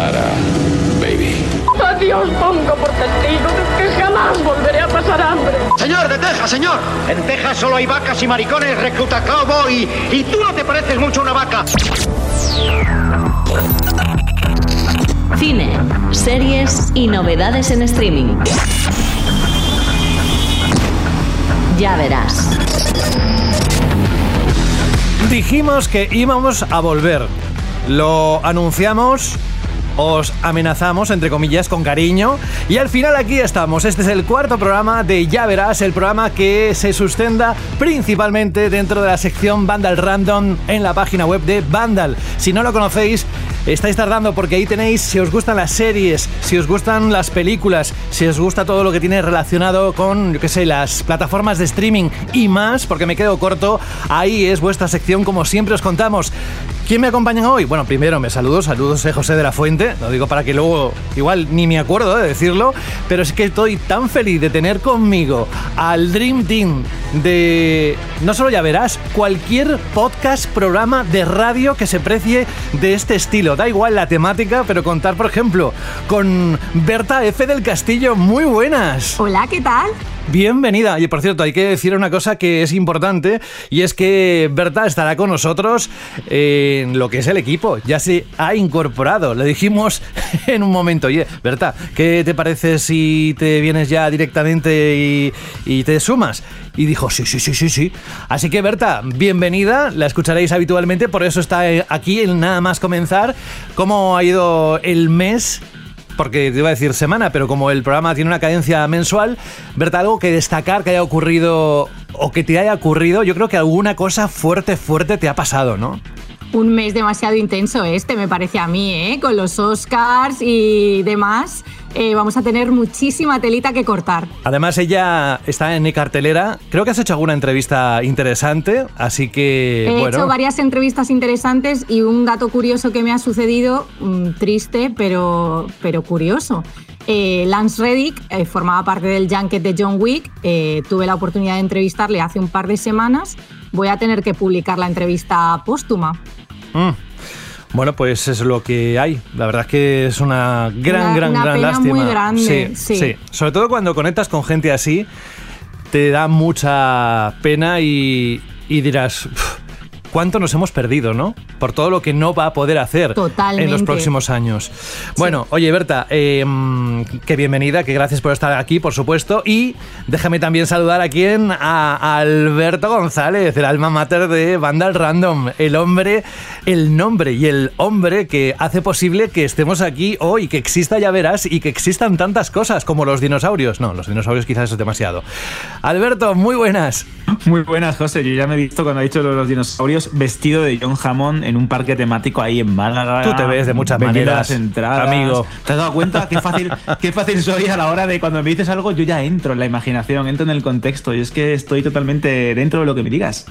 Lara, baby. Adiós pongo por testigo de que jamás volveré a pasar hambre. Señor, de Texas, señor. En Texas solo hay vacas y maricones, recluta cowboy. Y tú no te pareces mucho a una vaca. Cine, series y novedades en streaming. Ya verás. Dijimos que íbamos a volver. Lo anunciamos, os amenazamos, entre comillas, con cariño. Y al final aquí estamos. Este es el cuarto programa de Ya Verás, el programa que se sustenta principalmente dentro de la sección Vandal Random en la página web de Vandal. Si no lo conocéis, estáis tardando porque ahí tenéis, si os gustan las series, si os gustan las películas, si os gusta todo lo que tiene relacionado con, qué sé, las plataformas de streaming y más, porque me quedo corto, ahí es vuestra sección como siempre os contamos. ¿Quién me acompaña hoy? Bueno, primero me saludo, saludos a José de la Fuente, lo digo para que luego igual ni me acuerdo de decirlo, pero es que estoy tan feliz de tener conmigo al Dream Team de, no solo ya verás, cualquier podcast, programa de radio que se precie de este estilo, da igual la temática, pero contar, por ejemplo, con Berta F. del Castillo, muy buenas. Hola, ¿qué tal? Bienvenida. Y por cierto, hay que decir una cosa que es importante y es que Berta estará con nosotros en lo que es el equipo. Ya se ha incorporado. Le dijimos en un momento, oye, Berta, ¿qué te parece si te vienes ya directamente y, y te sumas? Y dijo, sí, sí, sí, sí, sí. Así que Berta, bienvenida. La escucharéis habitualmente, por eso está aquí en nada más comenzar. ¿Cómo ha ido el mes? Porque te iba a decir semana, pero como el programa tiene una cadencia mensual, Berta, algo que destacar que haya ocurrido o que te haya ocurrido, yo creo que alguna cosa fuerte, fuerte te ha pasado, ¿no? Un mes demasiado intenso este, me parece a mí, ¿eh? Con los Oscars y demás. Eh, vamos a tener muchísima telita que cortar. Además, ella está en cartelera. Creo que has hecho alguna entrevista interesante, así que. He bueno. hecho varias entrevistas interesantes y un dato curioso que me ha sucedido, mm, triste, pero, pero curioso. Eh, Lance Reddick eh, formaba parte del Junket de John Wick. tuve la oportunidad de entrevistarle hace un par de semanas. Voy a tener que publicar la entrevista póstuma. Mm. Bueno, pues es lo que hay. La verdad es que es una gran, Una- gran, una gran pena lástima. muy grande, sí. Sobre todo cuando conectas con gente así, te da mucha pena y, y dirás. "Uf, ¿Cuánto nos hemos perdido, no? Por todo lo que no va a poder hacer en los próximos años. Bueno, oye, Berta, eh, mm, que bienvenida, que gracias por estar aquí, por supuesto. Y déjame también saludar a quien, a Alberto González, el alma mater de Vandal Random, el hombre, el nombre y el hombre que hace posible que estemos aquí hoy, que exista, ya verás, y que existan tantas cosas como los dinosaurios. No, los dinosaurios quizás es demasiado. Alberto, muy buenas. Muy buenas, José. Yo ya me he visto cuando ha dicho los dinosaurios vestido de John Hammond en un parque temático ahí en Málaga. Tú te ves de muchas maneras, entradas. amigo. ¿Te has dado cuenta qué fácil, qué fácil soy a la hora de cuando me dices algo? Yo ya entro en la imaginación, entro en el contexto. Y es que estoy totalmente dentro de lo que me digas.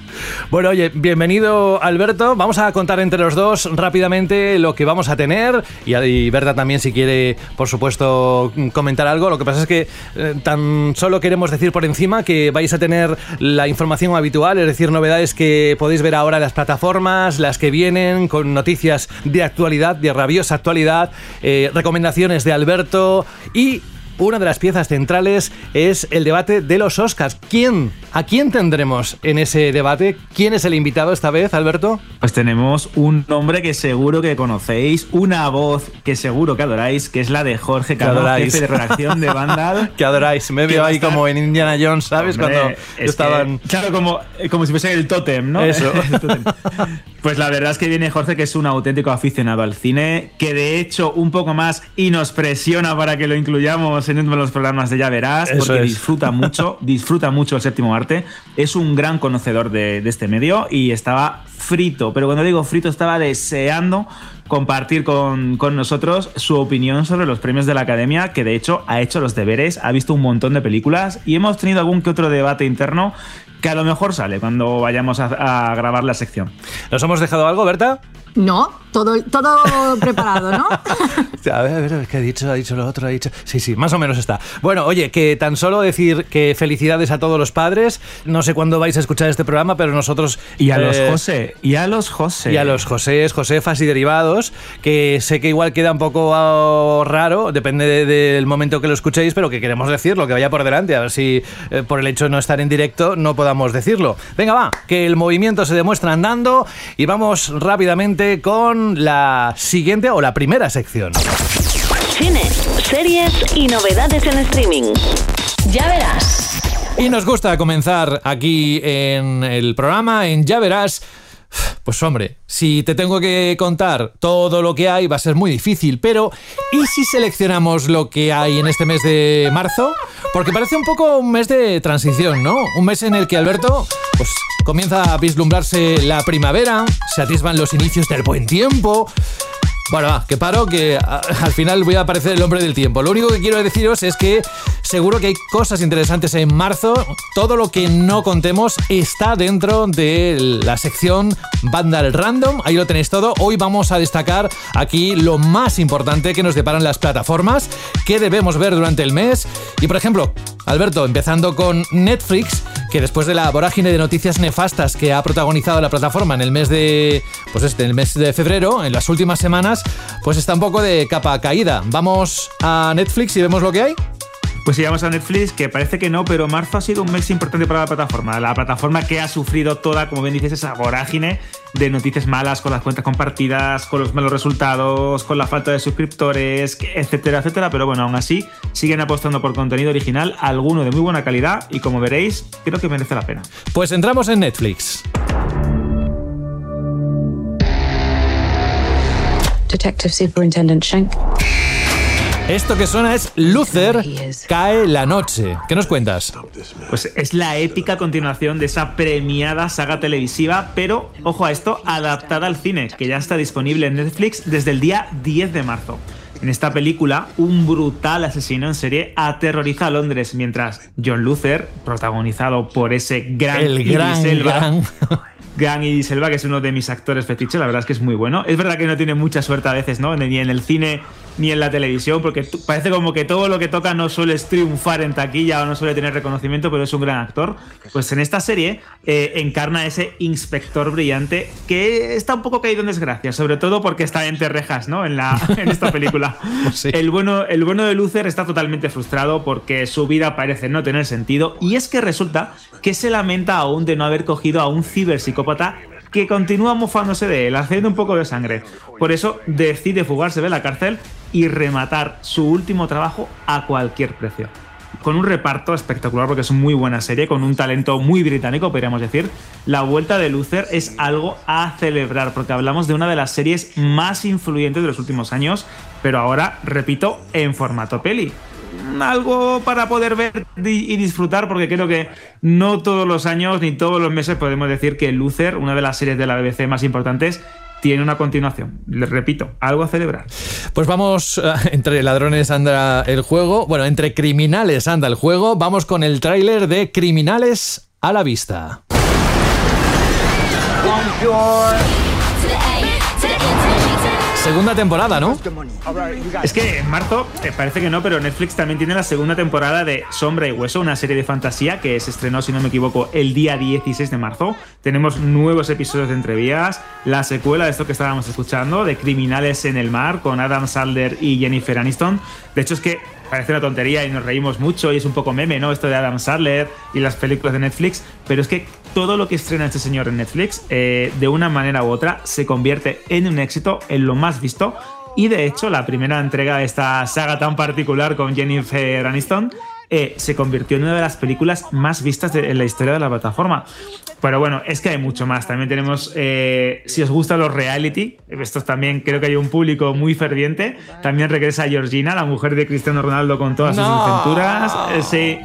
Bueno, oye, bienvenido Alberto. Vamos a contar entre los dos rápidamente lo que vamos a tener y, y Berta también si quiere, por supuesto, comentar algo. Lo que pasa es que eh, tan solo queremos decir por encima que vais a tener la información habitual, es decir, novedades que podéis ver ahora las plataformas, las que vienen con noticias de actualidad, de rabiosa actualidad, eh, recomendaciones de Alberto y una de las piezas centrales es el debate de los Oscars. ¿Quién? ¿A quién tendremos en ese debate? ¿Quién es el invitado esta vez, Alberto? Pues tenemos un nombre que seguro que conocéis, una voz que seguro que adoráis, que es la de Jorge adoráis. jefe de redacción de Vandal. Que adoráis. Me veo ahí estar- como en Indiana Jones, ¿sabes? Hombre, Cuando es que, estaban... claro, como, como si fuese el tótem, ¿no? Eso. Tótem. pues la verdad es que viene Jorge, que es un auténtico aficionado al cine, que de hecho un poco más y nos presiona para que lo incluyamos en uno de los programas de Ya Verás, Eso porque es. disfruta mucho, disfruta mucho el séptimo arte. Es un gran conocedor de, de este medio y estaba frito, pero cuando digo frito, estaba deseando compartir con, con nosotros su opinión sobre los premios de la academia, que de hecho ha hecho los deberes, ha visto un montón de películas y hemos tenido algún que otro debate interno que a lo mejor sale cuando vayamos a, a grabar la sección. ¿Nos hemos dejado algo, Berta? No, todo, todo preparado, ¿no? A ver, a ver, ¿qué ha dicho? Ha dicho lo otro, ha dicho. Sí, sí, más o menos está. Bueno, oye, que tan solo decir que felicidades a todos los padres. No sé cuándo vais a escuchar este programa, pero nosotros. Y a los eh, José, y a los José. Y a los Josés, Josefas y derivados, que sé que igual queda un poco ah, raro, depende de- del momento que lo escuchéis, pero que queremos decirlo, que vaya por delante, a ver si eh, por el hecho de no estar en directo no podamos decirlo. Venga, va, que el movimiento se demuestra andando y vamos rápidamente con la siguiente o la primera sección. Cine, series y novedades en streaming. Ya verás. Y nos gusta comenzar aquí en el programa, en Ya Verás. Pues hombre, si te tengo que contar todo lo que hay va a ser muy difícil, pero ¿y si seleccionamos lo que hay en este mes de marzo? Porque parece un poco un mes de transición, ¿no? Un mes en el que Alberto pues comienza a vislumbrarse la primavera, se atisban los inicios del buen tiempo. Bueno, va, que paro, que al final voy a aparecer el hombre del tiempo. Lo único que quiero deciros es que seguro que hay cosas interesantes en marzo. Todo lo que no contemos está dentro de la sección Vandal Random. Ahí lo tenéis todo. Hoy vamos a destacar aquí lo más importante que nos deparan las plataformas, que debemos ver durante el mes. Y por ejemplo, Alberto, empezando con Netflix, que después de la vorágine de noticias nefastas que ha protagonizado la plataforma en el mes de pues este, en el mes de febrero, en las últimas semanas, pues está un poco de capa caída. Vamos a Netflix y vemos lo que hay. Pues llegamos a Netflix, que parece que no, pero marzo ha sido un mes importante para la plataforma. La plataforma que ha sufrido toda, como bien dices, esa vorágine de noticias malas con las cuentas compartidas, con los malos resultados, con la falta de suscriptores, etcétera, etcétera. Pero bueno, aún así siguen apostando por contenido original, alguno de muy buena calidad y como veréis, creo que merece la pena. Pues entramos en Netflix. Detective Superintendent Schenk. Esto que suena es Luther cae la noche. ¿Qué nos cuentas? Pues es la épica continuación de esa premiada saga televisiva, pero ojo a esto, adaptada al cine, que ya está disponible en Netflix desde el día 10 de marzo. En esta película, un brutal asesino en serie aterroriza a Londres, mientras John Luther, protagonizado por ese gran El Idris gran, Elba, gran. Gran Idris Elba, que es uno de mis actores fetiches, la verdad es que es muy bueno. Es verdad que no tiene mucha suerte a veces, ¿no? Ni en el cine ni en la televisión, porque parece como que todo lo que toca no suele triunfar en taquilla o no suele tener reconocimiento, pero es un gran actor. Pues en esta serie eh, encarna ese inspector brillante que está un poco caído en desgracia, sobre todo porque está entre rejas, ¿no? En, la, en esta película. Sí. El bueno, el bueno de Luther está totalmente frustrado porque su vida parece no tener sentido y es que resulta que se lamenta aún de no haber cogido a un ciberpsicópata que continúa mofándose de él, haciendo un poco de sangre. Por eso decide fugarse de la cárcel y rematar su último trabajo a cualquier precio. Con un reparto espectacular, porque es muy buena serie, con un talento muy británico, podríamos decir, la vuelta de Luther es algo a celebrar, porque hablamos de una de las series más influyentes de los últimos años, pero ahora, repito, en formato peli algo para poder ver y disfrutar, porque creo que no todos los años ni todos los meses podemos decir que Luther, una de las series de la BBC más importantes, tiene una continuación. Les repito, algo a celebrar. Pues vamos, eh, entre ladrones anda el juego, bueno, entre criminales anda el juego, vamos con el tráiler de Criminales a la vista. Segunda temporada, ¿no? Es que en marzo, eh, parece que no, pero Netflix también tiene la segunda temporada de Sombra y Hueso, una serie de fantasía que se estrenó, si no me equivoco, el día 16 de marzo. Tenemos nuevos episodios de entrevías, la secuela de esto que estábamos escuchando, de Criminales en el Mar, con Adam Sandler y Jennifer Aniston. De hecho, es que parece una tontería y nos reímos mucho y es un poco meme, ¿no? Esto de Adam Sandler y las películas de Netflix, pero es que todo lo que estrena este señor en Netflix, eh, de una manera u otra, se convierte en un éxito, en lo más visto. Y de hecho, la primera entrega de esta saga tan particular con Jennifer Aniston eh, se convirtió en una de las películas más vistas de- en la historia de la plataforma. Pero bueno, es que hay mucho más. También tenemos, eh, si os gustan los reality, estos también creo que hay un público muy ferviente. También regresa Georgina, la mujer de Cristiano Ronaldo con todas sus No. aventuras. Eh, sí.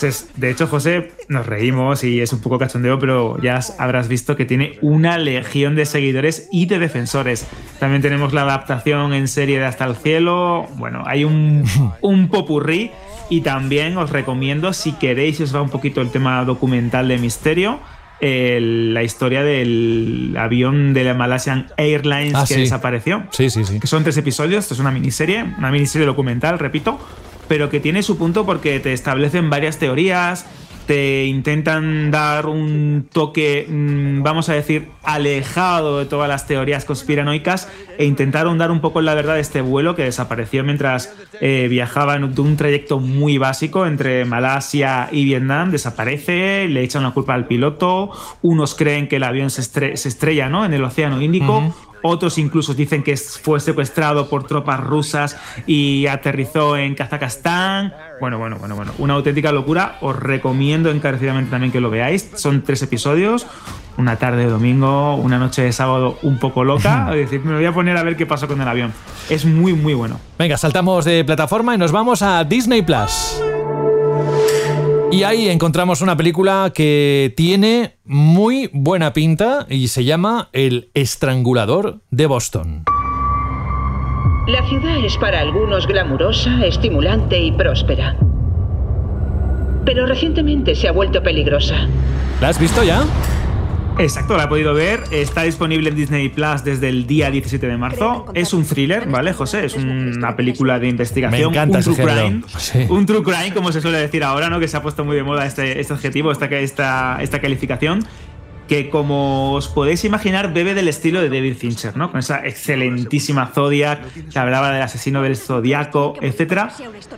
Entonces, de hecho, José, nos reímos y es un poco cachondeo, pero ya habrás visto que tiene una legión de seguidores y de defensores. También tenemos la adaptación en serie de Hasta el Cielo. Bueno, hay un, un popurrí. Y también os recomiendo, si queréis, si os va un poquito el tema documental de misterio, el- la historia del avión de la Malaysian Airlines Ah, que sí. desapareció. Sí, sí, sí. Que son tres episodios, esto es una miniserie, una miniserie documental, repito, pero que tiene su punto porque te establecen varias teorías, te intentan dar un toque, mm, vamos a decir, alejado de todas las teorías conspiranoicas e intentaron dar un poco la verdad de este vuelo que desapareció mientras eh, viajaba en un trayecto muy básico entre Malasia y Vietnam, desaparece, le echan la culpa al piloto, unos creen que el avión se, estre- se estrella ¿no? en el Océano Índico. Otros incluso dicen que fue secuestrado por tropas rusas y aterrizó en Kazajstán. Bueno, bueno, bueno, bueno. Una auténtica locura. Os recomiendo encarecidamente también que lo veáis. Son tres episodios. Una tarde de domingo, una noche de sábado un poco loca. Es decir, me voy a poner a ver qué pasó con el avión. Es muy, muy bueno. Venga, saltamos de plataforma y nos vamos a Disney Plus. Y ahí encontramos una película que tiene muy buena pinta y se llama El Estrangulador de Boston. La ciudad es para algunos glamurosa, estimulante y próspera. Pero recientemente se ha vuelto peligrosa. ¿La has visto ya? Exacto, la he podido ver. Está disponible en Disney Plus desde el día 17 de marzo. Es un thriller, ¿vale, José? Es una película de investigación. Me encanta un true género. crime. Sí. Un true crime, como se suele decir ahora, ¿no? Que se ha puesto muy de moda este, este adjetivo, esta, esta, esta calificación. Que como os podéis imaginar, bebe del estilo de David Fincher, ¿no? Con esa excelentísima Zodiac que hablaba del asesino del Zodiaco, etc.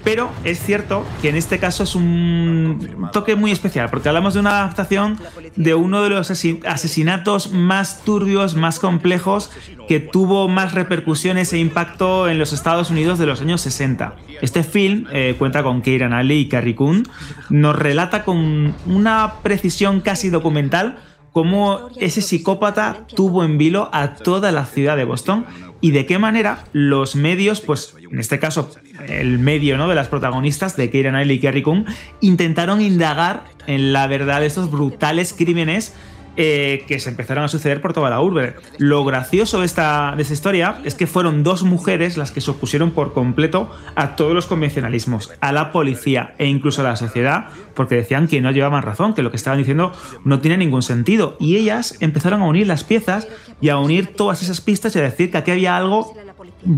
Pero es cierto que en este caso es un toque muy especial, porque hablamos de una adaptación de uno de los asesin- asesinatos más turbios, más complejos, que tuvo más repercusiones e impacto en los Estados Unidos de los años 60. Este film eh, cuenta con Keira Knightley y Carrie Coon, nos relata con una precisión casi documental cómo ese psicópata tuvo en vilo a toda la ciudad de Boston y de qué manera los medios, pues en este caso el medio ¿no? de las protagonistas de Keira Knightley y Carrie Coon, intentaron indagar en la verdad de estos brutales crímenes eh, que se empezaron a suceder por toda la urbe. Lo gracioso de esta, de esta historia es que fueron dos mujeres las que se opusieron por completo a todos los convencionalismos, a la policía e incluso a la sociedad, porque decían que no llevaban razón, que lo que estaban diciendo no tiene ningún sentido. Y ellas empezaron a unir las piezas y a unir todas esas pistas y a decir que aquí había algo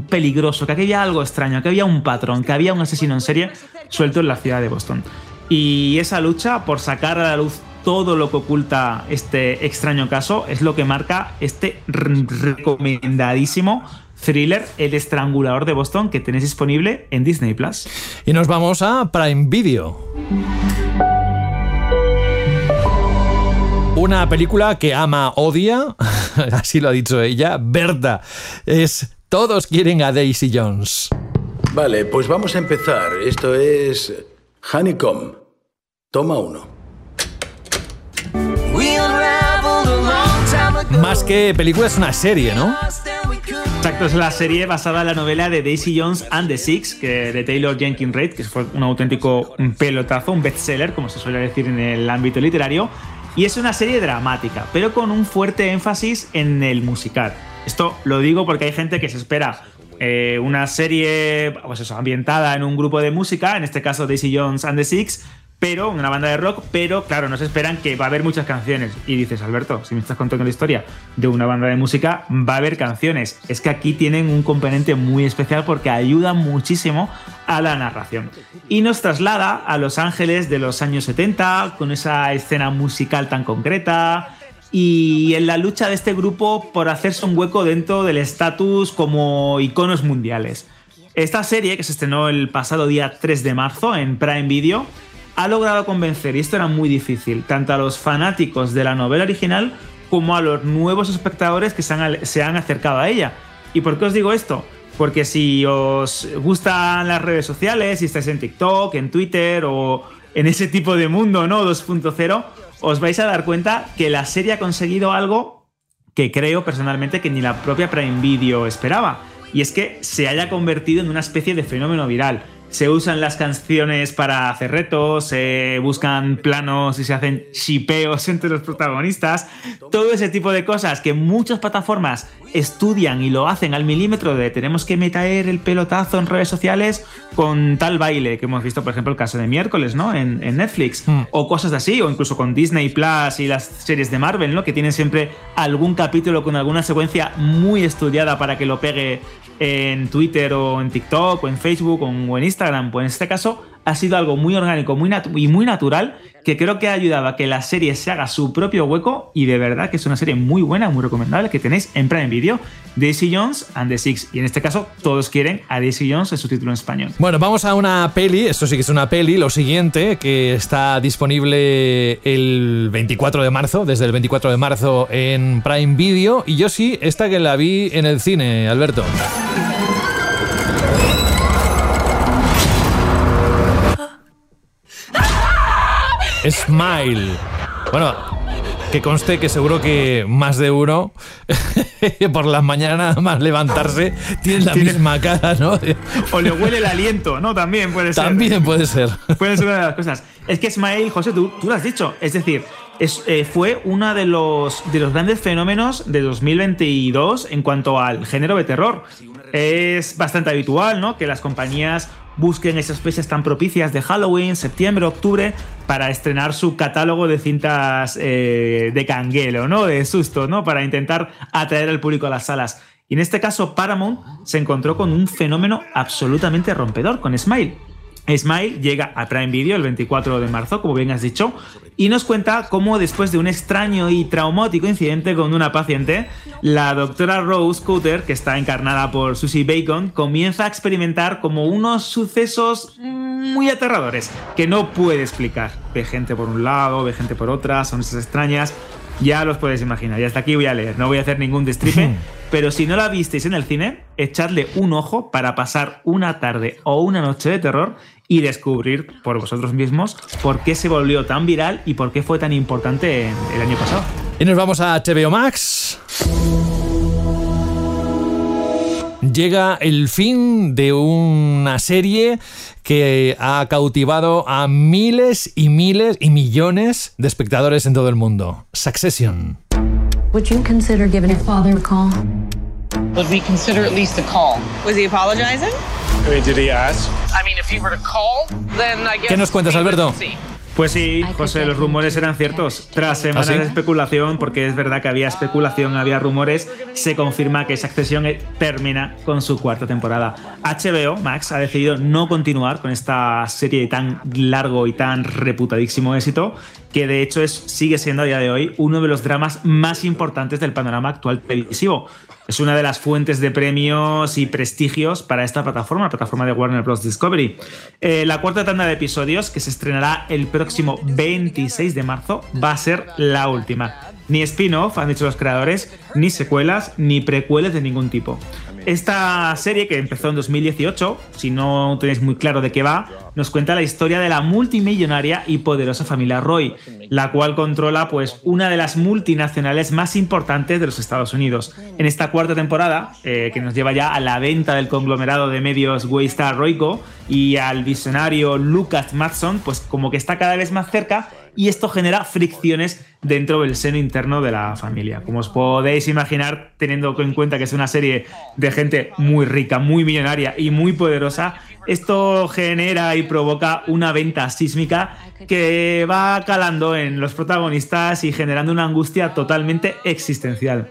peligroso, que aquí había algo extraño, que había un patrón, que había un asesino en serie suelto en la ciudad de Boston. Y esa lucha por sacar a la luz todo lo que oculta este extraño caso es lo que marca este recomendadísimo thriller El estrangulador de Boston que tenéis disponible en Disney Plus. Y nos vamos a Prime Video. Una película que ama, odia, así lo ha dicho ella, Berta. Es Todos quieren a Daisy Jones. Vale, pues vamos a empezar. Esto es Honeycomb. Toma uno. Más que película es una serie, ¿no? Exacto, es la serie basada en la novela de Daisy Jones and the Six, que, de Taylor Jenkins Reid, que fue un auténtico pelotazo, un bestseller, como se suele decir en el ámbito literario. Y es una serie dramática, pero con un fuerte énfasis en el musical. Esto lo digo porque hay gente que se espera eh, una serie pues eso, ambientada en un grupo de música, en este caso Daisy Jones and the Six, pero una banda de rock, pero claro, no se esperan que va a haber muchas canciones. Y dices, Alberto, si me estás contando la historia de una banda de música, va a haber canciones. Es que aquí tienen un componente muy especial porque ayuda muchísimo a la narración. Y nos traslada a Los Ángeles de los años 70, con esa escena musical tan concreta, y en la lucha de este grupo por hacerse un hueco dentro del estatus como iconos mundiales. Esta serie, que se estrenó el pasado día 3 de marzo en Prime Video, ha logrado convencer, y esto era muy difícil, tanto a los fanáticos de la novela original como a los nuevos espectadores que se han, se han acercado a ella. ¿Y por qué os digo esto? Porque si os gustan las redes sociales, si estáis en TikTok, en Twitter o en ese tipo de mundo, ¿no? 2.0, os vais a dar cuenta que la serie ha conseguido algo que creo personalmente que ni la propia Prime Video esperaba. Y es que se haya convertido en una especie de fenómeno viral. Se usan las canciones para hacer retos, se buscan planos y se hacen shipeos entre los protagonistas, todo ese tipo de cosas que muchas plataformas estudian y lo hacen al milímetro de tenemos que meter el pelotazo en redes sociales con tal baile, que hemos visto, por ejemplo, el caso de miércoles, ¿no? En, Netflix, Hmm. o cosas así, o incluso con Disney Plus y las series de Marvel, ¿no? Que tienen siempre algún capítulo con alguna secuencia muy estudiada para que lo pegue en Twitter o en TikTok o en Facebook o en Instagram. Pues en este caso ha sido algo muy orgánico muy y muy natural que creo que ha ayudado a que la serie se haga su propio hueco y de verdad que es una serie muy buena, muy recomendable que tenéis en Prime Video, Daisy Jones and the Six. Y en este caso todos quieren a Daisy Jones en su título en español. Bueno, vamos a una peli, esto sí que es una peli, lo siguiente, que está disponible el 24 de marzo, desde el 24 de marzo en Prime Video, y yo sí, esta que la vi en el cine, Alberto. Smile. Bueno, que conste que seguro que más de uno por las mañanas nada más levantarse tiene la Tiene- misma cara, ¿no? O le huele el aliento, ¿no? También puede ser. También puede ser. Puede ser una de las cosas. Es que Smile, José, tú, tú lo has dicho. Es decir, es, eh, fue uno de los, de los grandes fenómenos de 2022 en cuanto al género de terror. Es bastante habitual, ¿no? Que las compañías busquen esas fechas tan propicias de Halloween, septiembre, octubre, para estrenar su catálogo de cintas eh, de canguelo, ¿no? De susto, ¿no? Para intentar atraer al público a las salas. Y en este caso, Paramount se encontró con un fenómeno absolutamente rompedor con Smile. Smile llega a Prime Video el 24 de marzo, como bien has dicho, y nos cuenta cómo después de un extraño y traumático incidente con una paciente, la doctora Rose Cutter, que está encarnada por Susie Bacon, comienza a experimentar como unos sucesos muy aterradores que no puede explicar. Ve gente por un lado, ve gente por otra, son esas extrañas. Ya los puedes imaginar. Y hasta aquí voy a leer. No voy a hacer ningún destripe. pero si no la visteis en el cine, echadle un ojo para pasar una tarde o una noche de terror y descubrir por vosotros mismos por qué se volvió tan viral y por qué fue tan importante el año pasado. Y nos vamos a HBO Max. Llega el fin de una serie que ha cautivado a miles y miles y millones de espectadores en todo el mundo. Succession. Would you consider giving your father a call? Would we consider at least a call? Was he apologizing? I mean, did he ask? I mean, if he were to call, then I guess. ¿Qué nos cuentas, Alberto? Pues sí, José, los rumores eran ciertos. Tras semanas ¿Ah, sí? de especulación, porque es verdad que había especulación, había rumores, se confirma que Succession eh, termina con su cuarta temporada. HBO Max ha decidido no continuar con esta serie de tan largo y tan reputadísimo éxito, que de hecho es, sigue siendo a día de hoy uno de los dramas más importantes del panorama actual televisivo. Es una de las fuentes de premios y prestigios para esta plataforma, la plataforma de Warner Bros. Discovery. Eh, la cuarta tanda de episodios, que se estrenará el próximo 26 de marzo, va a ser la última. Ni spin-off, han dicho los creadores, ni secuelas, ni precuelas de ningún tipo. Esta serie, que empezó en 2018, si no tenéis muy claro de qué va, nos cuenta la historia de la multimillonaria y poderosa familia Roy, la cual controla pues una de las multinacionales más importantes de los Estados Unidos. En esta cuarta temporada, eh, que nos lleva ya a la venta del conglomerado de medios Waystar Royco y al visionario Lucas Matson, pues como que está cada vez más cerca y esto genera fricciones dentro del seno interno de la familia. Como os podéis imaginar, teniendo en cuenta que es una serie de gente muy rica, muy millonaria y muy poderosa, esto genera y provoca una venta sísmica que va calando en los protagonistas y generando una angustia totalmente existencial.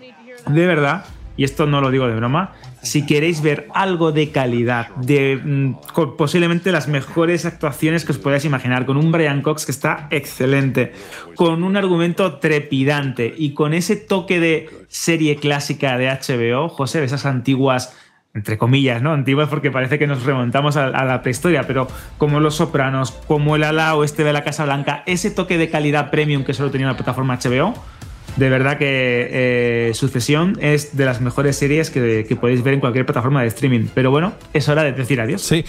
De verdad, y esto no lo digo de broma, si queréis ver algo de calidad, de mm, con posiblemente las mejores actuaciones que os podáis imaginar, con un Brian Cox que está excelente, con un argumento trepidante y con ese toque de serie clásica de HBO, José, de esas antiguas entre comillas, ¿no? Antiguas porque parece que nos remontamos a, a la prehistoria, pero como Los Sopranos, como el ala oeste de la Casa Blanca, ese toque de calidad premium que solo tenía la plataforma HBO, De verdad que eh, Sucesión es de las mejores series que, que podéis ver en cualquier plataforma de streaming. Pero bueno, es hora de decir adiós. Sí.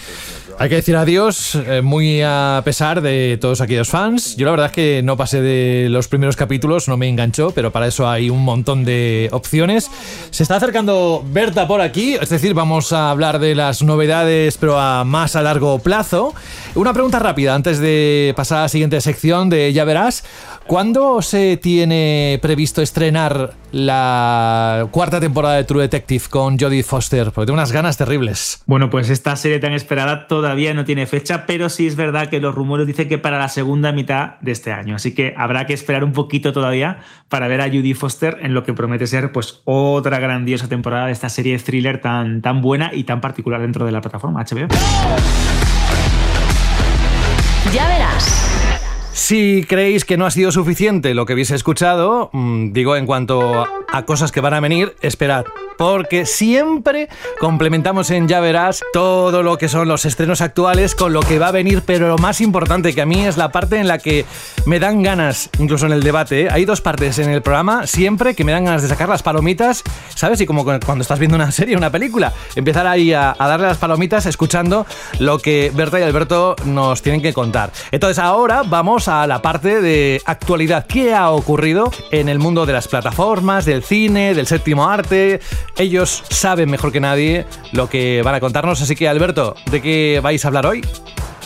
Hay que decir adiós, eh, muy a pesar de todos aquellos fans. Yo la verdad es que no pasé de los primeros capítulos, no me enganchó, pero para eso hay un montón de opciones. Se está acercando Berta por aquí, es decir, vamos a hablar de las novedades, pero a más a largo plazo. Una pregunta rápida antes de pasar a la siguiente sección de Ya verás. ¿Cuándo se tiene previsto estrenar la cuarta temporada de True Detective con Jodie Foster? Porque tengo unas ganas terribles. Bueno, pues esta serie tan esperada todavía no tiene fecha, pero sí es verdad que los rumores dicen que para la segunda mitad de este año. Así que habrá que esperar un poquito todavía para ver a Jodie Foster en lo que promete ser pues otra grandiosa temporada de esta serie de thriller tan, tan buena y tan particular dentro de la plataforma HBO. Ya verás. Si creéis que no ha sido suficiente lo que habéis escuchado, mm, digo en cuanto a cosas que van a venir, esperad. Porque siempre complementamos en Ya Verás todo lo que son los estrenos actuales con lo que va a venir, pero lo más importante que a mí es la parte en la que me dan ganas, incluso en el debate, ¿eh? hay dos partes en el programa siempre que me dan ganas de sacar las palomitas, ¿sabes? Y como cuando estás viendo una serie, una película, empezar ahí a, a darle las palomitas escuchando lo que Berta y Alberto nos tienen que contar. Entonces ahora vamos a la parte de actualidad. ¿Qué ha ocurrido en el mundo de las plataformas, del cine, del séptimo arte? Ellos saben mejor que nadie lo que van a contarnos. Así que, Alberto, ¿de qué vais a hablar hoy?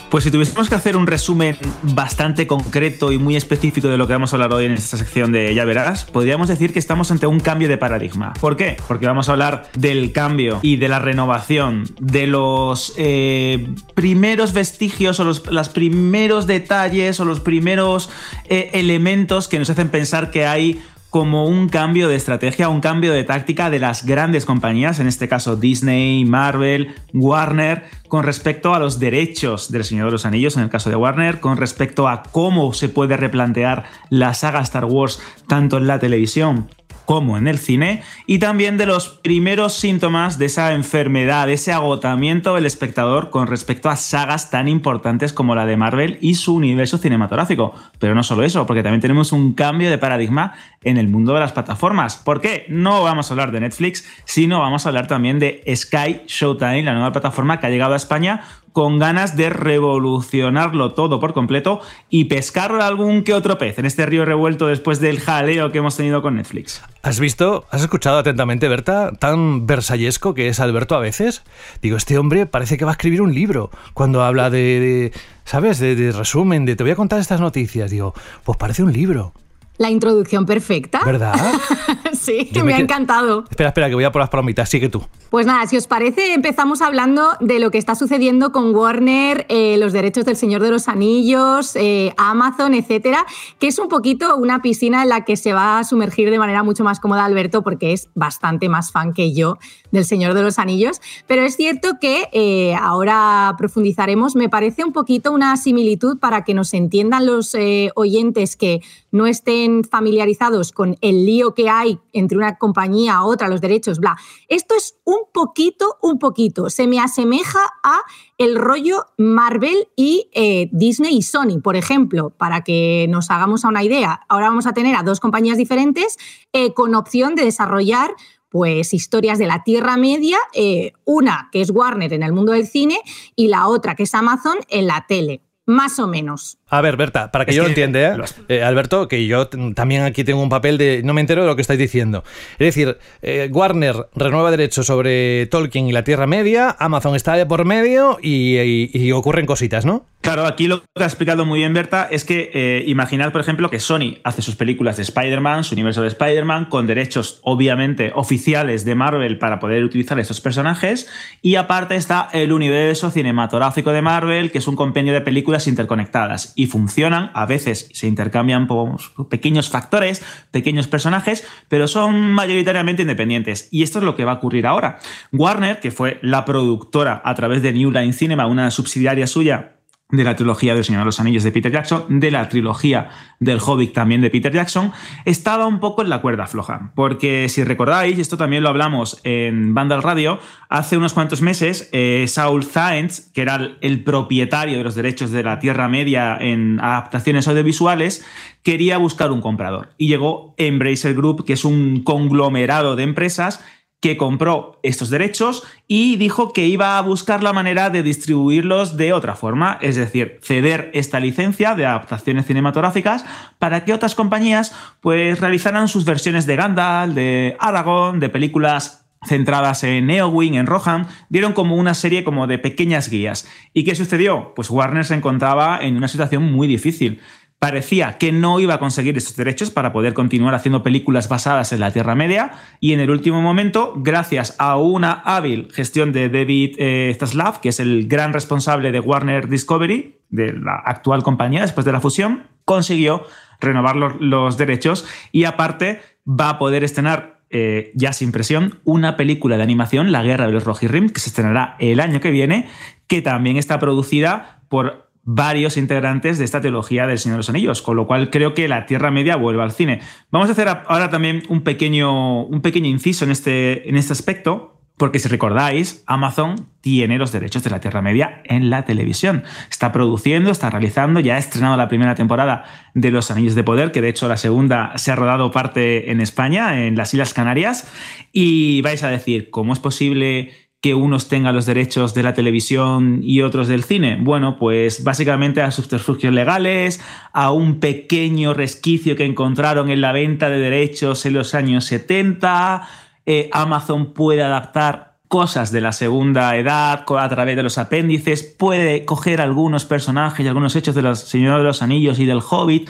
Pues si tuviésemos que hacer un resumen bastante concreto y muy específico de lo que vamos a hablar hoy en esta sección de Ya verás, podríamos decir que estamos ante un cambio de paradigma. ¿Por qué? Porque vamos a hablar del cambio y de la renovación, de los eh, primeros vestigios o los, primeros detalles o los primeros eh, elementos que nos hacen pensar que hay como un cambio de estrategia, un cambio de táctica de las grandes compañías, en este caso Disney, Marvel, Warner, con respecto a los derechos del Señor de los Anillos, en el caso de Warner, con respecto a cómo se puede replantear la saga Star Wars tanto en la televisión como en el cine, y también de los primeros síntomas de esa enfermedad, de ese agotamiento del espectador con respecto a sagas tan importantes como la de Marvel y su universo cinematográfico. Pero no solo eso, porque también tenemos un cambio de paradigma en el mundo de las plataformas. ¿Por qué? No vamos a hablar de Netflix, sino vamos a hablar también de Sky Showtime, la nueva plataforma que ha llegado a España con ganas de revolucionarlo todo por completo y pescar algún que otro pez en este río revuelto después del jaleo que hemos tenido con Netflix. ¿Has visto, has escuchado atentamente, Berta, tan versallesco que es Alberto a veces? Digo, este hombre parece que va a escribir un libro cuando habla de, ¿sabes? De, de resumen, de te voy a contar estas noticias. Digo, pues parece un libro. La introducción perfecta. ¿Verdad? sí, me, me, ha encantado. Espera, espera, que voy a por las palomitas. Sigue tú. Pues nada, si os parece, empezamos hablando de lo que está sucediendo con Warner, eh, los derechos del Señor de los Anillos, eh, Amazon, etcétera, que es un poquito una piscina en la que se va a sumergir de manera mucho más cómoda Alberto, porque es bastante más fan que yo del Señor de los Anillos. Pero es cierto que eh, ahora profundizaremos. Me parece un poquito una similitud para que nos entiendan los oyentes que no estén familiarizados con el lío que hay entre una compañía a otra, los derechos, bla. Esto es un poquito, un poquito. Se me asemeja a el rollo Marvel y eh, Disney y Sony, por ejemplo, para que nos hagamos a una idea. Ahora vamos a tener a dos compañías diferentes eh, con opción de desarrollar pues historias de la Tierra Media, eh, una que es Warner en el mundo del cine y la otra que es Amazon en la tele, más o menos. A ver, Berta, para que es yo que lo entienda, ¿eh? Eh, Alberto, que yo también aquí tengo un papel de. No me entero de lo que estáis diciendo. Es decir, eh, Warner renueva derechos sobre Tolkien y la Tierra Media, Amazon está de por medio y, y, y ocurren cositas, ¿no? Claro, aquí lo que ha explicado muy bien Berta es que eh, imaginad, por ejemplo, que Sony hace sus películas de Spider-Man, su universo de Spider-Man, con derechos obviamente oficiales de Marvel para poder utilizar estos personajes, y aparte está el universo cinematográfico de Marvel, que es un compendio de películas interconectadas y funcionan, a veces se intercambian por pequeños factores, pequeños personajes, pero son mayoritariamente independientes. Y esto es lo que va a ocurrir ahora. Warner, que fue la productora a través de New Line Cinema, una subsidiaria suya, de la trilogía del Señor de los Anillos de Peter Jackson, de la trilogía del Hobbit también de Peter Jackson, estaba un poco en la cuerda floja. Porque si recordáis, esto también lo hablamos en Vandal Radio, hace unos cuantos meses, eh, Saul Zaentz, que era el propietario de los derechos de la Tierra Media en adaptaciones audiovisuales, quería buscar un comprador. Y llegó Embracer Group, que es un conglomerado de empresas que compró estos derechos y dijo que iba a buscar la manera de distribuirlos de otra forma, es decir, ceder esta licencia de adaptaciones cinematográficas para que otras compañías pues realizaran sus versiones de Gandalf, de Aragorn, de películas centradas en Eowyn, en Rohan, dieron como una serie como de pequeñas guías. ¿Y qué sucedió? Pues Warner se encontraba en una situación muy difícil parecía que no iba a conseguir estos derechos para poder continuar haciendo películas basadas en la Tierra Media y en el último momento, gracias a una hábil gestión de David eh, Zaslav, que es el gran responsable de Warner Discovery, de la actual compañía después de la fusión, consiguió renovar los, derechos y aparte va a poder estrenar eh, ya sin presión, una película de animación, La Guerra de los Rohirrim, que se estrenará el año que viene, que también está producida por varios integrantes de esta teología del Señor de los Anillos, con lo cual creo que la Tierra Media vuelve al cine. Vamos a hacer ahora también un pequeño, un pequeño inciso en este, en este aspecto, porque si recordáis, Amazon tiene los derechos de la Tierra Media en la televisión. Está produciendo, está realizando, ya ha estrenado la primera temporada de Los Anillos de Poder, que de hecho la segunda se ha rodado parte en España, en las Islas Canarias, y vais a decir, ¿cómo es posible que unos tengan los derechos de la televisión y otros del cine? Bueno, pues básicamente a subterfugios legales, a un pequeño resquicio que encontraron en la venta de derechos en los años 70. Eh, Amazon puede adaptar cosas de la segunda edad a través de los apéndices, puede coger algunos personajes y algunos hechos de los Señor de los Anillos y del Hobbit,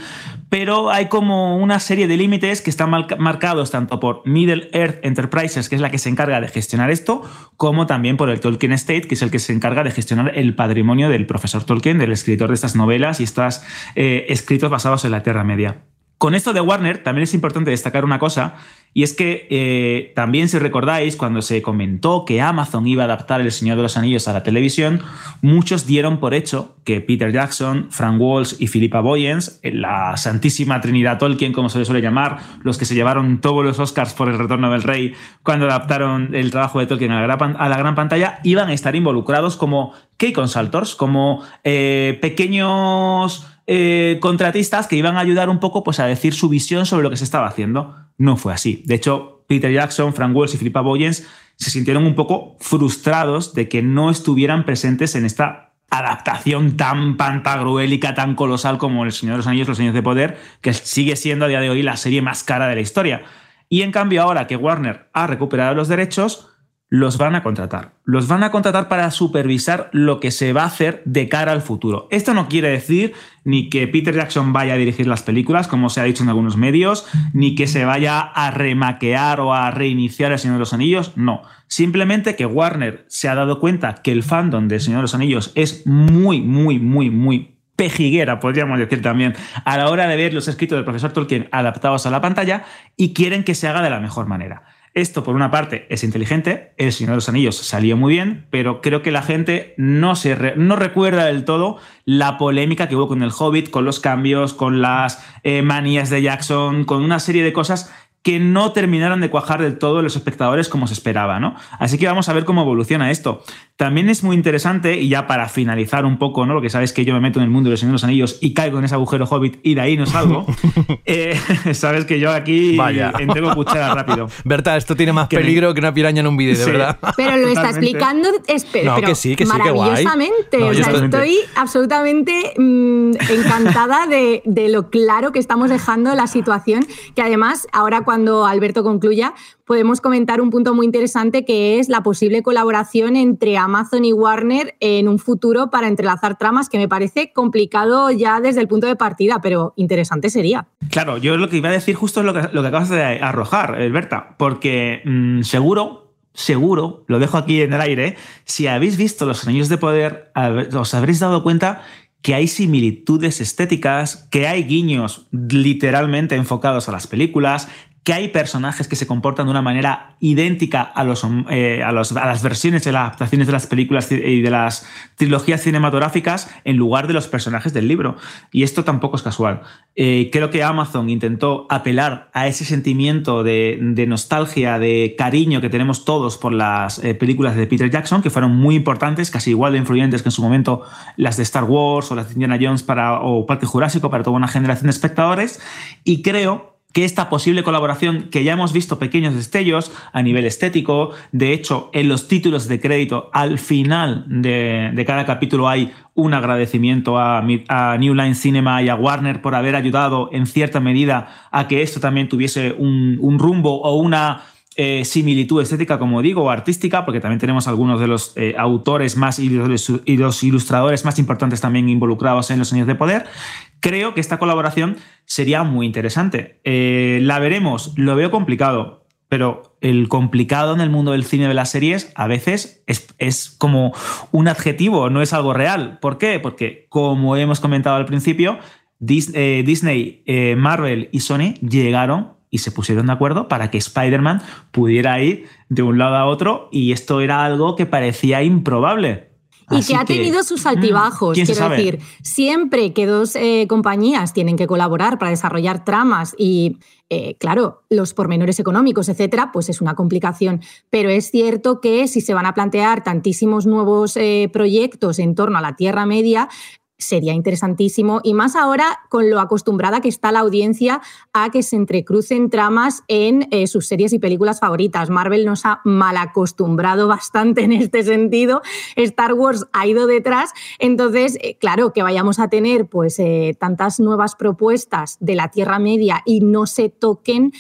pero hay como una serie de límites que están marcados tanto por Middle Earth Enterprises, que es la que se encarga de gestionar esto, como también por el Tolkien Estate, que es el que se encarga de gestionar el patrimonio del profesor Tolkien, del escritor de estas novelas y estos eh, escritos basados en la Tierra Media. Con esto de Warner también es importante destacar una cosa, y es que eh, también si recordáis, cuando se comentó que Amazon iba a adaptar El Señor de los Anillos a la televisión, muchos dieron por hecho que Peter Jackson, Frank Walsh y Philippa Boyens, la santísima Trinidad Tolkien, como se le suele llamar, los que se llevaron todos los Oscars por El Retorno del Rey cuando adaptaron el trabajo de Tolkien a la gran, a la gran pantalla, iban a estar involucrados como key consultors, como eh, pequeños eh, contratistas que iban a ayudar un poco pues, a decir su visión sobre lo que se estaba haciendo. No fue así. De hecho, Peter Jackson, Frank Wells y Philippa Boyens se sintieron un poco frustrados de que no estuvieran presentes en esta adaptación tan pantagruélica, tan colosal como El Señor de los Anillos, Los Años de Poder, que sigue siendo a día de hoy la serie más cara de la historia. Y en cambio, ahora que Warner ha recuperado los derechos, los van a contratar. Los van a contratar para supervisar lo que se va a hacer de cara al futuro. Esto no quiere decir ni que Peter Jackson vaya a dirigir las películas, como se ha dicho en algunos medios, ni que se vaya a remaquear o a reiniciar El Señor de los Anillos. No. Simplemente que Warner se ha dado cuenta que el fandom de Señor de los Anillos es muy, muy, muy, muy pejiguera, podríamos decir también, a la hora de ver los escritos del profesor Tolkien adaptados a la pantalla y quieren que se haga de la mejor manera. Esto, por una parte, es inteligente. El Señor de los Anillos salió muy bien, pero creo que la gente no, se no recuerda del todo la polémica que hubo con el Hobbit, con los cambios, con las eh, manías de Jackson, con una serie de cosas que no terminaron de cuajar del todo los espectadores como se esperaba, ¿no? Así que vamos a ver cómo evoluciona esto. También es muy interesante, y ya para finalizar un poco, ¿no? Lo que sabes que yo me meto en el mundo de los Señor de los Anillos y caigo en ese agujero hobbit y de ahí no salgo. Eh, sabes que yo aquí Vaya. entrego cuchara rápido. Berta, esto tiene más peligro que una piraña en un vídeo, de verdad. Pero lo está explicando no, que sí, que sí, maravillosamente. o sea, estoy absolutamente mm, encantada de, de lo claro que estamos dejando la situación, que además ahora cuando cuando Alberto concluya, podemos comentar un punto muy interesante que es la posible colaboración entre Amazon y Warner en un futuro para entrelazar tramas, que me parece complicado ya desde el punto de partida, pero interesante sería. Claro, yo lo que iba a decir justo es lo que, acabas de arrojar, Alberta, porque mm, seguro seguro, lo dejo aquí en el aire, si habéis visto Los Anillos de Poder, os habréis dado cuenta que hay similitudes estéticas, que hay guiños literalmente enfocados a las películas, que hay personajes que se comportan de una manera idéntica a, los, eh, a, las versiones de las adaptaciones de las películas y de las trilogías cinematográficas en lugar de los personajes del libro. Y esto tampoco es casual. Eh, creo que Amazon intentó apelar a ese sentimiento de, de nostalgia, de cariño que tenemos todos por las eh, películas de Peter Jackson, que fueron muy importantes, casi igual de influyentes que en su momento las de Star Wars o las de Indiana Jones para, o Parque Jurásico para toda una generación de espectadores. Y creo que esta posible colaboración, que ya hemos visto pequeños destellos a nivel estético, de hecho, en los títulos de crédito, al final de, cada capítulo hay un agradecimiento a, New Line Cinema y a Warner por haber ayudado en cierta medida a que esto también tuviese un, rumbo o una eh, similitud estética, como digo, o artística, porque también tenemos algunos de los eh, autores más y los ilustradores más importantes también involucrados en los años de poder creo que esta colaboración sería muy interesante. Eh, la veremos, lo veo complicado, pero el complicado en el mundo del cine de las series a veces es, como un adjetivo, no es algo real. ¿Por qué? Porque, como hemos comentado al principio, eh, Disney, eh, Marvel y Sony llegaron y se pusieron de acuerdo para que Spider-Man pudiera ir de un lado a otro y esto era algo que parecía improbable. Y que ha tenido sus altibajos, quiero decir, siempre que dos eh, compañías tienen que colaborar para desarrollar tramas y, eh, claro, los pormenores económicos, etcétera, pues es una complicación. Pero es cierto que si se van a plantear tantísimos nuevos eh, proyectos en torno a la Tierra Media, sería interesantísimo y más ahora con lo acostumbrada que está la audiencia a que se entrecrucen tramas en eh, sus series y películas favoritas. Marvel nos ha mal acostumbrado bastante en este sentido. Star Wars ha ido detrás. Entonces, eh, claro, que vayamos a tener pues eh, tantas nuevas propuestas de la Tierra Media y no se toquen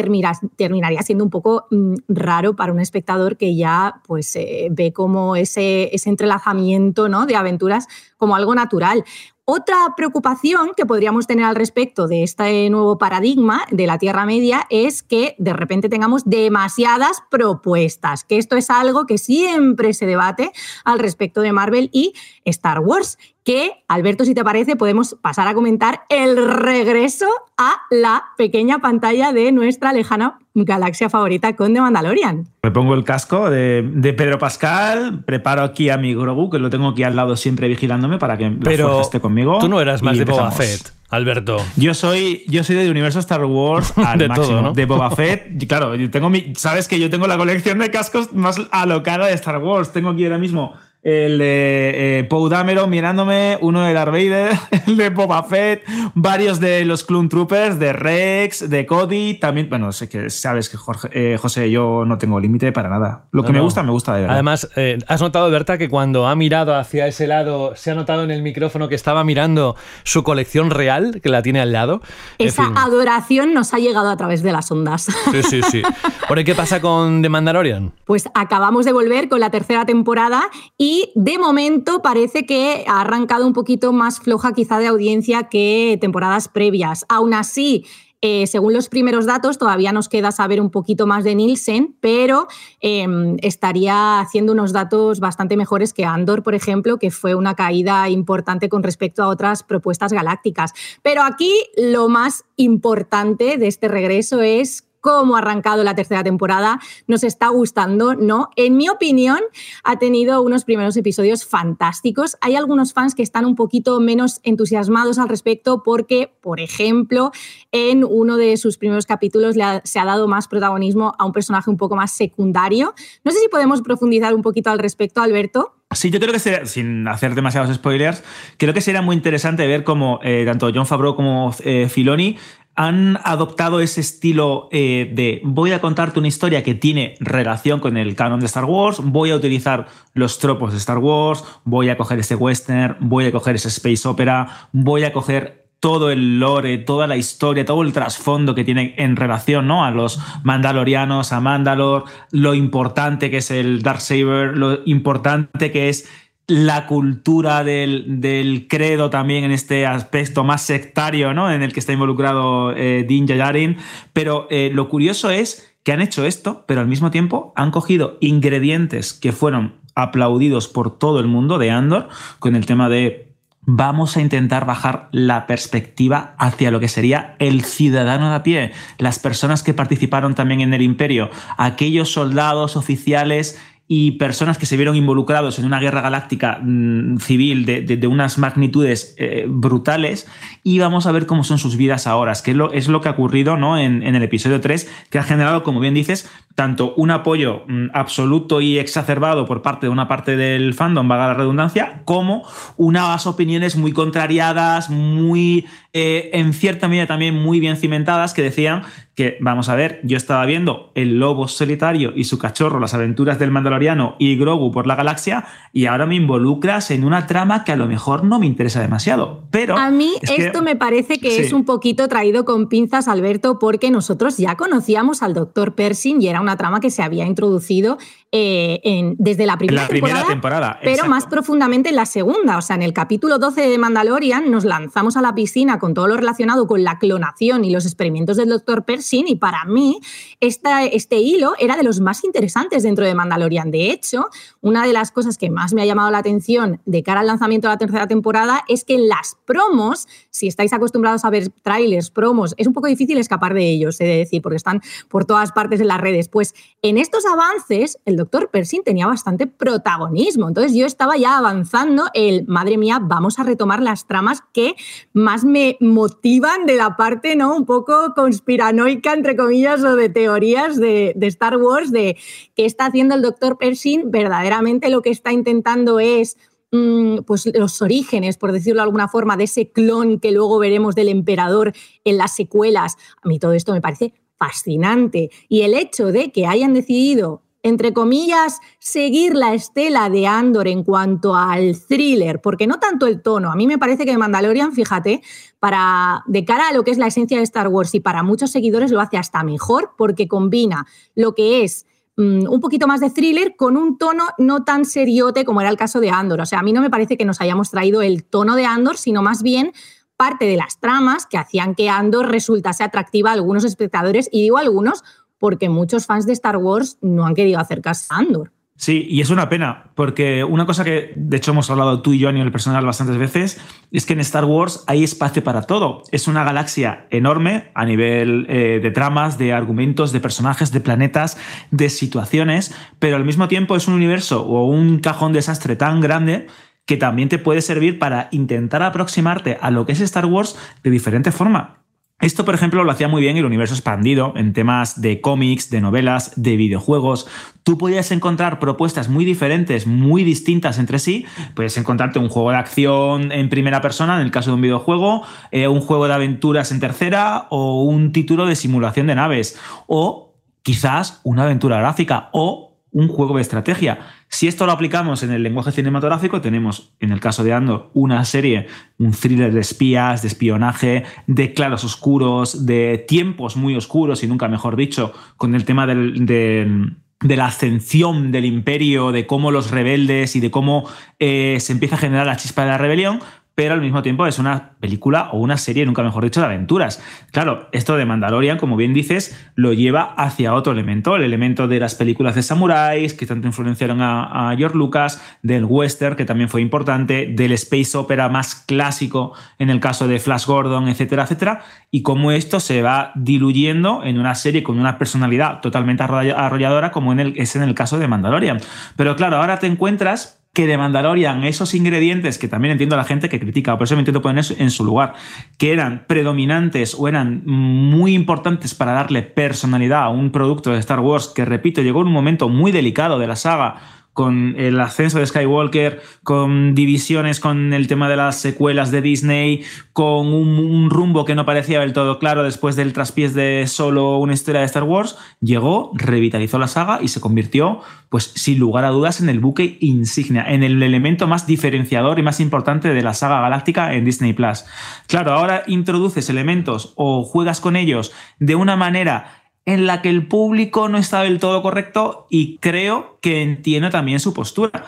terminaría siendo un poco mm, raro para un espectador que ya pues, eh, ve como ese, ese entrelazamiento ¿no? de aventuras como algo natural. Otra preocupación que podríamos tener al respecto de este nuevo paradigma de la Tierra Media es que de repente tengamos demasiadas propuestas, que esto es algo que siempre se debate al respecto de Marvel y Star Wars, que, Alberto, si te parece, podemos pasar a comentar el regreso a la pequeña pantalla de nuestra lejana galaxia favorita con The Mandalorian. Me pongo el casco de, Pedro Pascal, preparo aquí a mi Grogu, que lo tengo aquí al lado siempre vigilándome para que Pero esté conmigo. Tú no eras más de Boba Fett. Alberto. Yo soy, yo soy del universo Star Wars al de máximo. Todo, De Boba Fett. claro, yo tengo mi, sabes que yo tengo la colección de cascos más alocada de Star Wars. Tengo aquí ahora mismo el de eh, Poe Dameron mirándome, uno de Darth Vader, el de Boba Fett, varios de los Clone Troopers, de Rex, de Cody, también, bueno, sé que sabes que Jorge, eh, José, yo no tengo límite para nada. Lo que me gusta, me gusta de verdad. Además, eh, has notado, Berta, que cuando ha mirado hacia ese lado, se ha notado en el micrófono que estaba mirando su colección real, que la tiene al lado. Esa adoración nos ha llegado a través de las ondas. Sí, sí, sí. ¿Por qué pasa con The Mandalorian? Pues acabamos de volver con la tercera temporada y y de momento parece que ha arrancado un poquito más floja quizá de audiencia que temporadas previas. Aún así, eh, según los primeros datos, todavía nos queda saber un poquito más de Nielsen, pero em, estaría haciendo unos datos bastante mejores que Andor, por ejemplo, que fue una caída importante con respecto a otras propuestas galácticas. Pero aquí lo más importante de este regreso es cómo ha arrancado la tercera temporada, nos está gustando, ¿no? En mi opinión, ha tenido unos primeros episodios fantásticos. Hay algunos fans que están un poquito menos entusiasmados al respecto porque, por ejemplo, en uno de sus primeros capítulos se ha dado más protagonismo a un personaje un poco más secundario. No sé si podemos profundizar un poquito al respecto, Alberto. Sí, yo creo que sería, sin hacer demasiados spoilers, creo que sería muy interesante ver cómo eh, tanto John Favreau como eh, Filoni han adoptado ese estilo eh, de voy a contarte una historia que tiene relación con el canon de Star Wars, voy a utilizar los tropos de Star Wars, voy a coger ese western, voy a coger ese space opera, voy a coger todo el lore, toda la historia, todo el trasfondo que tiene en relación ¿no? a los mandalorianos, a Mandalore, lo importante que es el Darksaber, lo importante que es la cultura del, credo también en este aspecto más sectario, ¿no? En el que está involucrado eh, Din Djarin. Pero eh, lo curioso es que han hecho esto, pero al mismo tiempo han cogido ingredientes que fueron aplaudidos por todo el mundo de Andor, con el tema de vamos a intentar bajar la perspectiva hacia lo que sería el ciudadano de a pie, las personas que participaron también en el imperio, aquellos soldados, oficiales y personas que se vieron involucrados en una guerra galáctica mm, civil de, unas magnitudes eh, brutales y vamos a ver cómo son sus vidas ahora, que es lo, es lo que ha ocurrido ¿no? en, en, el episodio 3, que ha generado, como bien dices, tanto un apoyo mm, absoluto y exacerbado por parte de una parte del fandom, vaga la redundancia, como unas opiniones muy contrariadas, muy, eh, en cierta medida también muy bien cimentadas, que decían que, vamos a ver, yo estaba viendo el lobo solitario y su cachorro, las aventuras del Mandaloriano y Grogu por la galaxia, y ahora me involucras en una trama que a lo mejor no me interesa demasiado. Pero. A mí esto me parece que es un poquito traído con pinzas, Alberto, porque nosotros ya conocíamos al doctor Pershing y era una trama que se había introducido eh, desde la primera, temporada, pero más profundamente en la segunda. O sea, en el capítulo 12 de Mandalorian nos lanzamos a la piscina con todo lo relacionado con la clonación y los experimentos del Dr. Pershing y para mí este hilo era de los más interesantes dentro de Mandalorian. De hecho, una de las cosas que más me ha llamado la atención de cara al lanzamiento de la tercera temporada es que las promos, si estáis acostumbrados a ver trailers, promos, es un poco difícil escapar de ellos, he de decir, porque están por todas partes en las redes. Pues en estos avances, el doctor Pershing tenía bastante protagonismo. Entonces yo estaba ya avanzando el, madre mía, vamos a retomar las tramas que más me motivan de la parte, ¿no? Un poco conspiranoica, entre comillas, o de teorías de, Star Wars, de qué está haciendo el doctor Pershing. Verdaderamente lo que está intentando es mm, pues los orígenes, por decirlo de alguna forma, de ese clon que luego veremos del emperador en las secuelas. A mí todo esto me parece fascinante. Y el hecho de que hayan decidido entre comillas, seguir la estela de Andor en cuanto al thriller, porque no tanto el tono. A mí me parece que Mandalorian, fíjate, para de cara a lo que es la esencia de Star Wars y para muchos seguidores lo hace hasta mejor porque combina lo que es mm, un poquito más de thriller con un tono no tan seriote como era el caso de Andor. O sea, a mí no me parece que nos hayamos traído el tono de Andor, sino más bien parte de las tramas que hacían que Andor resultase atractiva a algunos espectadores, y digo algunos porque muchos fans de Star Wars no han querido acercarse a Andor. Sí, y es una pena, porque una cosa que de hecho hemos hablado tú y yo a nivel personal bastantes veces, es que en Star Wars hay espacio para todo. Es una galaxia enorme a nivel eh, de tramas, de argumentos, de personajes, de planetas, de situaciones, pero al mismo tiempo es un universo o un cajón desastre tan grande que también te puede servir para intentar aproximarte a lo que es Star Wars de diferente forma. Esto, por ejemplo, lo hacía muy bien el universo expandido en temas de cómics, de novelas, de videojuegos. Tú podías encontrar propuestas muy diferentes, muy distintas entre sí. Puedes encontrarte un juego de acción en primera persona, en el caso de un videojuego, eh, un juego de aventuras en tercera o un título de simulación de naves. O quizás una aventura gráfica o un juego de estrategia. Si esto lo aplicamos en el lenguaje cinematográfico, tenemos, en el caso de Andor, una serie, un thriller de espías, de espionaje, de claros oscuros, de tiempos muy oscuros y nunca mejor dicho, con el tema de, la ascensión del imperio, de cómo los rebeldes y de cómo eh, se empieza a generar la chispa de la rebelión, pero al mismo tiempo es una película o una serie, nunca mejor dicho, de aventuras. Claro, esto de Mandalorian, como bien dices, lo lleva hacia otro elemento, el elemento de las películas de samuráis, que tanto influenciaron a, George Lucas, del western, que también fue importante, del space opera más clásico en el caso de Flash Gordon, etcétera, etcétera, y cómo esto se va diluyendo en una serie con una personalidad totalmente arrolladora, como es en el caso de Mandalorian. Pero claro, ahora te encuentras que de Mandalorian esos ingredientes, que también entiendo a la gente que critica, por eso me intento poner en su lugar, que eran predominantes o eran muy importantes para darle personalidad a un producto de Star Wars que, repito, llegó en un momento muy delicado de la saga, con el ascenso de Skywalker, con divisiones con el tema de las secuelas de Disney, con un, rumbo que no parecía del todo claro después del traspiés de solo una historia de Star Wars, llegó, revitalizó la saga y se convirtió, pues sin lugar a dudas, en el buque insignia, en el elemento más diferenciador y más importante de la saga galáctica en Disney Plus. Claro, ahora introduces elementos o juegas con ellos de una manera en la que el público no está del todo correcto y creo que entiende también su postura.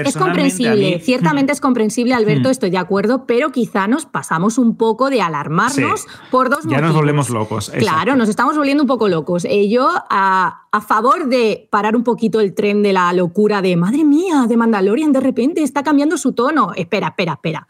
Es comprensible, ciertamente es comprensible, Alberto, mm. estoy de acuerdo, pero quizá nos pasamos un poco de alarmarnos por dos ya nos volvemos locos. Claro, nos estamos volviendo un poco locos. Eh, yo, a, a, favor de parar un poquito el tren de la locura de, madre mía, de Mandalorian de repente está cambiando su tono. Espera, espera, espera.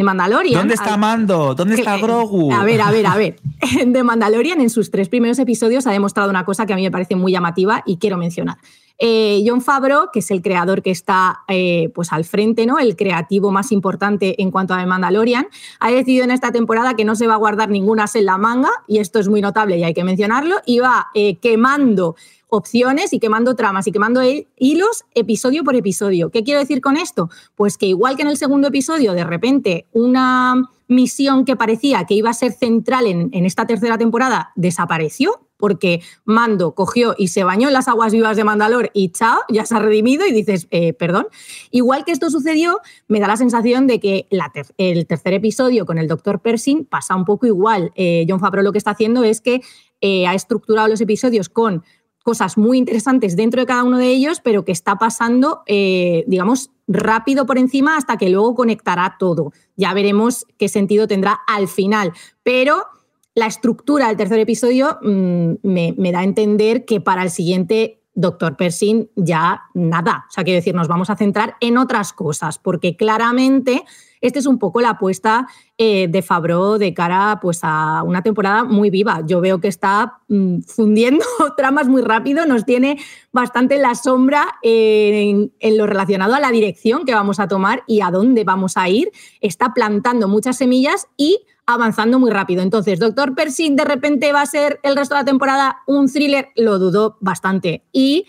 De Mandalorian. ¿Dónde está Mando? ¿Dónde está Grogu? A ver, a ver, a ver. De Mandalorian en sus tres primeros episodios ha demostrado una cosa que a mí me parece muy llamativa y quiero mencionar. Eh, John Favreau, que es el creador que está eh, pues al frente, ¿no? el creativo más importante en cuanto a The Mandalorian, ha decidido en esta temporada que no se va a guardar ninguna en la manga, y esto es muy notable y hay que mencionarlo, y va eh, quemando opciones y quemando tramas y quemando hilos episodio por episodio. ¿Qué quiero decir con esto? Pues que igual que en el segundo episodio, de repente, una misión que parecía que iba a ser central en, en esta tercera temporada desapareció, porque Mando cogió y se bañó en las aguas vivas de Mandalor y chao, ya se ha redimido y dices, eh, perdón. Igual que esto sucedió, me da la sensación de que el tercer episodio con el Dr. Pershing pasa un poco igual. Eh, John Favreau lo que está haciendo es que eh, ha estructurado los episodios con cosas muy interesantes dentro de cada uno de ellos, pero que está pasando, digamos, rápido por encima hasta que luego conectará todo. Ya veremos qué sentido tendrá al final. Pero la estructura del tercer episodio mm, me, da a entender que para el siguiente Doctor Pershing ya nada. O sea, quiero decir, nos vamos a centrar en otras cosas, porque claramente esta es un poco la apuesta eh, de Fabro de cara pues, a una temporada muy viva. Yo veo que está mm, fundiendo tramas muy rápido, nos tiene bastante en la sombra en, lo relacionado a la dirección que vamos a tomar y a dónde vamos a ir. Está plantando muchas semillas y avanzando muy rápido. Entonces, Doctor Percy de repente va a ser el resto de la temporada un thriller, lo dudó bastante. Y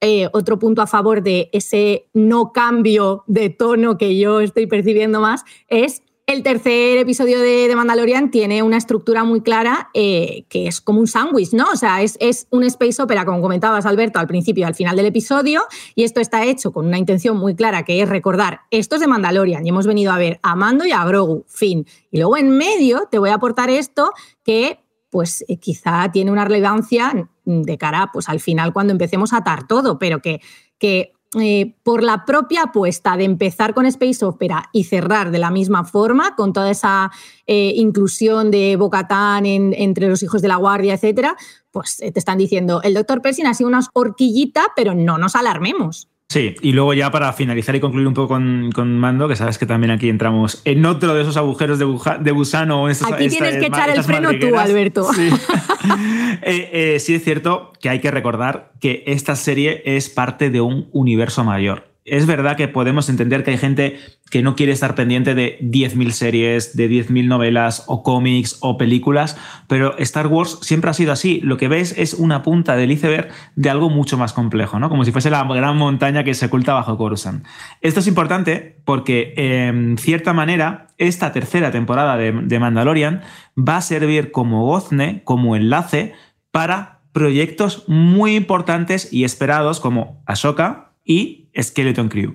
eh, otro punto a favor de ese no cambio de tono que yo estoy percibiendo más es el tercer episodio de, Mandalorian tiene una estructura muy clara eh, que es como un sándwich, ¿no? O sea, es, es, un space opera, como comentabas, Alberto, al principio y al final del episodio, y esto está hecho con una intención muy clara, que es recordar, esto es de Mandalorian, y hemos venido a ver a Mando y a Grogu, fin. Y luego en medio te voy a aportar esto que pues eh, quizá tiene una relevancia de cara pues, al final cuando empecemos a atar todo, pero que, que eh, por la propia apuesta de empezar con Space Opera y cerrar de la misma forma, con toda esa eh, inclusión de Bocatán entre los hijos de la guardia, etcétera, pues eh, te están diciendo, el doctor Pershing ha sido una horquillita, pero no nos alarmemos. Sí, y luego ya para finalizar y concluir un poco con, Mando, que sabes que también aquí entramos en otro de esos agujeros de, de gusano. aquí tienes que echar el freno tú, Alberto. Sí. Eh, eh, sí es cierto que hay que recordar que esta serie es parte de un universo mayor es verdad que podemos entender que hay gente que no quiere estar pendiente de 10.000 series, de 10.000 novelas o cómics o películas, pero Star Wars siempre ha sido así. Lo que ves es una punta del iceberg de algo mucho más complejo, ¿no? Como si fuese la gran montaña que se oculta bajo Coruscant. Esto es importante porque, en cierta manera, esta tercera temporada de, de Mandalorian va a servir como gozne, como enlace para proyectos muy importantes y esperados como Ahsoka y Skeleton Crew.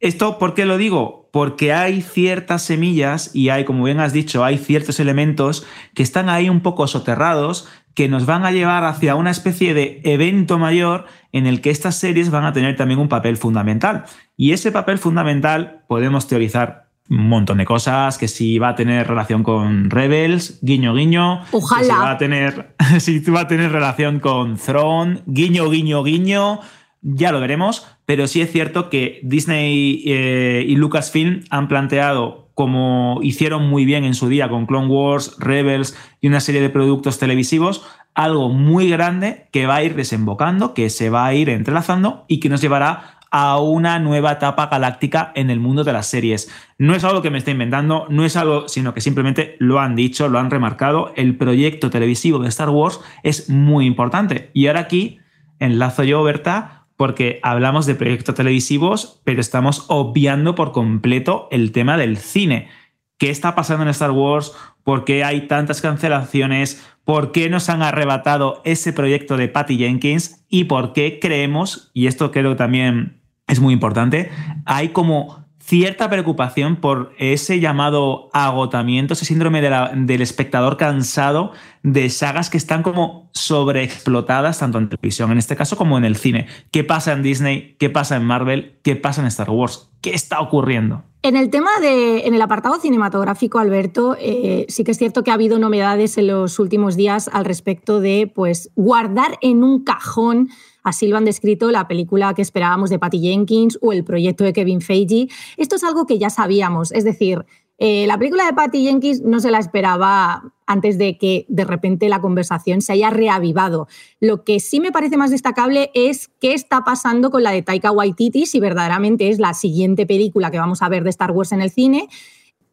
¿Esto por qué lo digo? Porque hay ciertas semillas y hay, como bien has dicho, hay ciertos elementos que están ahí un poco soterrados que nos van a llevar hacia una especie de evento mayor en el que estas series van a tener también un papel fundamental. Y ese papel fundamental podemos teorizar un montón de cosas, que si va a tener relación con Rebels, guiño guiño. Ojalá. si va a tener, si va a tener relación con Throne, guiño guiño guiño ya lo veremos, pero sí es cierto que Disney eh, y Lucasfilm han planteado, como hicieron muy bien en su día con Clone Wars, Rebels y una serie de productos televisivos, algo muy grande que va a ir desembocando, que se va a ir entrelazando y que nos llevará a una nueva etapa galáctica en el mundo de las series. No es algo que me esté inventando, no es algo, sino que simplemente lo han dicho, lo han remarcado. El proyecto televisivo de Star Wars es muy importante. Y ahora aquí enlazo yo, Berta, porque hablamos de proyectos televisivos, pero estamos obviando por completo el tema del cine. ¿Qué está pasando en Star Wars? ¿Por qué hay tantas cancelaciones? ¿Por qué nos han arrebatado ese proyecto de Patty Jenkins? ¿Y por qué creemos, y esto creo que también es muy importante, hay como cierta preocupación por ese llamado agotamiento, ese síndrome del espectador cansado de sagas que están como sobreexplotadas tanto en televisión, en este caso, como en el cine. ¿Qué pasa en Disney? ¿Qué pasa en Marvel? ¿Qué pasa en Star Wars? ¿Qué está ocurriendo? En el tema de, en el apartado cinematográfico, Alberto, eh, sí que es cierto que ha habido novedades en los últimos días al respecto de, pues, guardar en un cajón Así lo han descrito la película que esperábamos de Patty Jenkins o el proyecto de Kevin Feige. Esto es algo que ya sabíamos, es decir, Eh, la película de Patty Jenkins no se la esperaba antes de que de repente la conversación se haya reavivado. Lo que sí me parece más destacable es qué está pasando con la de Taika Waititi, si verdaderamente es la siguiente película que vamos a ver de Star Wars en el cine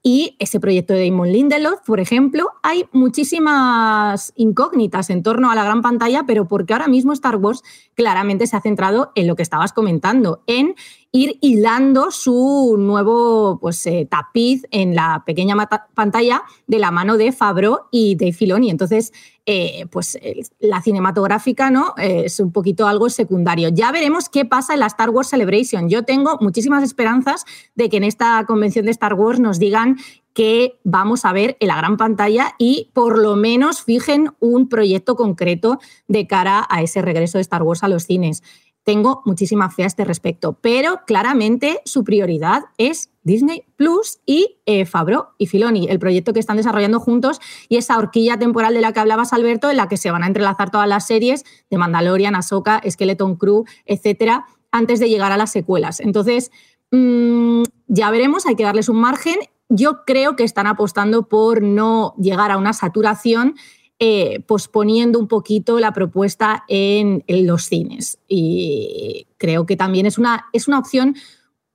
y ese proyecto de Damon Lindelof, por ejemplo, hay muchísimas incógnitas en torno a la gran pantalla, pero porque ahora mismo Star Wars claramente se ha centrado en lo que estabas comentando, en ir hilando su nuevo pues, eh, tapiz en la pequeña pantalla de la mano de Fabro y de Filoni. Entonces, eh, pues la cinematográfica ¿no? Eh, es un poquito algo secundario. Ya veremos qué pasa en la Star Wars Celebration. Yo tengo muchísimas esperanzas de que en esta convención de Star Wars nos digan que vamos a ver en la gran pantalla y por lo menos fijen un proyecto concreto de cara a ese regreso de Star Wars a los cines tengo muchísima fe a este respecto, pero claramente su prioridad es Disney Plus y eh, Fabro y Filoni, el proyecto que están desarrollando juntos y esa horquilla temporal de la que hablabas, Alberto, en la que se van a entrelazar todas las series de Mandalorian, Ahsoka, Skeleton Crew, etcétera, antes de llegar a las secuelas. Entonces, mm, ya veremos, hay que darles un margen. Yo creo que están apostando por no llegar a una saturación eh, posponiendo un poquito la propuesta en, los cines. Y creo que también es una, es una opción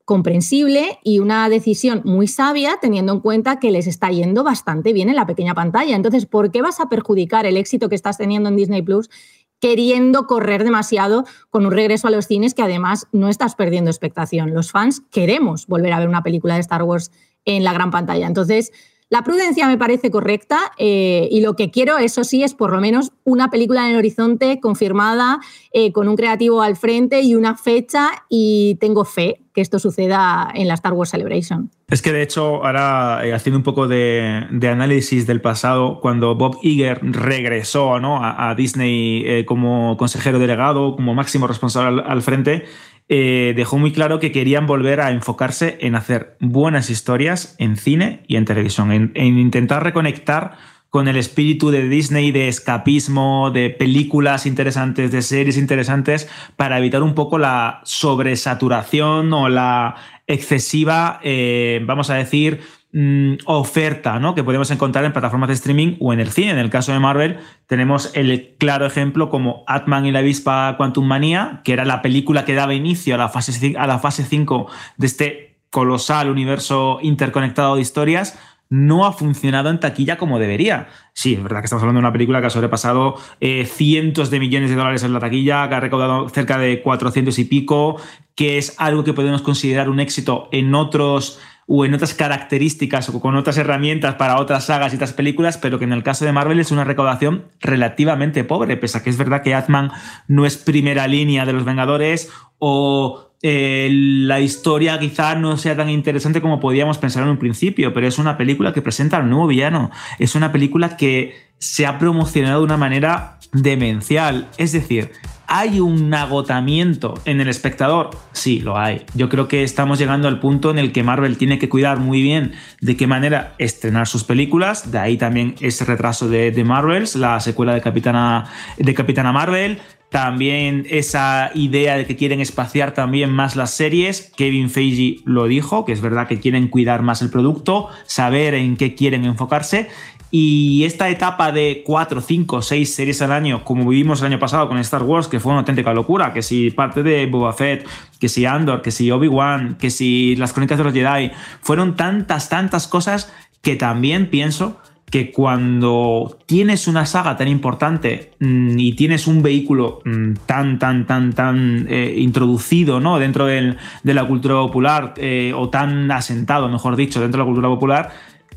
comprensible y una decisión muy sabia teniendo en cuenta que les está yendo bastante bien en la pequeña pantalla. Entonces, ¿por qué vas a perjudicar el éxito que estás teniendo en Disney Plus queriendo correr demasiado con un regreso a los cines que además no estás perdiendo expectación? Los fans queremos volver a ver una película de Star Wars en la gran pantalla. Entonces, la prudencia me parece correcta eh, y lo que quiero, eso sí, es por lo menos una película en el horizonte confirmada, eh, con un creativo al frente y una fecha y tengo fe que esto suceda en la Star Wars Celebration. Es que de hecho, ahora eh, haciendo un poco de, análisis del pasado, cuando Bob Iger regresó ¿no? a, Disney como consejero delegado, como máximo responsable al frente, eh, dejó muy claro que querían volver a enfocarse en hacer buenas historias en cine y en televisión, en, intentar reconectar con el espíritu de Disney de escapismo, de películas interesantes, de series interesantes, para evitar un poco la sobresaturación o la excesiva, eh, vamos a decir, Mm, oferta ¿no? que podemos encontrar en plataformas de streaming o en el cine. En el caso de Marvel tenemos el claro ejemplo como Atman y la avispa Quantum Manía, que era la película que daba inicio a la fase, a la fase 5 de este colosal universo interconectado de historias, no ha funcionado en taquilla como debería. Sí, es verdad que estamos hablando de una película que ha sobrepasado eh, cientos de millones de dólares en la taquilla, que ha recaudado cerca de 400 y pico, que es algo que podemos considerar un éxito en otros o en otras características o con otras herramientas para otras sagas y otras películas, pero que en el caso de Marvel es una recaudación relativamente pobre, pese a que es verdad que Atman no es primera línea de los Vengadores o eh, la historia quizá no sea tan interesante como podíamos pensar en un principio, pero es una película que presenta al nuevo villano, es una película que se ha promocionado de una manera demencial, es decir, ¿Hay un agotamiento en el espectador? Sí, lo hay. Yo creo que estamos llegando al punto en el que Marvel tiene que cuidar muy bien de qué manera estrenar sus películas. De ahí también ese retraso de, de Marvels, la secuela de Capitana, de Capitana Marvel. También esa idea de que quieren espaciar también más las series. Kevin Feige lo dijo, que es verdad que quieren cuidar más el producto, saber en qué quieren enfocarse. Y esta etapa de 4, 5, 6 series al año, como vivimos el año pasado con Star Wars, que fue una auténtica locura, que si parte de Boba Fett, que si Andor, que si Obi-Wan, que si las crónicas de los Jedi, fueron tantas, tantas cosas que también pienso que cuando tienes una saga tan importante mm, y tienes un vehículo mm, tan, tan, tan, tan eh, introducido ¿no? dentro de la cultura popular eh, o tan asentado, mejor dicho, dentro de la cultura popular,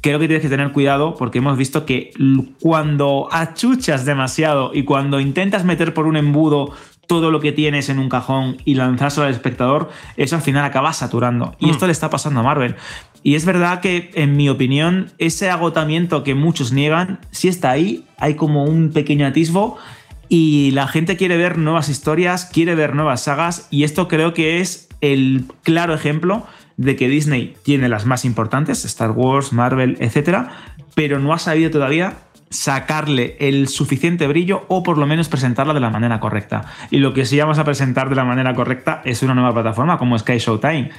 creo que tienes que tener cuidado porque hemos visto que cuando achuchas demasiado y cuando intentas meter por un embudo todo lo que tienes en un cajón y lanzárselo al espectador, eso al final acaba saturando. Y mm. esto le está pasando a Marvel. Y es verdad que, en mi opinión, ese agotamiento que muchos niegan, sí está ahí, hay como un pequeño atisbo y la gente quiere ver nuevas historias, quiere ver nuevas sagas y esto creo que es el claro ejemplo de que Disney tiene las más importantes, Star Wars, Marvel, etc., pero no ha sabido todavía sacarle el suficiente brillo o por lo menos presentarla de la manera correcta. Y lo que sí vamos a presentar de la manera correcta es una nueva plataforma como Sky Showtime.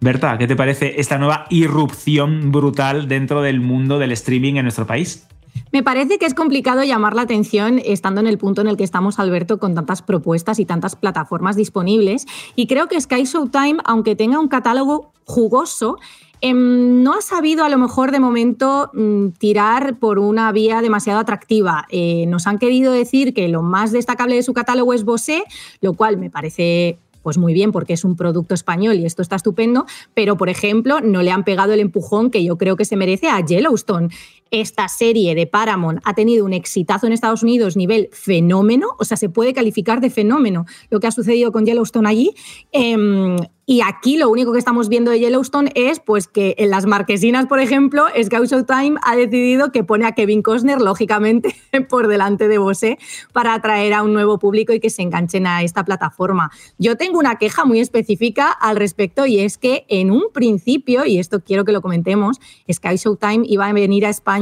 Berta, ¿qué te parece esta nueva irrupción brutal dentro del mundo del streaming en nuestro país? Me parece que es complicado llamar la atención estando en el punto en el que estamos, Alberto, con tantas propuestas y tantas plataformas disponibles. Y creo que Sky Showtime, aunque tenga un catálogo jugoso, em, no ha sabido a lo mejor de momento mm, tirar por una vía demasiado atractiva. Eh, nos han querido decir que lo más destacable de su catálogo es Bosé, lo cual me parece pues muy bien porque es un producto español y esto está estupendo, pero por ejemplo no le han pegado el empujón que yo creo que se merece a Yellowstone. Esta serie de Paramount ha tenido un exitazo en Estados Unidos nivel fenómeno, o sea, se puede calificar de fenómeno lo que ha sucedido con Yellowstone allí. Em, y aquí lo único que estamos viendo de Yellowstone es pues, que en las marquesinas, por ejemplo, Scout Showtime ha decidido que pone a Kevin Costner, lógicamente, por delante de Bosé para atraer a un nuevo público y que se enganchen a esta plataforma. Yo tengo una queja muy específica al respecto y es que en un principio, y esto quiero que lo comentemos, Sky Showtime iba a venir a España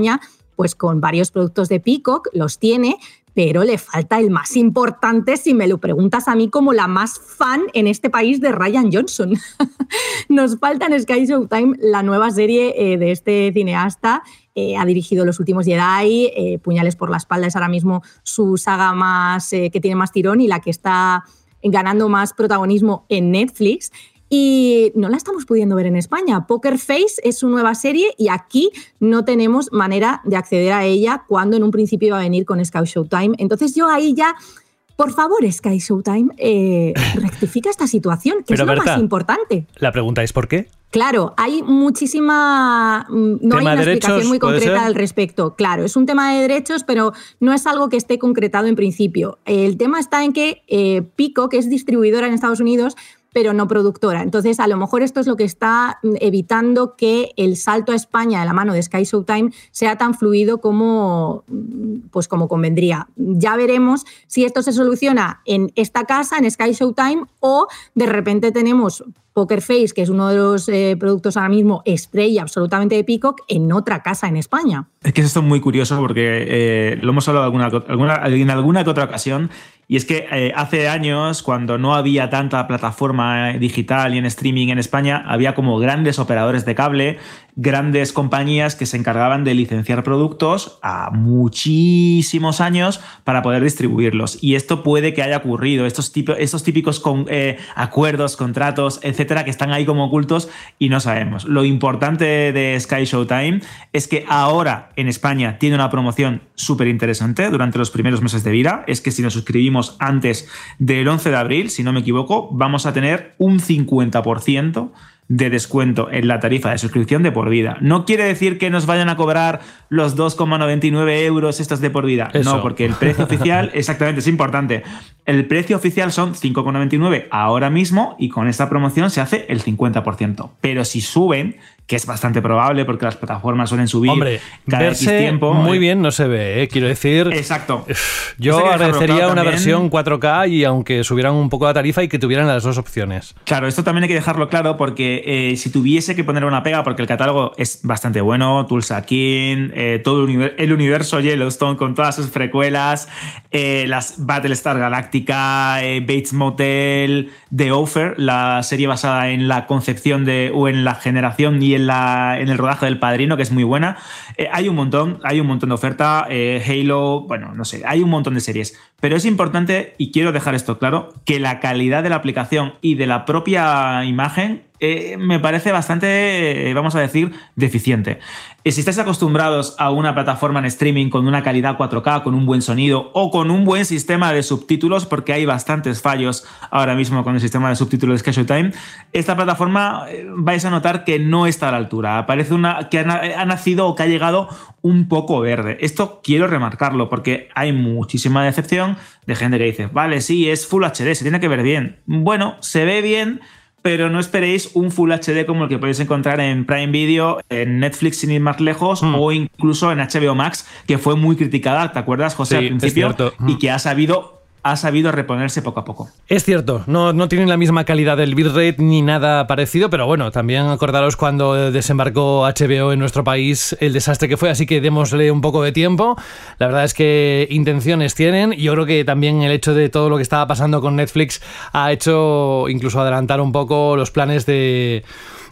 pues con varios productos de Peacock, los tiene, pero le falta el más importante si me lo preguntas a mí como la más fan en este país de Ryan Johnson. Nos falta en Sky Showtime la nueva serie eh, de este cineasta. Eh, ha dirigido Los Últimos Jedi, eh, Puñales por la espalda es ahora mismo su saga más que tiene más tirón y la que está ganando más protagonismo en Netflix y no la estamos pudiendo ver en España. Poker Face es su nueva serie y aquí no tenemos manera de acceder a ella cuando en un principio iba a venir con Sky Showtime. Entonces yo ahí ya por favor, Sky Showtime, eh, rectifica esta situación, que es lo más importante. La pregunta es ¿por qué? Claro, hay muchísima. Mm, no hay una explicación muy concreta al respecto. Claro, es un tema de derechos, pero no es algo que esté concretado en principio. El tema está en que eh, Pico, que es distribuidora en Estados Unidos, pero no productora. Entonces, a lo mejor esto es lo que está mm, evitando que el salto a España de la mano de Sky Showtime sea tan fluido como, mm, pues como convendría. Ya veremos si esto se soluciona en esta casa, en Sky Showtime, o de repente tenemos Poker Face, que es uno de los eh, productos ahora mismo estrella absolutamente de Peacock, en otra casa en España. Es que esto es muy curioso porque eh, lo hemos hablado alguna, alguna, en alguna que otra ocasión y es que eh, hace años, cuando no había tanta plataforma digital y en streaming en España, había como grandes operadores de cable, grandes compañías que se encargaban de licenciar productos a muchísimos años para poder distribuirlos. Y esto puede que haya ocurrido, estos, estos típicos eh, acuerdos, contratos, etcétera, que están ahí como ocultos y no sabemos. Lo importante de Sky Showtime es que ahora en España tiene una promoción súper interesante durante los primeros meses de vida. Es que si nos suscribimos antes del 11 de abril, si no me equivoco, vamos a tener un 50% de descuento en la tarifa de suscripción de por vida. No quiere decir que nos vayan a cobrar los 2,99 euros estos de por vida. No, porque el precio oficial, exactamente, es importante. El precio oficial son 5,99 ahora mismo y con esta promoción se hace el 50%. Pero si suben, que es bastante probable porque las plataformas suelen subir Hombre, cada X tiempo. Muy eh. bien no se ve, ¿eh? quiero decir. Exacto. Yo agradecería una versión 4K y aunque subieran un poco la tarifa y que tuvieran las dos opciones. Claro, esto también hay que dejarlo claro porque eh, si tuviese que poner una pega, porque el catálogo es bastante bueno, Tulsa King, todo el universo Yellowstone con todas sus frecuelas, las Battlestar Galactica, Bates Motel, The Offer, la serie basada en la concepción de o en la generación y en, la, en el rodaje del Padrino, que es muy buena. Eh, hay un montón, hay un montón de oferta. Eh, Halo, bueno, no sé, hay un montón de series. Pero es importante, y quiero dejar esto claro, que la calidad de la aplicación y de la propia imagen eh, me parece bastante, eh, vamos a decir, deficiente. Si estáis acostumbrados a una plataforma en streaming con una calidad 4K, con un buen sonido o con un buen sistema de subtítulos, porque hay bastantes fallos ahora mismo con el sistema de subtítulos de Time, esta plataforma eh, vais a notar que no está a la altura. Parece una, que ha nacido o que ha llegado un poco verde. Esto quiero remarcarlo porque hay muchísima decepción de gente que dice, vale, sí, es Full HD, se tiene que ver bien. Bueno, se ve bien pero no esperéis un Full HD como el que podéis encontrar en Prime Video, en Netflix sin ir más lejos hmm. o incluso en HBO Max, que fue muy criticada, ¿te acuerdas, José, al principio? Y que ha sabido ha sabido reponerse poco a poco. Es cierto, no, no tienen la misma calidad del bitrate ni nada parecido, pero bueno, también acordaros cuando desembarcó HBO en nuestro país el desastre que fue, así que démosle un poco de tiempo. La verdad es que intenciones tienen. Yo creo que también el hecho de todo lo que estaba pasando con Netflix ha hecho incluso adelantar un poco los planes de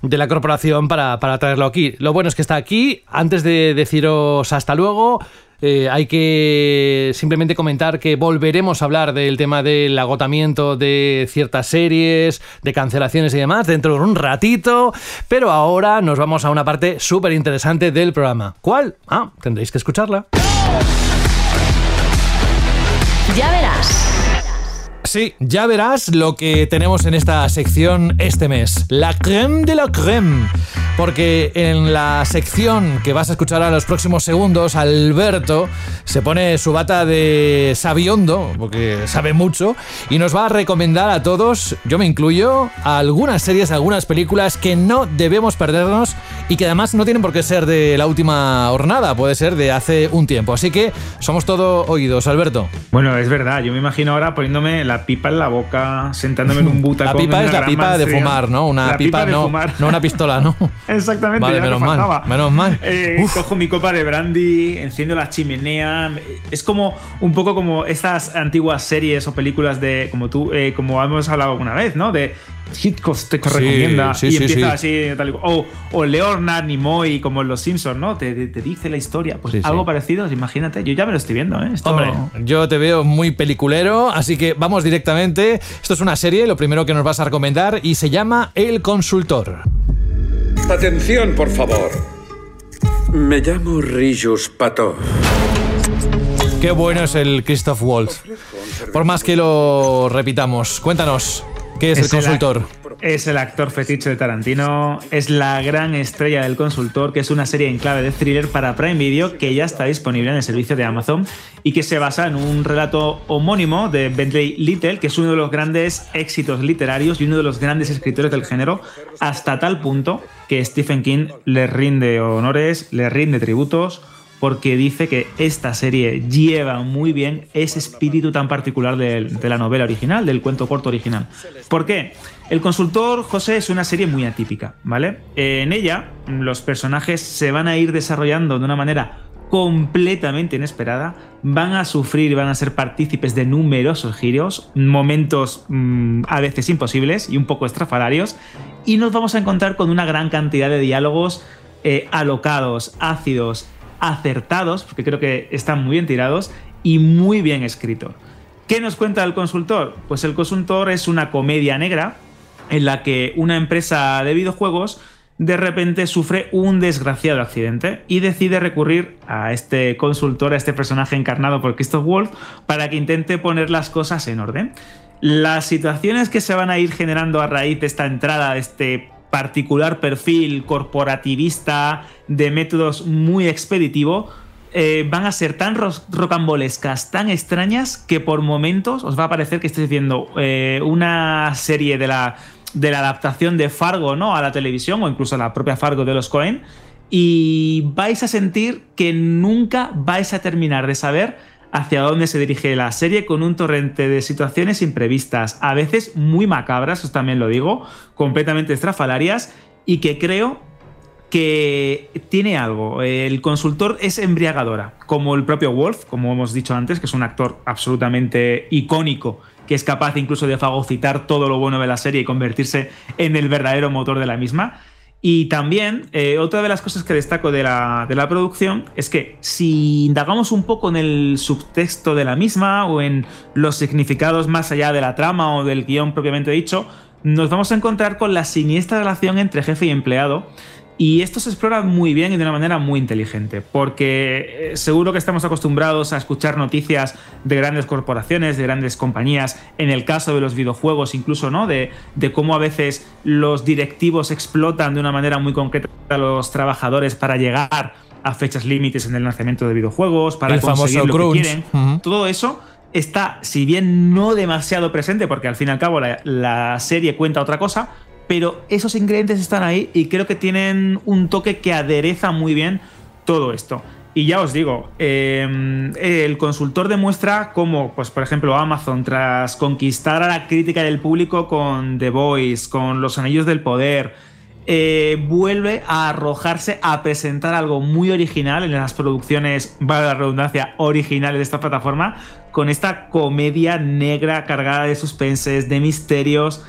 de la corporación para, para traerlo aquí. Lo bueno es que está aquí. Antes de deciros hasta luego, eh, hay que simplemente comentar que volveremos a hablar del tema del agotamiento de ciertas series, de cancelaciones y demás dentro de un ratito, pero ahora nos vamos a una parte súper interesante del programa. ¿Cuál? Ah, tendréis que escucharla. Ya verás. Sí, ya verás lo que tenemos en esta sección este mes. La creme de la creme. Porque en la sección que vas a escuchar a los próximos segundos, Alberto se pone su bata de sabiondo, porque sabe mucho, y nos va a recomendar a todos, yo me incluyo, algunas series, algunas películas que no debemos perdernos y que además no tienen por qué ser de la última jornada, puede ser de hace un tiempo. Así que somos todo oídos, Alberto. Bueno, es verdad, yo me imagino ahora poniéndome la pipa en la boca, sentándome en un butacón. La pipa es la pipa de fumar, ¿no? Una pipa, no, no una pistola, ¿no? Exactamente. Vale, menos mal, menos mal. Eh, cojo mi copa de brandy, enciendo la chimenea. Es como un poco como estas antiguas series o películas de, como tú, eh, como hemos hablado alguna vez, ¿no? De Hitchcock te recomienda y empieza así tal, o, o Leonard Nimoy como en Los Simpsons, ¿no? Te, te, dice la historia. Pues algo parecido, imagínate. Yo ya me lo estoy viendo, ¿eh? Hombre, yo te veo muy peliculero, así que vamos directamente. Esto es una serie, lo primero que nos vas a recomendar y se llama El Consultor. Atención, por favor. Me llamo Rijus Pato. Qué bueno es el Christoph Waltz. Por más que lo repitamos, cuéntanos, ¿qué es, el consultor? es el actor fetiche de Tarantino, es la gran estrella del consultor, que es una serie en clave de thriller para Prime Video que ya está disponible en el servicio de Amazon y que se basa en un relato homónimo de Bentley Little, que es uno de los grandes éxitos literarios y uno de los grandes escritores del género, hasta tal punto que Stephen King le rinde honores, le rinde tributos porque dice que esta serie lleva muy bien ese espíritu tan particular de, la novela original, del cuento corto original. ¿Por qué? El consultor José es una serie muy atípica, ¿vale? En ella los personajes se van a ir desarrollando de una manera completamente inesperada, van a sufrir, van a ser partícipes de numerosos giros, momentos mm, a veces imposibles y un poco estrafalarios, y nos vamos a encontrar con una gran cantidad de diálogos eh, alocados, ácidos, acertados, porque creo que están muy bien tirados y muy bien escritos. ¿Qué nos cuenta el consultor? Pues el consultor es una comedia negra en la que una empresa de videojuegos de repente sufre un desgraciado accidente y decide recurrir a este consultor, a este personaje encarnado por Christoph Wolf, para que intente poner las cosas en orden. Las situaciones que se van a ir generando a raíz de esta entrada, de este particular perfil corporativista de métodos muy expeditivo, eh, van a ser tan rocambolescas, tan extrañas, que por momentos os va a parecer que estéis viendo eh, una serie de la, de la adaptación de Fargo ¿no? a la televisión o incluso a la propia Fargo de los Cohen y vais a sentir que nunca vais a terminar de saber hacia dónde se dirige la serie con un torrente de situaciones imprevistas, a veces muy macabras, os también lo digo, completamente estrafalarias y que creo que tiene algo. El consultor es embriagadora, como el propio Wolf, como hemos dicho antes, que es un actor absolutamente icónico, que es capaz incluso de fagocitar todo lo bueno de la serie y convertirse en el verdadero motor de la misma. Y también, eh, otra de las cosas que destaco de la, de la, producción es que si indagamos un poco en el subtexto de la misma o en los significados más allá de la trama o del guion propiamente dicho, nos vamos a encontrar con la siniestra relación entre jefe y empleado y esto se explora muy bien y de una manera muy inteligente, porque eh, seguro que estamos acostumbrados a escuchar noticias de grandes corporaciones, de grandes compañías, en el caso de los videojuegos incluso, ¿no? De, de cómo a veces los directivos explotan de una manera muy concreta a los trabajadores para llegar a fechas límites en el lanzamiento de videojuegos, para el conseguir lo que quieren. Todo eso está, si bien no demasiado presente, porque al fin y al cabo la, la serie cuenta otra cosa, pero esos ingredientes están ahí y creo que tienen un toque que adereza muy bien todo esto. Y ya os digo, eh, el consultor demuestra cómo, pues, por ejemplo, Amazon, tras conquistar a la crítica del público con The Voice, con Los Anillos del Poder, eh, vuelve a arrojarse a presentar algo muy original en las producciones, vale la redundancia, originales de esta plataforma, con esta comedia negra cargada de suspenses, de misterios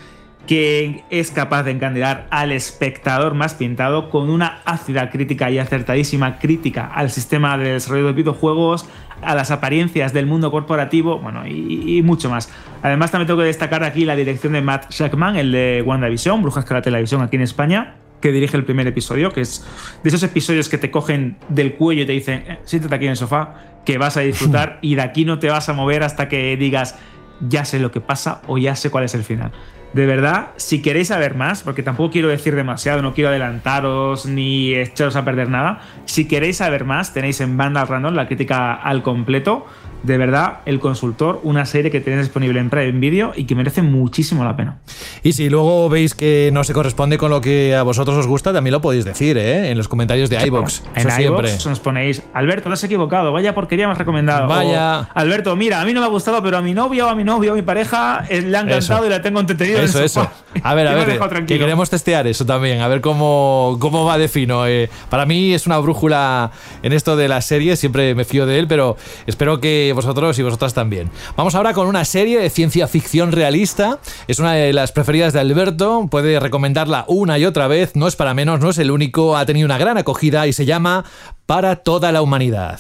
que es capaz de encandilar al espectador más pintado con una ácida crítica y acertadísima crítica al sistema de desarrollo de videojuegos, a las apariencias del mundo corporativo, bueno, y, y mucho más. Además, también tengo que destacar aquí la dirección de Matt Shackman, el de WandaVision, Brujas que la televisión aquí en España, que dirige el primer episodio, que es de esos episodios que te cogen del cuello y te dicen, eh, siéntate aquí en el sofá, que vas a disfrutar y de aquí no te vas a mover hasta que digas, ya sé lo que pasa o ya sé cuál es el final. De verdad, si queréis saber más, porque tampoco quiero decir demasiado, no quiero adelantaros ni echaros a perder nada, si queréis saber más, tenéis en Banda Random la crítica al completo. De verdad, El Consultor, una serie que tenéis disponible en Prime Video y que merece muchísimo la pena. Y si luego veis que no se corresponde con lo que a vosotros os gusta, también lo podéis decir, ¿eh? En los comentarios de iBox. En iVoox nos ponéis, Alberto, lo has equivocado, vaya porquería me has recomendado. Vaya. O, Alberto, mira, a mí no me ha gustado, pero a mi novia o a mi novio o a mi pareja eh, le ha encantado Eso. y la tengo entretenido en Eso, el eso. A ver, a ver, que queremos testear eso también, a ver cómo, cómo va de fino. eh. para mí es una brújula en esto de las series, siempre me fío de él, pero espero que vosotros y vosotras también. Vamos ahora con una serie de ciencia ficción realista, es una de las preferidas de Alberto, puede recomendarla una y otra vez, no es para menos, no es el único, ha tenido una gran acogida y se llama Para toda la humanidad.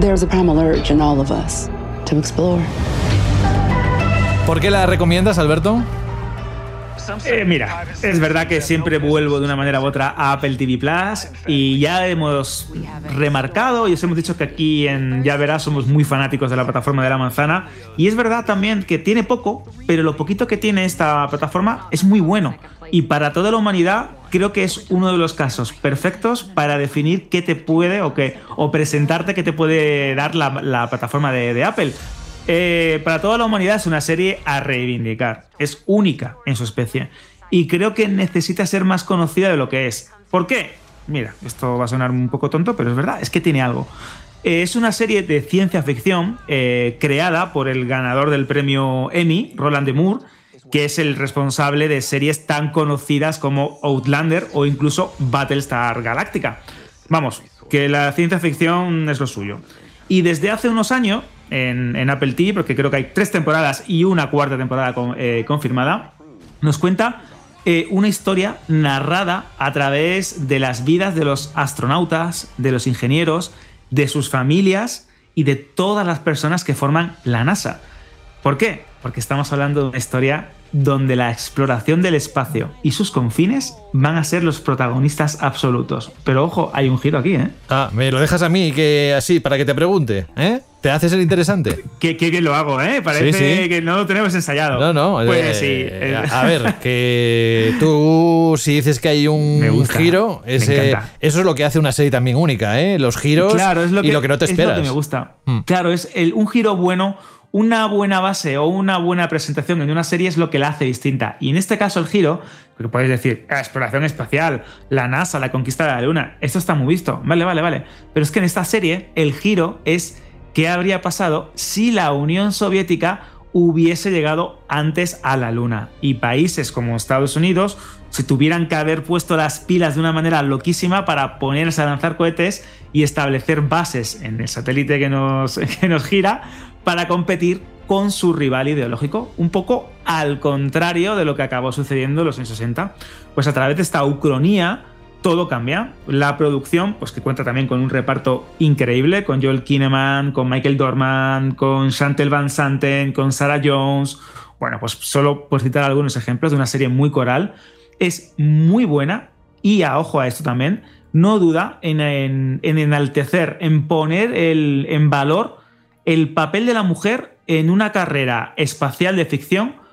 There's a primal urge in all of us to explore. ¿Por qué la recomiendas, Alberto? Eh, mira, es verdad que siempre vuelvo de una manera u otra a Apple TV Plus y ya hemos remarcado y os hemos dicho que aquí en Ya Verás somos muy fanáticos de la plataforma de la manzana y es verdad también que tiene poco, pero lo poquito que tiene esta plataforma es muy bueno y para toda la humanidad creo que es uno de los casos perfectos para definir qué te puede o, qué, o presentarte qué te puede dar la, la plataforma de, de Apple. Eh, para toda la humanidad es una serie a reivindicar. Es única en su especie. Y creo que necesita ser más conocida de lo que es. ¿Por qué? Mira, esto va a sonar un poco tonto, pero es verdad, es que tiene algo. Eh, es una serie de ciencia ficción eh, creada por el ganador del premio Emmy, Roland de Moore, que es el responsable de series tan conocidas como Outlander o incluso Battlestar Galactica. Vamos, que la ciencia ficción es lo suyo. Y desde hace unos años, en, Apple TV, porque creo que hay tres temporadas y una cuarta temporada eh, confirmada, nos cuenta eh, una historia narrada a través de las vidas de los astronautas, de los ingenieros, de sus familias y de todas las personas que forman la NASA. ¿Por qué? Porque estamos hablando de una historia donde la exploración del espacio y sus confines van a ser los protagonistas absolutos. Pero ojo, hay un giro aquí, ¿eh? Ah, me lo dejas a mí, que así, para que te pregunte, ¿eh? ¿Te haces el interesante? Qué, qué bien lo hago, ¿eh? Parece Sí, sí. que no lo tenemos ensayado. No, no. Pues eh, sí. eh, A ver, que tú si dices que hay un gusta, giro, ese- eso es lo que hace una serie también única, ¿eh? Los giros Claro, es lo que, y lo que no te es esperas. lo que me gusta. Mm. Claro, es el- un giro bueno, una buena base o una buena presentación en una serie es lo que la hace distinta. Y en este caso el giro, porque podéis decir, "Ah, exploración espacial, la NASA, la conquista de la Luna, esto está muy visto. Vale, vale, vale. Pero es que en esta serie el giro es qué habría pasado si la Unión Soviética hubiese llegado antes a la Luna. Y países como Estados Unidos, si tuvieran que haber puesto las pilas de una manera loquísima para ponerse a lanzar cohetes y establecer bases en el satélite que nos, que nos gira para competir con su rival ideológico, un poco al contrario de lo que acabó sucediendo en los años 60. Pues a través de esta ucronía todo cambia. La producción, pues que cuenta también con un reparto increíble, con Joel Kinnaman, con Michael Dorman, con Chantel Van Santen, con Sarah Jones. Bueno, pues solo por citar algunos ejemplos de una serie muy coral. Es muy buena y a ojo a esto también, no duda en, en- en enaltecer, en poner el- en valor el papel de la mujer en una carrera espacial de ficción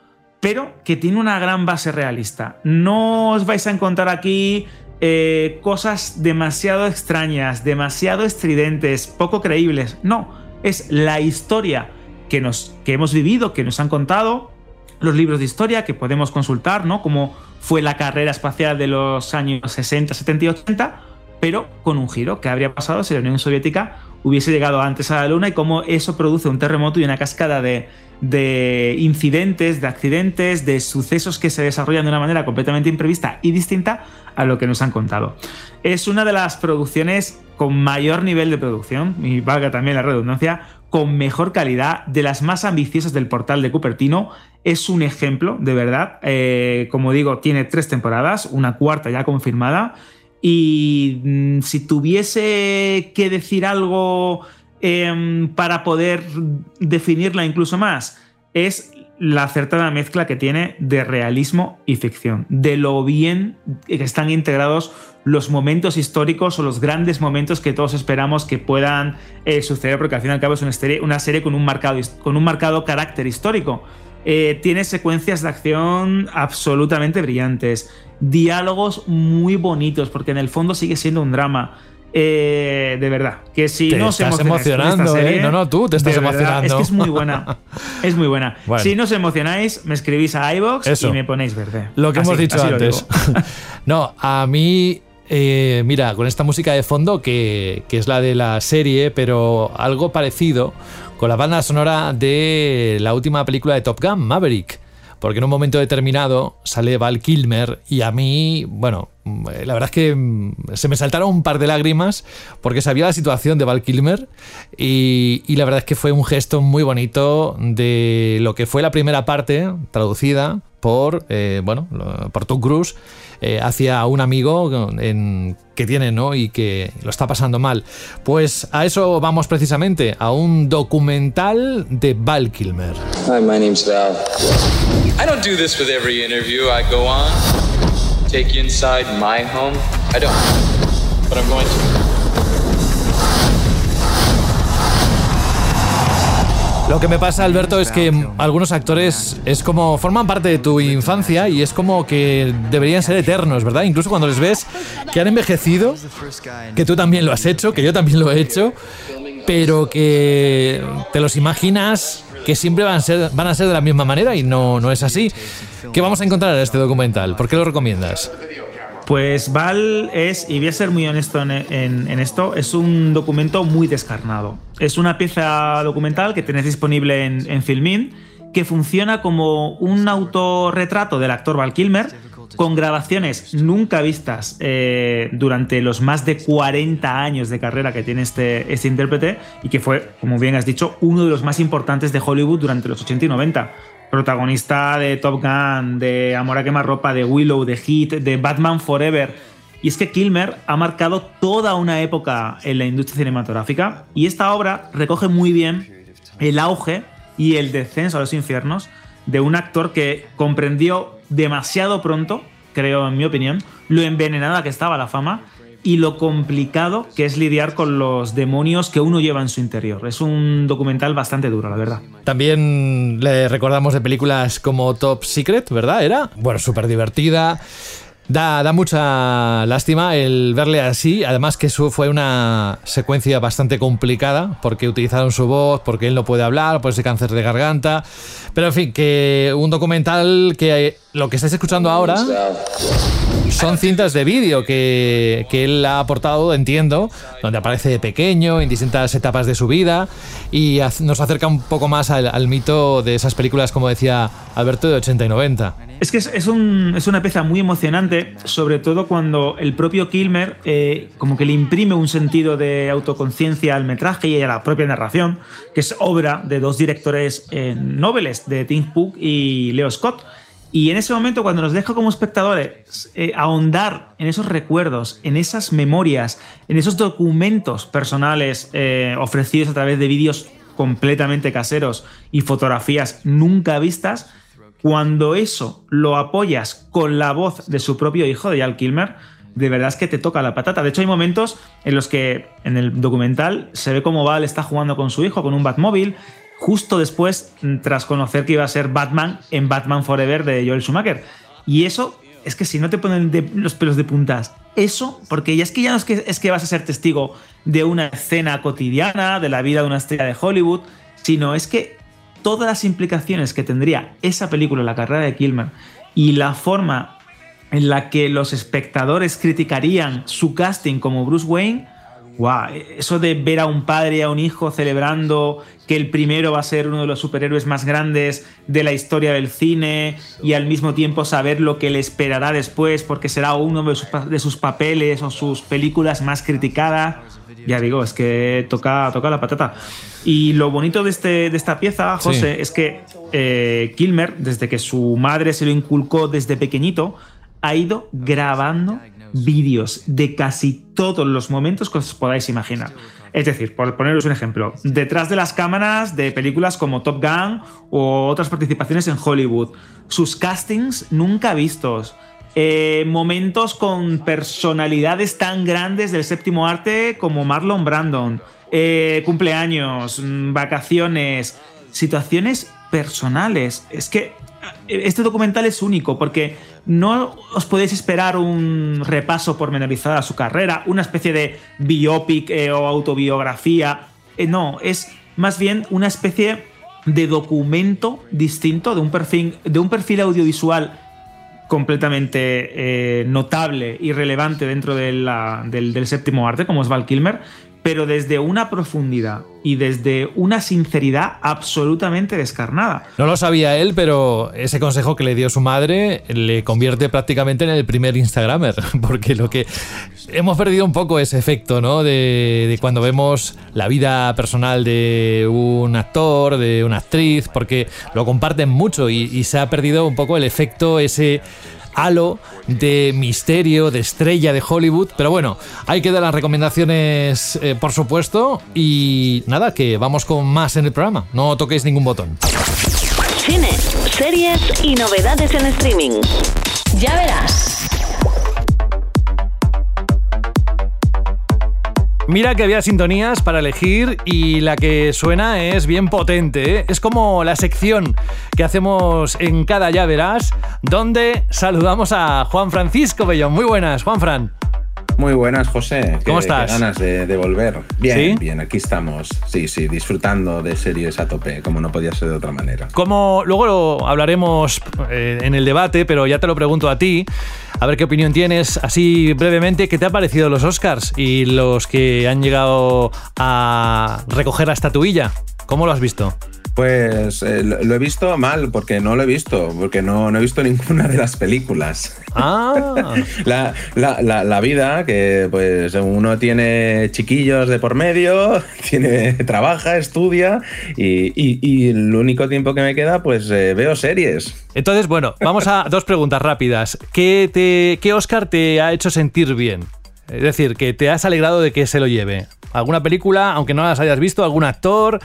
pero que tiene una gran base realista. No os vais a encontrar aquí eh, cosas demasiado extrañas, demasiado estridentes, poco creíbles. No, es la historia que, nos, que hemos vivido, que nos han contado, los libros de historia que podemos consultar, ¿no? Cómo fue la carrera espacial de los años 60, 70 y 80, pero con un giro. ¿Qué habría pasado si la Unión Soviética hubiese llegado antes a la Luna y cómo eso produce un terremoto y una cascada de, de incidentes, de accidentes, de sucesos que se desarrollan de una manera completamente imprevista y distinta a lo que nos han contado. Es una de las producciones con mayor nivel de producción, y valga también la redundancia, con mejor calidad, de las más ambiciosas del portal de Cupertino. Es un ejemplo, de verdad. Eh, como digo, tiene tres temporadas, una cuarta ya confirmada. Y mm, si tuviese que decir algo em, para poder definirla incluso más, es la acertada mezcla que tiene de realismo y ficción, de lo bien que están integrados los momentos históricos o los grandes momentos que todos esperamos que puedan eh, suceder, porque al fin y al cabo es una serie, con un marcado carácter histórico. Eh, tiene secuencias de acción absolutamente brillantes, diálogos muy bonitos, porque en el fondo sigue siendo un drama. Eh, de verdad, que si te no estás se emocionando, ¿eh? No, no, tú te estás emocionando. Es que es muy buena. Es muy buena. Bueno. Si no os emocionáis, me escribís a iBox y me ponéis verde. Lo que Así- hemos dicho antes. no, a mí, eh, mira, con esta música de fondo, que, que es la de la serie, pero algo parecido con la banda sonora de la última película de Top Gun, Maverick. Porque en un momento determinado sale Val Kilmer y a mí, bueno, mm, la verdad es que mm, se me saltaron un par de lágrimas porque sabía la situación de Val Kilmer y, y la verdad es que fue un gesto muy bonito de lo que fue la primera parte traducida por, eh, bueno, por Tom Cruise eh, hacia un amigo en- que tiene, ¿no? Y que lo está pasando mal. Pues a eso vamos precisamente, a un documental de Val Kilmer. Hi, my name's Val. I don't do this with every interview I go on. Take you inside my home. I don't. But I'm going to. Lo que me pasa, Alberto, es que algunos actores es como forman parte de tu infancia y es como que deberían ser eternos, ¿verdad? Incluso cuando les ves que han envejecido, que tú también lo has hecho, que yo también lo he hecho, pero que te los imaginas que siempre van a ser, van a ser de la misma manera y no, no es así. ¿Qué vamos a encontrar en este documental? ¿Por qué lo recomiendas? Pues Val es, y voy a ser muy honesto en, esto, es un documento muy descarnado. Es una pieza documental que tenéis disponible en, en Filmin, que funciona como un autorretrato del actor Val Kilmer, con grabaciones nunca vistas eh, durante los más de 40 años de carrera que tiene este, este intérprete, y que fue, como bien has dicho, uno de los más importantes de Hollywood durante los 80 y 90 protagonista de Top Gun, de Amor a quemarropa, de Willow, de Heat, de Batman Forever. Y es que Kilmer ha marcado toda una época en la industria cinematográfica y esta obra recoge muy bien el auge y el descenso a los infiernos de un actor que comprendió demasiado pronto, creo en mi opinión, lo envenenada que estaba la fama y lo complicado que es lidiar con los demonios que uno lleva en su interior. Es un documental bastante duro, la verdad. También le recordamos de películas como Top Secret, ¿verdad? Era, bueno, súper divertida. Da, da mucha lástima el verle así, además que eso fue una secuencia bastante complicada, porque utilizaron su voz, porque él no puede hablar, por ese cáncer de garganta. Pero en fin, que un documental que lo que estáis escuchando ahora son cintas de vídeo que, que él ha aportado, entiendo, donde aparece de pequeño, en distintas etapas de su vida, y nos acerca un poco más al, mito de esas películas, como decía Alberto, de 80 y 90. Es que es, es un- es una pieza muy emocionante, sobre todo cuando el propio Kilmer eh, como que le imprime un sentido de autoconciencia al metraje y a la propia narración, que es obra de dos directores eh, de Tim Hook y Leo Scott. Y en ese momento, cuando nos deja como espectadores eh, ahondar en esos recuerdos, en esas memorias, en esos documentos personales eh, ofrecidos a través de vídeos completamente caseros y fotografías nunca vistas, cuando eso lo apoyas con la voz de su propio hijo, de Val Kilmer, de verdad es que te toca la patata. De hecho, hay momentos en los que en el documental se ve cómo Val está jugando con su hijo, con un Batmóvil, justo después, mm, tras conocer que iba a ser Batman en Batman Forever de Joel Schumacher. Y eso es que si no te ponen los pelos de puntas, eso, porque ya es que ya no es que, es que vas a ser testigo de una escena cotidiana, de la vida de una estrella de Hollywood, sino es que todas las implicaciones que tendría esa película la carrera de Kilmer y la forma en la que los espectadores criticarían su casting como Bruce Wayne, wow, eso de ver a un padre y a un hijo celebrando que el primero va a ser uno de los superhéroes más grandes de la historia del cine y al mismo tiempo saber lo que le esperará después porque será uno de sus, de sus papeles o sus películas más criticadas. Ya digo, es que toca, toca la patata. Y lo bonito de, este, de esta pieza, José, Sí. es que eh, Kilmer, desde que su madre se lo inculcó desde pequeñito, ha ido grabando vídeos de casi todos los momentos que os podáis imaginar. Es decir, por poneros un ejemplo, detrás de las cámaras de películas como Top Gun o otras participaciones en Hollywood, sus castings nunca vistos, eh, momentos con personalidades tan grandes del séptimo arte como Marlon Brandon, eh, cumpleaños, mm, vacaciones, situaciones personales. Es que eh, este documental es único porque no os podéis esperar un repaso pormenorizado a su carrera, una especie de biopic eh, o autobiografía. Eh, no, es más bien una especie de documento distinto, de un perfil, de un perfil audiovisual completamente eh, notable y relevante dentro del, del séptimo arte, como es Val Kilmer, pero desde una profundidad y desde una sinceridad absolutamente descarnada. No lo sabía él, pero ese consejo que le dio su madre le convierte prácticamente en el primer Instagramer, porque lo que hemos perdido un poco ese efecto, ¿no? De, cuando vemos la vida personal de un actor, de una actriz, porque lo comparten mucho y se ha perdido un poco el efecto ese halo de misterio, de estrella de Hollywood. Pero bueno, ahí quedan las recomendaciones, eh, por supuesto. Y nada, que vamos con más en el programa. No toquéis ningún botón. Cine, series y novedades en streaming. Ya verás. Mira que había sintonías para elegir y la que suena es bien potente. ¿eh? Es como la sección que hacemos en cada Ya Verás, donde saludamos a Juan Francisco Bellón. Muy buenas, Juan Fran. Muy buenas, José. ¿Cómo Qué- estás? Qué ganas de, de volver. Bien, ¿Sí? bien, aquí estamos. Sí, sí, disfrutando de series a tope, como no podía ser de otra manera. Como luego lo hablaremos eh, en el debate, pero ya te lo pregunto a ti, a ver qué opinión tienes, así brevemente, ¿qué te ha parecido los Oscars y los que han llegado a recoger la estatuilla? ¿Cómo lo has visto? Pues eh, lo, he visto mal, porque no lo he visto, porque no, no he visto ninguna de las películas. Ah. la, la- la- la vida, que pues uno tiene chiquillos de por medio, tiene, trabaja, estudia, y, y- y el único tiempo que me queda, pues eh, veo series. Entonces, bueno, vamos a dos preguntas rápidas. ¿Qué, te, ¿Qué Oscar te ha hecho sentir bien? Es decir, que te has alegrado de que se lo lleve. ¿Alguna película, aunque no las hayas visto, algún actor?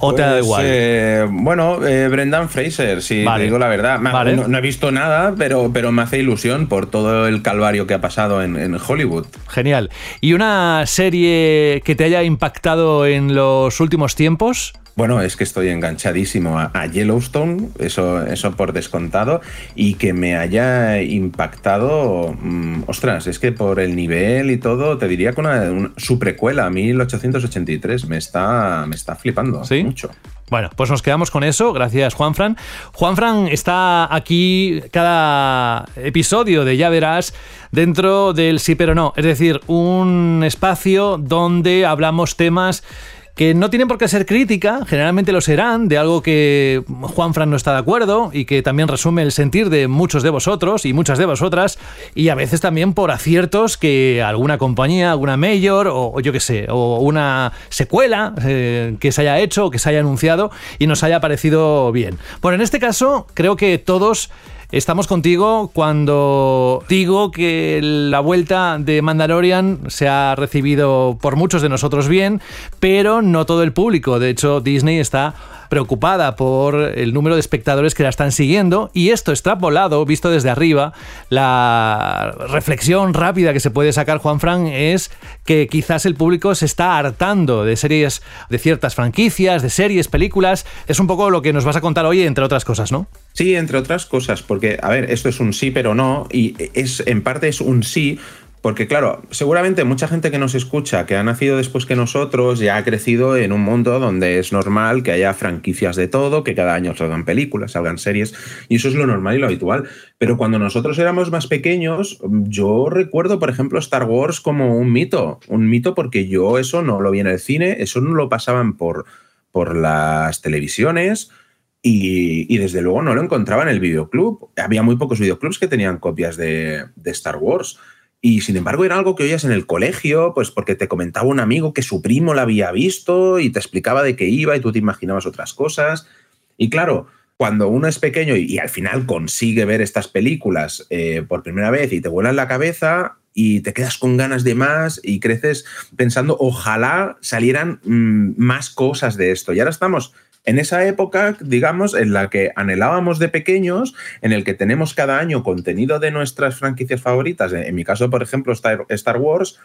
¿O te da Pues, igual? eh, bueno, eh, Brendan Fraser, si Vale. te digo la verdad. Me- Vale. no, no he visto nada, pero, pero me hace ilusión por todo el calvario que ha pasado en, en Hollywood. Genial. ¿Y una serie que te haya impactado en los últimos tiempos? Bueno, es que estoy enganchadísimo a, a Yellowstone, eso, eso por descontado, y que me haya impactado, mm, ostras, es que por el nivel y todo, te diría que una, una- su precuela, 1883, me está, me está flipando mucho. Bueno, pues nos quedamos con eso. Gracias, Juanfran. Juanfran está aquí cada episodio de Ya Verás dentro del Sí pero no. Es decir, un espacio donde hablamos temas que no tienen por qué ser crítica, generalmente lo serán, de algo que Juanfran no está de acuerdo y que también resume el sentir de muchos de vosotros y muchas de vosotras, y a veces también por aciertos que alguna compañía, alguna mayor o, o yo qué sé, o una secuela eh, que se haya hecho o que se haya anunciado y nos haya parecido bien. Bueno, en este caso creo que todos Estamos contigo cuando digo que la vuelta de Mandalorian se ha recibido por muchos de nosotros bien, pero no todo el público. De hecho, Disney está preocupada por el número de espectadores que la están siguiendo y esto extrapolado, visto desde arriba, la reflexión rápida que se puede sacar Juan Fran es que quizás el público se está hartando de series, de ciertas franquicias, de series, películas. Es un poco lo que nos vas a contar hoy, entre otras cosas, ¿no? Sí, entre otras cosas, porque, a ver, esto es un sí pero no, y es en parte es un sí Porque claro, seguramente mucha gente que nos escucha, que ha nacido después que nosotros, ya ha crecido en un mundo donde es normal que haya franquicias de todo, que cada año salgan películas, salgan series, y eso es lo normal y lo habitual. Pero cuando nosotros éramos más pequeños, yo recuerdo, por ejemplo, Star Wars como un mito, un mito porque yo eso no lo vi en el cine, eso no lo pasaban por, por las televisiones. Y, y, desde luego no lo encontraba en el videoclub. Había muy pocos videoclubs que tenían copias de, de Star Wars. Y sin embargo era algo que oías en el colegio, pues porque te comentaba un amigo que su primo la había visto y te explicaba de qué iba y tú te imaginabas otras cosas. Y claro, cuando uno es pequeño y, al final consigue ver estas películas eh, por primera vez y te vuelan la cabeza y te quedas con ganas de más y creces pensando, ojalá salieran mmm, más cosas de esto. Y ahora estamos en esa época, digamos, en la que anhelábamos de pequeños, en el que tenemos cada año contenido de nuestras franquicias favoritas, en mi caso, por ejemplo, Star Wars,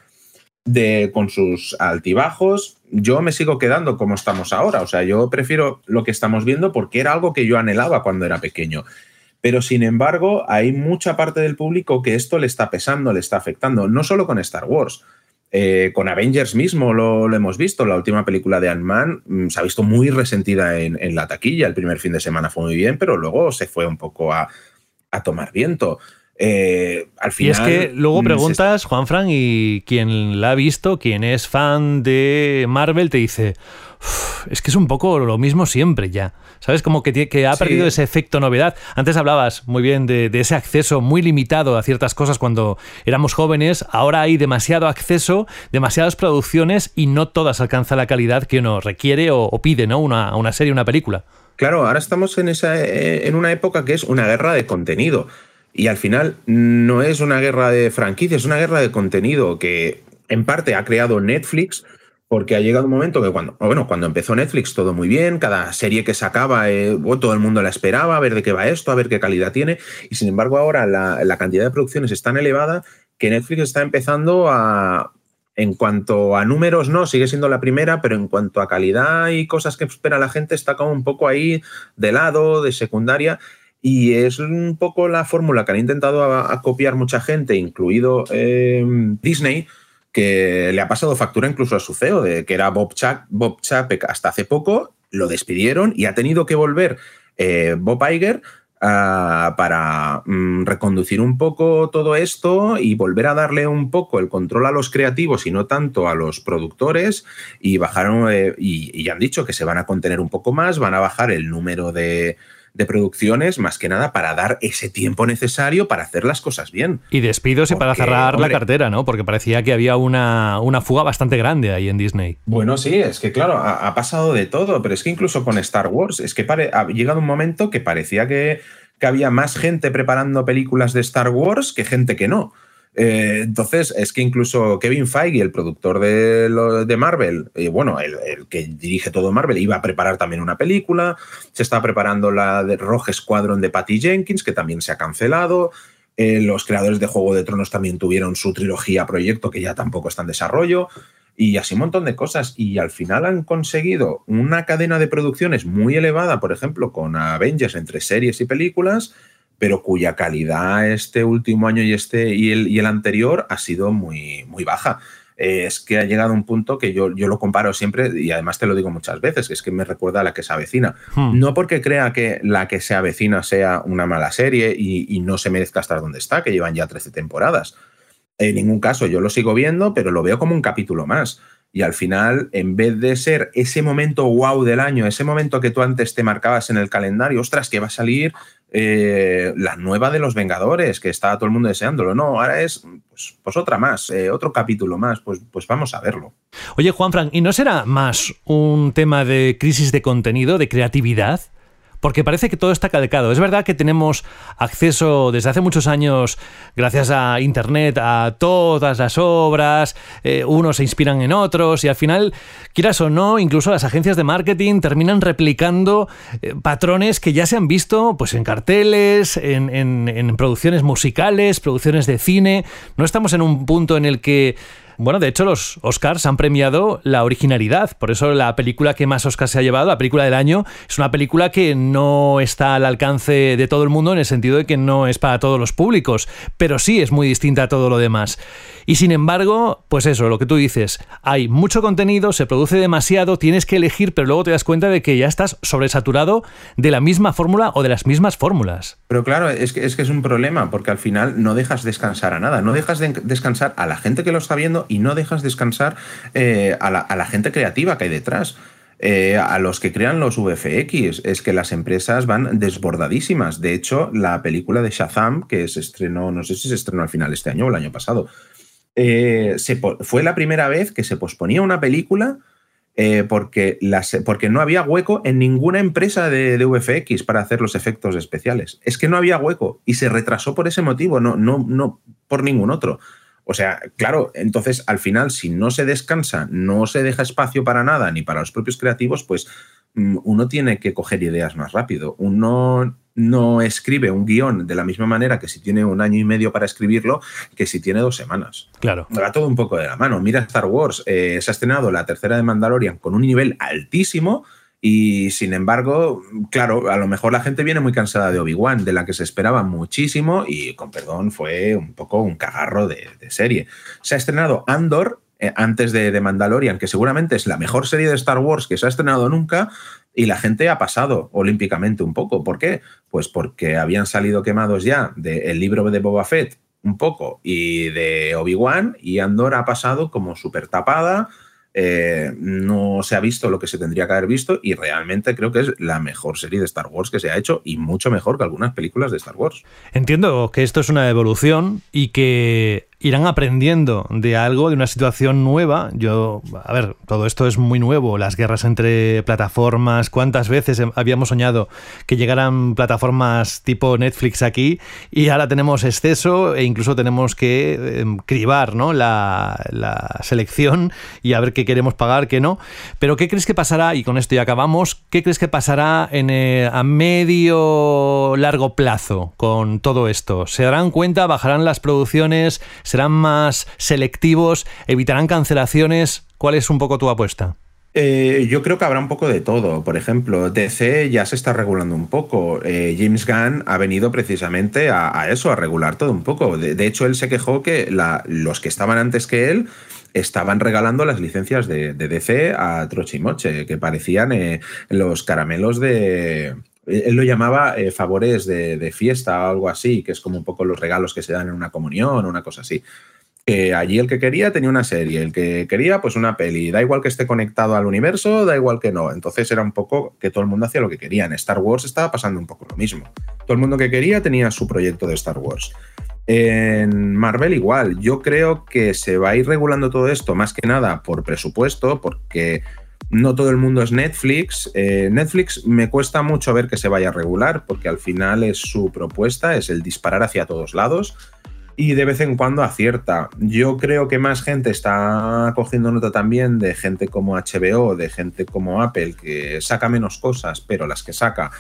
de, con sus altibajos, yo me sigo quedando como estamos ahora. O sea, yo prefiero lo que estamos viendo porque era algo que yo anhelaba cuando era pequeño. Pero sin embargo, hay mucha parte del público que esto le está pesando, le está afectando, no solo con Star Wars. Eh, con Avengers mismo lo, lo, hemos visto, la última película de Ant-Man mmm, se ha visto muy resentida en, en, la taquilla, el primer fin de semana fue muy bien, pero luego se fue un poco a, a tomar viento. Eh, al final, y es que luego preguntas, Juan Fran, y quien la ha visto, quien es fan de Marvel, te dice, es que es un poco lo mismo siempre ya. ¿Sabes? Como que, que ha perdido ese efecto novedad. Antes hablabas muy bien de, de, ese acceso muy limitado a ciertas cosas cuando éramos jóvenes. Ahora hay demasiado acceso, demasiadas producciones y no todas alcanzan la calidad que uno requiere o, o pide, ¿no? Una, una serie, una película. Claro, ahora estamos en, esa, en una época que es una guerra de contenido. Y al final no es una guerra de franquicias, es una guerra de contenido que en parte ha creado Netflix, porque ha llegado un momento que cuando, bueno, cuando empezó Netflix todo muy bien, cada serie que sacaba, eh, todo el mundo la esperaba, a ver de qué va esto, a ver qué calidad tiene, y sin embargo ahora la, cantidad de producciones es tan elevada que Netflix está empezando a, en cuanto a números, no, sigue siendo la primera, pero en cuanto a calidad y cosas que espera la gente, está como un poco ahí de lado, de secundaria. Y es un poco la fórmula que han intentado copiar mucha gente, incluido eh, Disney, que le ha pasado factura incluso a su CEO, que era Bob, Chap Bob Chapek hasta hace poco, lo despidieron y ha tenido que volver eh, Bob Iger uh, para um, reconducir un poco todo esto y volver a darle un poco el control a los creativos y no tanto a los productores. Y bajaron eh, y, y han dicho que se van a contener un poco más, van a bajar el número de, de producciones, más que nada para dar ese tiempo necesario para hacer las cosas bien. Y despidos y para cerrar hombre, la cartera, ¿no? Porque parecía que había una, una, fuga bastante grande ahí en Disney. Bueno, sí, es que claro, ha, ha pasado de todo, pero es que incluso con Star Wars, es que pare, ha llegado un momento que parecía que, que había más gente preparando películas de Star Wars que gente que no. Eh, entonces, es que incluso Kevin Feige, el productor de, Marvel, bueno, el, el, que dirige todo Marvel, iba a preparar también una película. Se está preparando la de Rogue Squadron de Patty Jenkins, que también se ha cancelado. Eh, los creadores de Juego de Tronos también tuvieron su trilogía proyecto, que ya tampoco está en desarrollo. Y así un montón de cosas. Y al final han conseguido una cadena de producciones muy elevada, por ejemplo, con Avengers entre series y películas pero cuya calidad este último año y este y el, y el anterior ha sido muy, muy baja. Eh, es que ha llegado un punto que yo, yo lo comparo siempre, y además te lo digo muchas veces, que es que me recuerda a la que se avecina. Hmm. No porque crea que la que se avecina sea una mala serie y, y, no se merezca estar donde está, que llevan ya 13 temporadas. En ningún caso, yo lo sigo viendo, pero lo veo como un capítulo más. Y al final, en vez de ser ese momento wow del año, ese momento que tú antes te marcabas en el calendario, ostras, que va a salir eh, la nueva de los Vengadores, que está todo el mundo deseándolo. No, ahora es pues, pues otra más, eh, otro capítulo más, pues, pues vamos a verlo. Oye, Juan Frank, ¿y no será más un tema de crisis de contenido, de creatividad? Porque parece que todo está calcado. Es verdad que tenemos acceso desde hace muchos años, gracias a Internet, a todas las obras, eh, unos se inspiran en otros y al final, quieras o no, incluso las agencias de marketing terminan replicando eh, patrones que ya se han visto pues, en carteles, en, en, en producciones musicales, producciones de cine. No estamos en un punto en el que Bueno, de hecho, los Oscars han premiado la originalidad. Por eso la película que más Oscars se ha llevado, la película del año, es una película que no está al alcance de todo el mundo en el sentido de que no es para todos los públicos, pero sí es muy distinta a todo lo demás. Y sin embargo, pues eso, lo que tú dices, hay mucho contenido, se produce demasiado, tienes que elegir, pero luego te das cuenta de que ya estás sobresaturado de la misma fórmula o de las mismas fórmulas. Pero claro, es que, es que es un problema, porque al final no dejas descansar a nada, no dejas de descansar a la gente que lo está viendo y no dejas descansar eh, a, la, gente creativa que hay detrás. Eh, a los que crean los VFX. Es que las empresas van desbordadísimas. De hecho, la película de Shazam, que se estrenó, no sé si se estrenó al final este año o el año pasado, eh, fue la primera vez que se posponía una película eh, porque, no había hueco en ninguna empresa de, VFX para hacer los efectos especiales. Es que no había hueco y se retrasó por ese motivo, no, por ningún otro. O sea, claro, entonces al final, si no se descansa, no se deja espacio para nada, ni para los propios creativos, pues uno tiene que coger ideas más rápido. Uno no escribe un guion de la misma manera que si tiene un año y medio para escribirlo que si tiene dos semanas. Claro. Va todo un poco de la mano. Mira Star Wars, eh, se ha estrenado la tercera de Mandalorian con un nivel altísimo y sin embargo, claro, a lo mejor la gente viene muy cansada de Obi-Wan, de la que se esperaba muchísimo y con perdón fue un poco un cagarro de, serie. Se ha estrenado Andor antes de, de Mandalorian, que seguramente es la mejor serie de Star Wars que se ha estrenado nunca, y la gente ha pasado olímpicamente un poco. ¿Por qué? Pues porque habían salido quemados ya del libro de Boba Fett un poco y de Obi-Wan y Andor ha pasado como súper tapada. Eh, no se ha visto lo que se tendría que haber visto y realmente creo que es la mejor serie de Star Wars que se ha hecho y mucho mejor que algunas películas de Star Wars. Entiendo que esto es una evolución y que irán aprendiendo de algo, de una situación nueva. Yo, a ver, todo esto es muy nuevo, las guerras entre plataformas, cuántas veces habíamos soñado que llegaran plataformas tipo Netflix aquí y ahora tenemos exceso e incluso tenemos que em, cribar ¿no? la, selección y a ver qué queremos pagar, qué no. Pero ¿qué crees que pasará? Y con esto ya acabamos. ¿Qué crees que pasará en, eh, a medio largo plazo con todo esto? ¿Se darán cuenta? ¿Bajarán las producciones? ¿Serán más selectivos? ¿Evitarán cancelaciones? ¿Cuál es un poco tu apuesta? Eh, yo creo que habrá un poco de todo. Por ejemplo, DC ya se está regulando un poco. Eh, James Gunn ha venido precisamente a, eso, a regular todo un poco. De, hecho, él se quejó que los que estaban antes que él estaban regalando las licencias de, DC a Trochimoche, que parecían eh, los caramelos de, él lo llamaba eh, favores de, fiesta o algo así, que es como un poco los regalos que se dan en una comunión o una cosa así. Que allí el que quería tenía una serie, el que quería pues una peli, da igual que esté conectado al universo, da igual que no. Entonces era un poco que todo el mundo hacía lo que quería. En Star Wars estaba pasando un poco lo mismo. Todo el mundo que quería tenía su proyecto de Star Wars. En Marvel igual, yo creo que se va a ir regulando todo esto más que nada por presupuesto, porque no todo el mundo es Netflix. Eh, Netflix me cuesta mucho ver que se vaya a regular, porque al final es su propuesta, es el disparar hacia todos lados y de vez en cuando acierta. Yo creo que más gente está cogiendo nota también de gente como HBO, de gente como Apple, que saca menos cosas, pero las que saca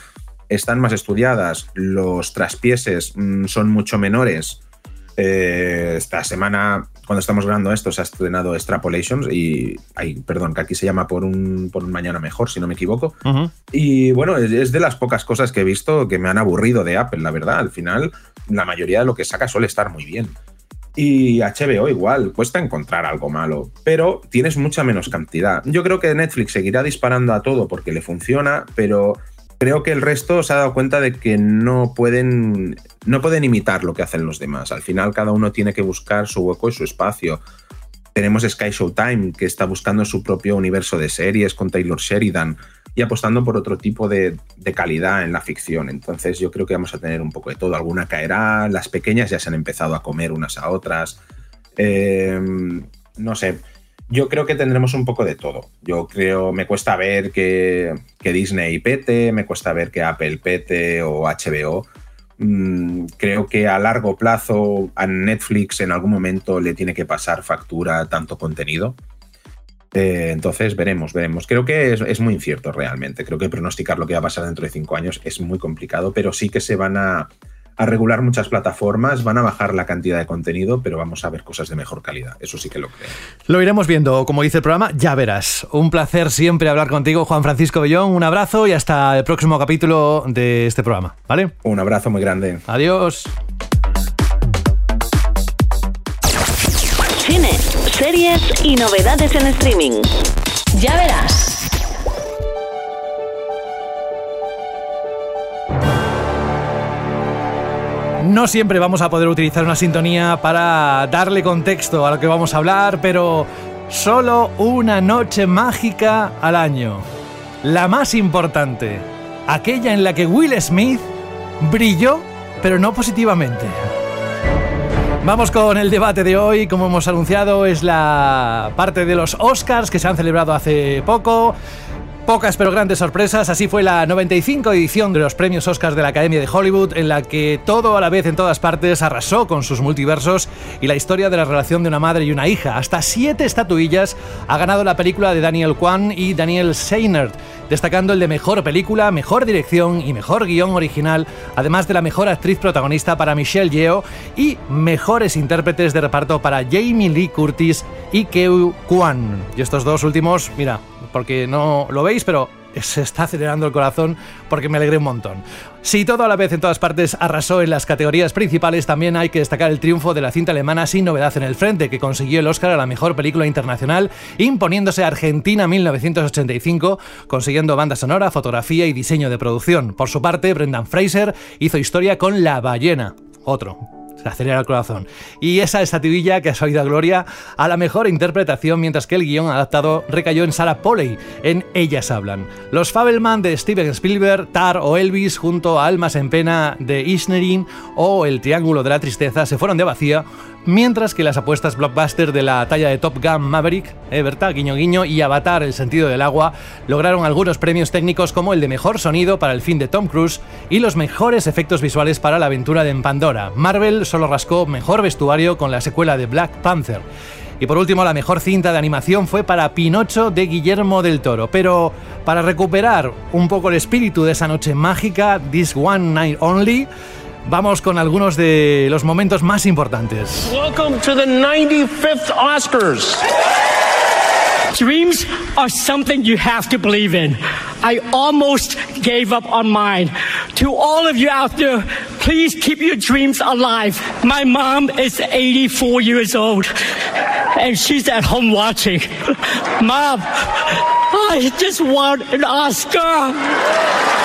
están más estudiadas, los traspieses mm, son mucho menores eh, esta semana, cuando estamos grabando esto, se ha estrenado Extrapolations y, ay, perdón, que aquí se llama por un, por un mañana mejor, si no me equivoco. Y bueno, es, de las pocas cosas que he visto que me han aburrido de Apple, la verdad. Al final, la mayoría de lo que saca suele estar muy bien. Y HBO igual, cuesta encontrar algo malo, pero tienes mucha menos cantidad. Yo creo que Netflix seguirá disparando a todo porque le funciona, pero creo que el resto se ha dado cuenta de que no pueden, no pueden imitar lo que hacen los demás. Al final cada uno tiene que buscar su hueco y su espacio. Tenemos Sky Showtime, que está buscando su propio universo de series con Taylor Sheridan y apostando por otro tipo de, calidad en la ficción. Entonces yo creo que vamos a tener un poco de todo. Alguna caerá, las pequeñas ya se han empezado a comer unas a otras. Eh, no sé, yo creo que tendremos un poco de todo. Yo creo, me cuesta ver que, Disney pete, me cuesta ver que Apple pete o HBO. Mm, creo que a largo plazo a Netflix en algún momento le tiene que pasar factura tanto contenido. Eh, entonces veremos, veremos. Creo que es, muy incierto realmente. Creo que pronosticar lo que va a pasar dentro de cinco años es muy complicado, pero sí que se van a, a regular muchas plataformas, van a bajar la cantidad de contenido, pero vamos a ver cosas de mejor calidad. Eso sí que lo creo. Lo iremos viendo, como dice el programa, ya verás. Un placer siempre hablar contigo, Juan Francisco Bellón. Un abrazo y hasta el próximo capítulo de este programa, ¿vale? Un abrazo muy grande. Adiós. Cine, series y novedades en streaming. Ya verás. No siempre vamos a poder utilizar una sintonía para darle contexto a lo que vamos a hablar, pero solo una noche mágica al año. La más importante, aquella en la que Will Smith brilló, pero no positivamente. Vamos con el debate de hoy, como hemos anunciado, es la parte de los Oscars que se han celebrado hace poco. Pocas pero grandes sorpresas, así fue la 95 edición de los premios Oscars de la Academia de Hollywood, en la que todo a la vez en todas partes arrasó con sus multiversos y la historia de la relación de una madre y una hija. Hasta siete estatuillas ha ganado la película de Daniel Kwan y Daniel Seinert, destacando el de mejor película, mejor dirección y mejor guion original, además de la mejor actriz protagonista para Michelle Yeoh y mejores intérpretes de reparto para Jamie Lee Curtis y Keu Kwan. Y estos dos últimos, mira, porque no lo veis, pero se está acelerando el corazón porque me alegré un montón. Si todo a la vez en todas partes arrasó en las categorías principales, también hay que destacar el triunfo de la cinta alemana Sin Novedad en el Frente, que consiguió el Oscar a la mejor película internacional, imponiéndose Argentina 1985, consiguiendo banda sonora, fotografía y diseño de producción. Por su parte, Brendan Fraser hizo historia con La Ballena. Otro, se acelera el corazón. Y esa estatuilla que ha salido a gloria a la mejor interpretación, mientras que el guion adaptado recayó en Sarah Polley, en Ellas Hablan. Los Fabelman de Steven Spielberg, Tar o Elvis, junto a Almas en Pena de Isnerin o El Triángulo de la Tristeza, se fueron de vacía mientras que las apuestas blockbuster de la talla de Top Gun Maverick, eh, Guiño Guiño y Avatar El sentido del agua lograron algunos premios técnicos como el de mejor sonido para el fin de Tom Cruise y los mejores efectos visuales para la aventura de Pandora. Marvel solo rascó mejor vestuario con la secuela de Black Panther. Y por último, la mejor cinta de animación fue para Pinocho de Guillermo del Toro. Pero para recuperar un poco el espíritu de esa noche mágica, This One Night Only, Vamos con algunos de los momentos más importantes. Welcome to the 95th Oscars. Dreams are something you have to believe in. I almost gave up on mine. To all of you out there, please keep your dreams alive. My mom is 84 years old and she's at home watching. Mom, I just want an Oscar.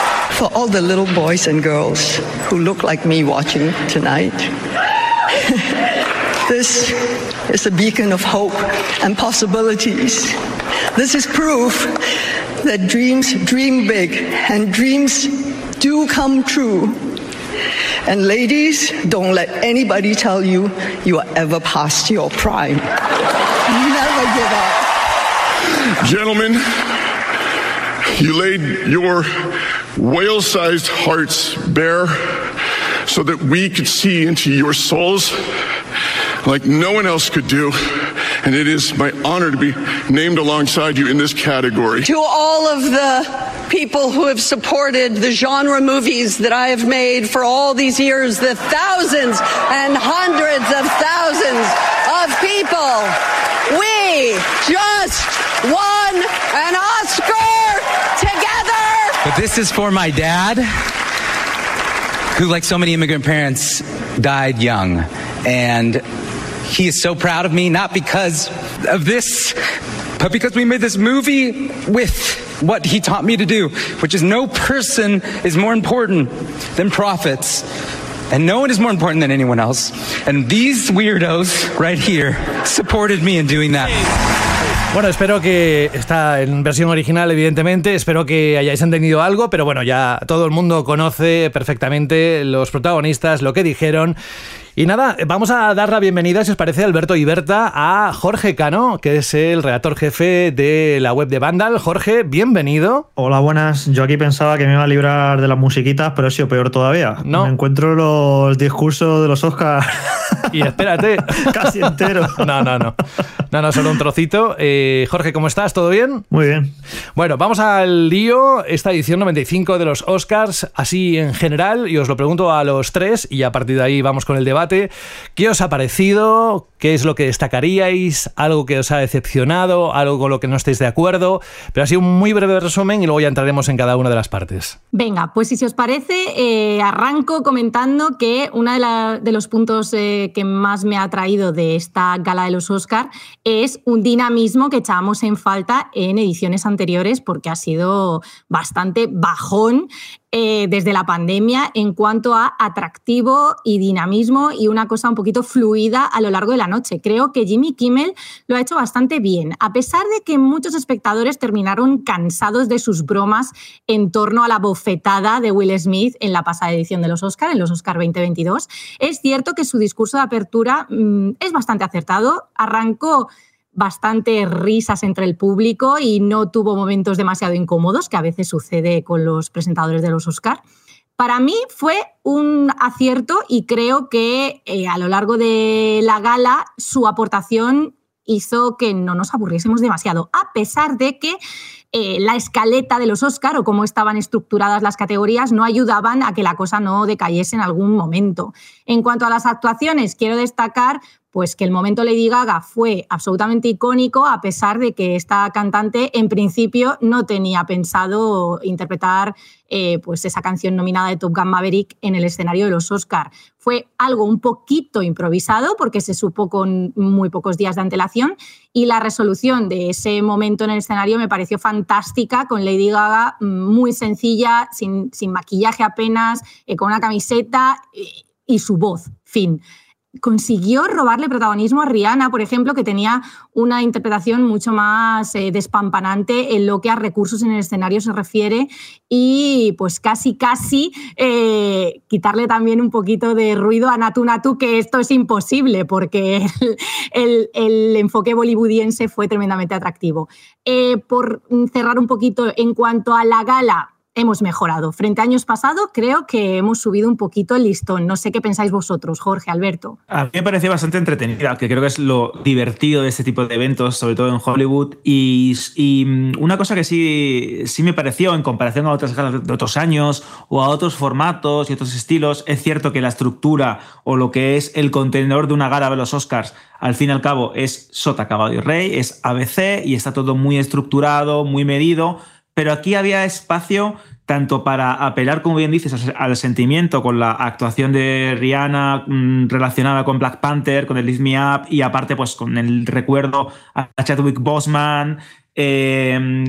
For all the little boys and girls who look like me watching tonight, this is a beacon of hope and possibilities. This is proof that dreams dream big and dreams do come true. And ladies, don't let anybody tell you you are ever past your prime. Never give up. Gentlemen, you laid your whale sized hearts bare so that we could see into your souls like no one else could do. And it is my honor to be named alongside you in this category. To all of the people who have supported the genre movies that I have made for all these years, the thousands and hundreds of thousands of people, we just won an this is for my dad, who, like so many immigrant parents, died young. And he is so proud of me, not because of this, but because we made this movie with what he taught me to do, which is no person is more important than prophets. And no one is more important than anyone else. And these weirdos right here supported me in doing that. Bueno, espero que está en versión original, evidentemente. Espero que hayáis entendido algo, pero bueno, ya todo el mundo conoce perfectamente los protagonistas, lo que dijeron. Y nada, vamos a dar la bienvenida, si os parece, Alberto y Berta, a Jorge Cano, que es el redactor jefe de la web de Vandal. Jorge, bienvenido. Hola, buenas. Yo aquí pensaba que me iba a librar de las musiquitas, pero he sido peor todavía. No. Me encuentro los discursos de los Oscars y espérate. Casi entero. No, no, no. No, no, solo un trocito. Eh, Jorge, ¿cómo estás? ¿Todo bien? Muy bien. Bueno, vamos al lío. Esta edición 95 de los Oscars, así en general, y os lo pregunto a los tres, y a partir de ahí vamos con el debate. ¿Qué os ha parecido? ¿Qué es lo que destacaríais? ¿Algo que os ha decepcionado? ¿Algo con lo que no estéis de acuerdo? Pero así un muy breve resumen y luego ya entraremos en cada una de las partes. Venga, pues si os parece, eh, arranco comentando que uno de, de, los puntos eh, que más me ha traído de esta gala de los Oscar es un dinamismo que echábamos en falta en ediciones anteriores porque ha sido bastante bajón eh, desde la pandemia en cuanto a atractivo y dinamismo y una cosa un poquito fluida a lo largo de la noche. Creo que Jimmy Kimmel lo ha hecho bastante bien, a pesar de que muchos espectadores terminaron cansados de sus bromas en torno a la bofetada de Will Smith en la pasada edición de los Oscar, en los Oscar 2022. Es cierto que su discurso de apertura mm, es bastante acertado. Arrancó bastante risas entre el público y no tuvo momentos demasiado incómodos, que a veces sucede con los presentadores de los Oscar. Para mí fue un acierto y creo que eh, a lo largo de la gala su aportación hizo que no nos aburriésemos demasiado, a pesar de que eh, la escaleta de los Oscar o cómo estaban estructuradas las categorías no ayudaban a que la cosa no decayese en algún momento. En cuanto a las actuaciones, quiero destacar pues que el momento Lady Gaga fue absolutamente icónico a pesar de que esta cantante en principio no tenía pensado interpretar eh, pues esa canción nominada de Top Gun Maverick en el escenario de los Oscar. Fue algo un poquito improvisado porque se supo con muy pocos días de antelación y la resolución de ese momento en el escenario me pareció fantástica con Lady Gaga muy sencilla, sin, maquillaje apenas, eh, con una camiseta y, y su voz. Fin consiguió robarle protagonismo a Rihanna, por ejemplo, que tenía una interpretación mucho más eh, despampanante en lo que a recursos en el escenario se refiere y pues casi, casi eh, quitarle también un poquito de ruido a Natu Natu, que esto es imposible porque el, enfoque bollywoodiense fue tremendamente atractivo. Eh, por cerrar un poquito en cuanto a la gala, hemos mejorado. Frente a años pasados, creo que hemos subido un poquito el listón. No sé qué pensáis vosotros, Jorge, Alberto. A mí me pareció bastante entretenida, que creo que es lo divertido de este tipo de eventos, sobre todo en Hollywood. Y, mm, una cosa que sí, sí me pareció en comparación a otras de otros años o a otros formatos y otros estilos, es cierto que la estructura o lo que es el contenedor de una gala de los Oscars al fin y al cabo es sota, caballo y rey, es ABC y está todo muy estructurado, muy medido, pero aquí había espacio tanto para apelar, como bien dices, al sentimiento con la actuación de Rihanna mm, relacionada con Black Panther, con el Lift Me Up y aparte pues con el recuerdo a Chadwick Boseman, em,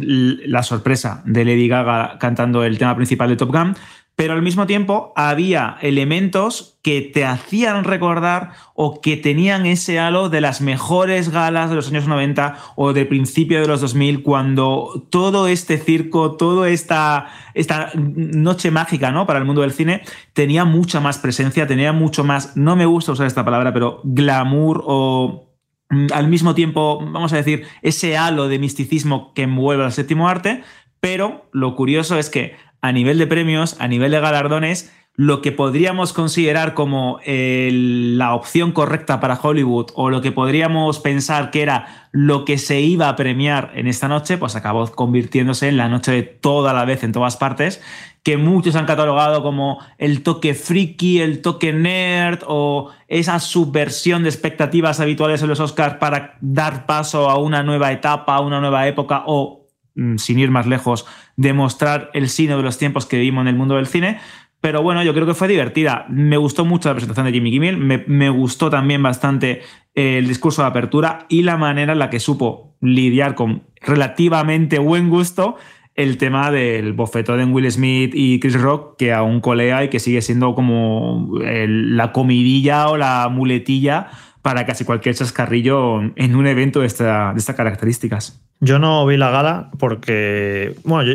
la sorpresa de Lady Gaga cantando el tema principal de Top Gun, pero al mismo tiempo había elementos que te hacían recordar o que tenían ese halo de las mejores galas de los años 90 o de principio de los 2000, cuando todo este circo, toda esta, esta noche mágica ¿no? para el mundo del cine tenía mucha más presencia, tenía mucho más, no me gusta usar esta palabra, pero glamour o mm, al mismo tiempo, vamos a decir, ese halo de misticismo que envuelve al séptimo arte, pero lo curioso es que a nivel de premios, a nivel de galardones, lo que podríamos considerar como la opción correcta para Hollywood o lo que podríamos pensar que era lo que se iba a premiar en esta noche, pues acabó convirtiéndose en la noche de toda la vez en todas partes, que muchos han catalogado como el toque friki, el toque nerd o esa subversión de expectativas habituales en los Oscars para dar paso a una nueva etapa, a una nueva época o Mm, sin ir más lejos, demostrar el sino de los tiempos que vivimos en el mundo del cine. Pero bueno, yo creo que fue divertida. Me gustó mucho la presentación de Jimmy Kimmel, me, gustó también bastante el discurso de apertura y la manera en la que supo lidiar con relativamente buen gusto el tema del bofetón de Will Smith y Chris Rock, que aún colea y que sigue siendo como la comidilla o la muletilla para casi cualquier chascarrillo en un evento de, esta, de estas características. Yo no vi la gala porque, bueno,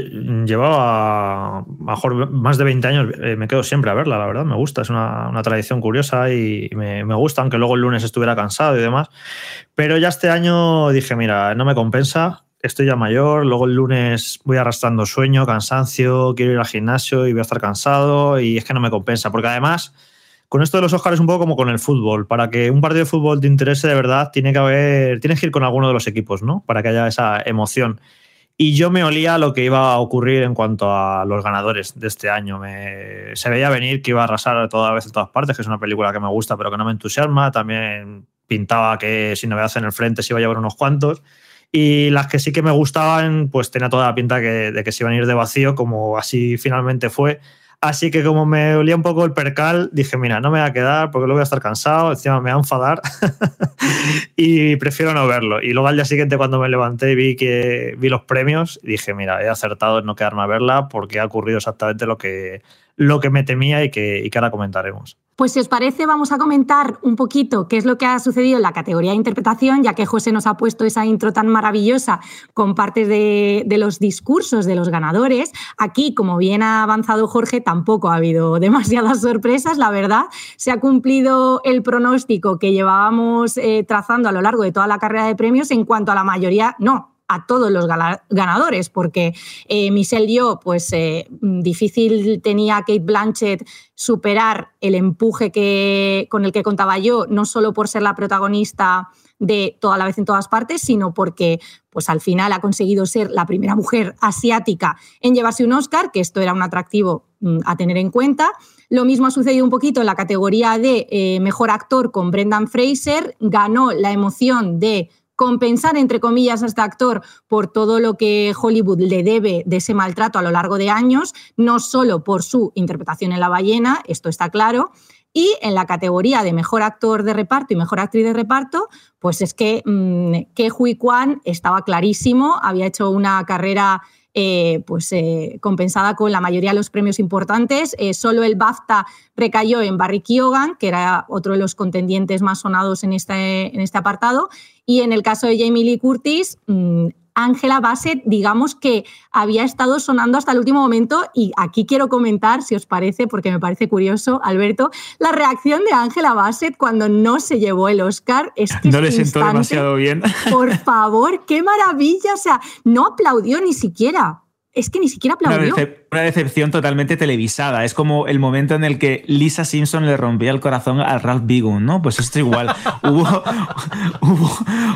llevaba mejor más de 20 años, eh, me quedo siempre a verla, la verdad, me gusta, es una, tradición curiosa y me, gusta, aunque luego el lunes estuviera cansado y demás. Pero ya este año dije, mira, no me compensa, estoy ya mayor, luego el lunes voy arrastrando sueño, cansancio, quiero ir al gimnasio y voy a estar cansado y es que no me compensa, porque además con esto de los Oscars un poco como con el fútbol. Para que un partido de fútbol te interese de verdad, tiene que haber, tienes que ir con alguno de los equipos, ¿no? Para que haya esa emoción. Y yo me olía lo que iba a ocurrir en cuanto a los ganadores de este año. Me, se veía venir que iba a arrasar toda vez en todas partes, que es una película que me gusta pero que no me entusiasma. También pintaba que si novedad en el frente se iba a llevar unos cuantos. Y las que sí que me gustaban, pues tenía toda la pinta de que se iban a ir de vacío, como así finalmente fue. Así que como me olía un poco el percal, dije, mira, no me va a quedar porque luego voy a estar cansado, encima me va a enfadar y prefiero no verlo. Y luego al día siguiente cuando me levanté y vi que vi los premios, dije, mira, he acertado en no quedarme a verla porque ha ocurrido exactamente lo que, lo que me temía y que, ahora comentaremos. Pues si os parece, vamos a comentar un poquito qué es lo que ha sucedido en la categoría de interpretación, ya que José nos ha puesto esa intro tan maravillosa con partes de, los discursos de los ganadores. Aquí, como bien ha avanzado Jorge, tampoco ha habido demasiadas sorpresas, la verdad. Se ha cumplido el pronóstico que llevábamos eh, trazando a lo largo de toda la carrera de premios en cuanto a la mayoría, no, a todos los ganadores, porque eh, Michelle Yeoh, pues eh, difícil tenía Kate Blanchett superar el empuje que, con el que contaba yo, no solo por ser la protagonista de Toda la vez en todas partes, sino porque pues al final ha conseguido ser la primera mujer asiática en llevarse un Oscar, que esto era un atractivo mm, a tener en cuenta. Lo mismo ha sucedido un poquito en la categoría de eh, mejor actor con Brendan Fraser, ganó la emoción de compensar, entre comillas, a este actor por todo lo que Hollywood le debe de ese maltrato a lo largo de años, no solo por su interpretación en La ballena, esto está claro, y en la categoría de mejor actor de reparto y mejor actriz de reparto, pues es que, mm, Hui Kwan estaba clarísimo, había hecho una carrera eh, pues, eh, compensada con la mayoría de los premios importantes. Eh, solo el BAFTA recayó en Barry Keoghan, que era otro de los contendientes más sonados en este, en este apartado. Y en el caso de Jamie Lee Curtis, mm, Angela Bassett, digamos que había estado sonando hasta el último momento y aquí quiero comentar, si os parece, porque me parece curioso, Alberto, la reacción de Angela Bassett cuando no se llevó el Oscar. Es que no le sentó demasiado bien. Por favor, qué maravilla, o sea, no aplaudió ni siquiera es que ni siquiera aplaudió. Una, decepción totalmente televisada. Es como el momento en el que Lisa Simpson le rompía el corazón a Ralph Bigun, ¿no? Pues esto igual. hubo,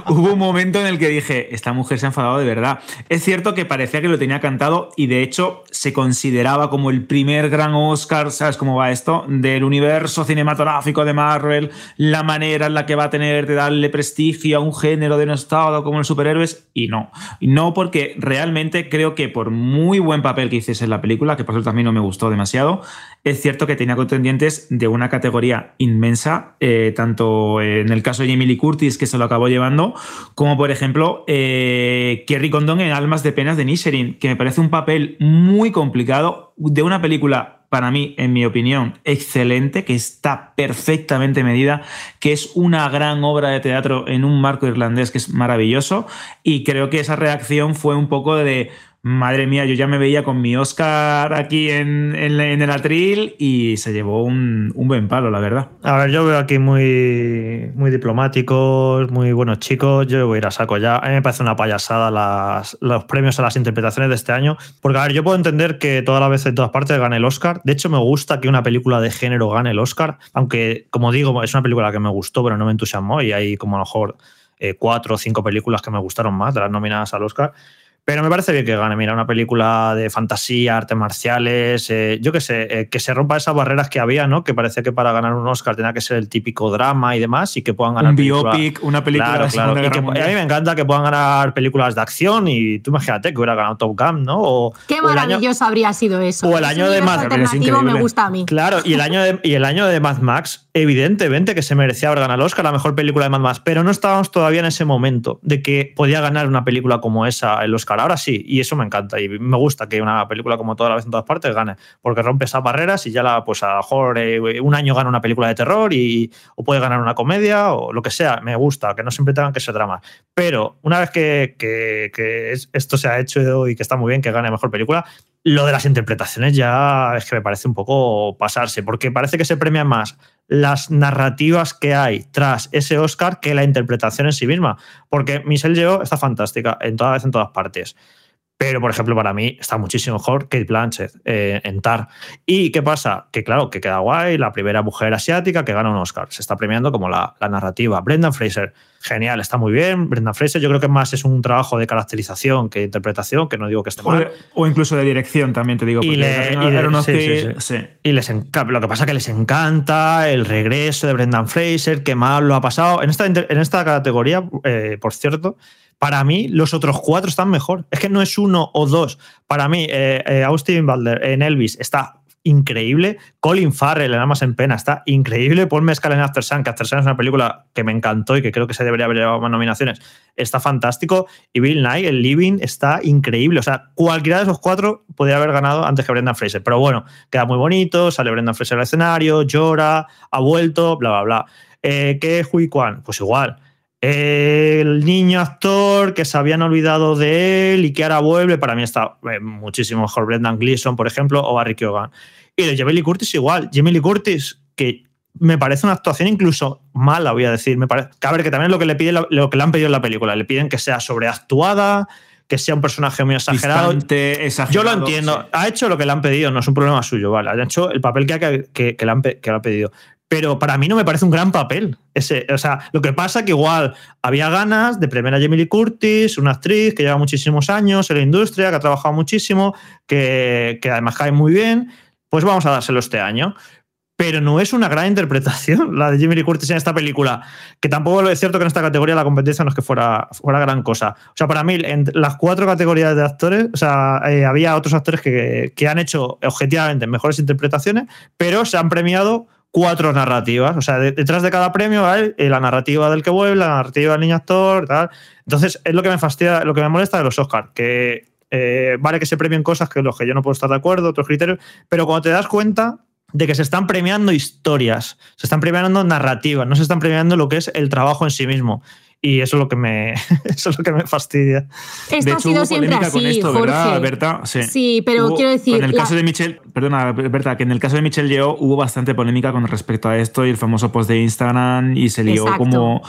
hubo, un momento en el que dije, esta mujer se ha enfadado de verdad. Es cierto que parecía que lo tenía cantado y de hecho se consideraba como el primer gran Oscar, ¿sabes cómo va esto? Del universo cinematográfico de Marvel, la manera en la que va a tener de darle prestigio a un género denostado como los superhéroes y no. No porque realmente creo que por muy buen papel que hiciese la película, que por eso también no me gustó demasiado. Es cierto que tenía contendientes de una categoría inmensa, eh, tanto en el caso de Emily Curtis, que se lo acabó llevando, como por ejemplo eh, Kerry Condon en Almas de Penas de Nisherin, que me parece un papel muy complicado de una película para mí, en mi opinión, excelente, que está perfectamente medida, que es una gran obra de teatro en un marco irlandés que es maravilloso. Y creo que esa reacción fue un poco de Madre mía, yo ya me veía con mi Oscar aquí en, el atril y se llevó un, buen palo, la verdad. A ver, yo veo aquí muy, diplomáticos, muy buenos chicos. Yo voy a ir a saco ya. A mí me parece una payasada los premios a las interpretaciones de este año. Porque, a ver, yo puedo entender que toda la vez en todas partes gane el Oscar. De hecho, me gusta que una película de género gane el Oscar. Aunque, como digo, es una película que me gustó, pero no me entusiasmó. Y hay como a lo mejor eh, cuatro o cinco películas que me gustaron más de las nominadas al Oscar. Pero me parece bien que gane. Mira, una película de fantasía, artes marciales, eh, yo qué sé, eh, que se rompa esas barreras que había, ¿no? Que parecía que para ganar un Oscar tenía que ser el típico drama y demás, y que puedan ganar. Un biopic, una película. Claro, claro. Y, a mí me encanta que puedan ganar películas de acción, y tú imagínate que hubiera ganado Top Gun, ¿no? O, Qué maravilloso habría sido eso. O el año de Mad Max. me gusta a mí. Claro, y el año de, y el año de Mad Max, evidentemente que se merecía haber ganado el Oscar, la mejor película de Mad Max, pero no estábamos todavía en ese momento de que podía ganar una película como esa el Oscar. Ahora sí, y eso me encanta y me gusta que una película como toda la vez en todas partes gane, porque rompe esas barreras y ya la, pues a lo mejor eh, un año gana una película de terror y, o puede ganar una comedia o lo que sea, me gusta, que no siempre tengan que ser dramas. Pero una vez que, que, esto se ha hecho y que está muy bien que gane mejor película, lo de las interpretaciones ya es que me parece un poco pasarse, porque parece que se premian más las narrativas que hay tras ese Oscar que la interpretación en sí misma. Porque Michelle Yeoh está fantástica en todas en todas partes Pero, por ejemplo, para mí está muchísimo mejor Kate Blanchett eh, en Tar. ¿Y qué pasa? Que claro, que queda guay, la primera mujer asiática que gana un Oscar. Se está premiando como la, la narrativa. Brendan Fraser, genial, está muy bien. Brendan Fraser, yo creo que más es un trabajo de caracterización que interpretación, que no digo que esté mal. de- o incluso de dirección también te digo. Y, le- y le- sí, sí, sí. sí. Y les lo que pasa es que les encanta el regreso de Brendan Fraser, que mal lo ha pasado. En esta, en esta categoría, eh, por cierto, para mí los otros cuatro están mejor. Es que no es uno o dos. Para mí, eh, eh, Austin Butler en Elvis está increíble. Colin Farrell en Amas en Pena está increíble. Paul Mescal en After Sun, que After Sun es una película que me encantó y que creo que se debería haber llevado más nominaciones, está fantástico. Y Bill Nye, el Living, está increíble. O sea, cualquiera de esos cuatro podría haber ganado antes que Brendan Fraser. Pero bueno, queda muy bonito, sale Brendan Fraser al escenario, llora, ha vuelto, bla, bla, bla. Eh, ¿Qué es Hui Kwan? Pues igual. El niño actor que se habían olvidado de él y que ahora vuelve, para mí está eh, muchísimo mejor Brendan Gleeson, por ejemplo, o Barry Keoghan. Y de Jamie Lee Curtis igual. Jamie Lee Curtis, que me parece una actuación incluso mala, voy a decir. Me parece, que a ver, que también es lo que le piden, lo que le han pedido en la película. Le piden que sea sobreactuada, que sea un personaje muy exagerado. Distante, exagerado, Yo lo entiendo. Ha hecho lo que le han pedido, no es un problema suyo, ¿vale? Ha hecho el papel que, ha- que, que le, han, que le ha pedido. Pero para mí no me parece un gran papel. Ese, o sea, lo que pasa que igual había ganas de premiar a Lee Curtis, una actriz que lleva muchísimimo años en la industria, que ha trabajado muchísimo, que, que además cae muy bien. Pues vamos a dárselo este año. Pero no es una gran interpretación la de Jamie Lee Curtis en esta película. Que tampoco es cierto que en esta categoría la competencia no es que fuera, fuera gran cosa. O sea, para mí, en las cuatro categorías de actores, o sea, eh, había otros actores que, que han hecho objetivamente mejores interpretaciones, pero se han premiado cuatro narrativas. O sea, de- detrás de cada premio hay eh, la narrativa del que vuelve, la narrativa del niño actor, tal. Entonces, es lo que me fastidia, lo que me molesta de los Oscars, que eh, vale que se premien cosas que los que yo no puedo estar de acuerdo, otros criterios, pero cuando te das cuenta de que se están premiando historias, se están premiando narrativas, no se están premiando lo que es el trabajo en sí mismo. Y eso es lo que me, eso es lo que me fastidia. Esto ha sido siempre polémica con así, esto, ¿verdad. Alberta? Sí, Sí, pero Hubo- quiero decir, En el la- caso de Michelle, perdona, Berta, que en el caso de Michelle Yeoh hubo bastante polémica con respecto a esto y el famoso post de Instagram y se lió Exacto. como,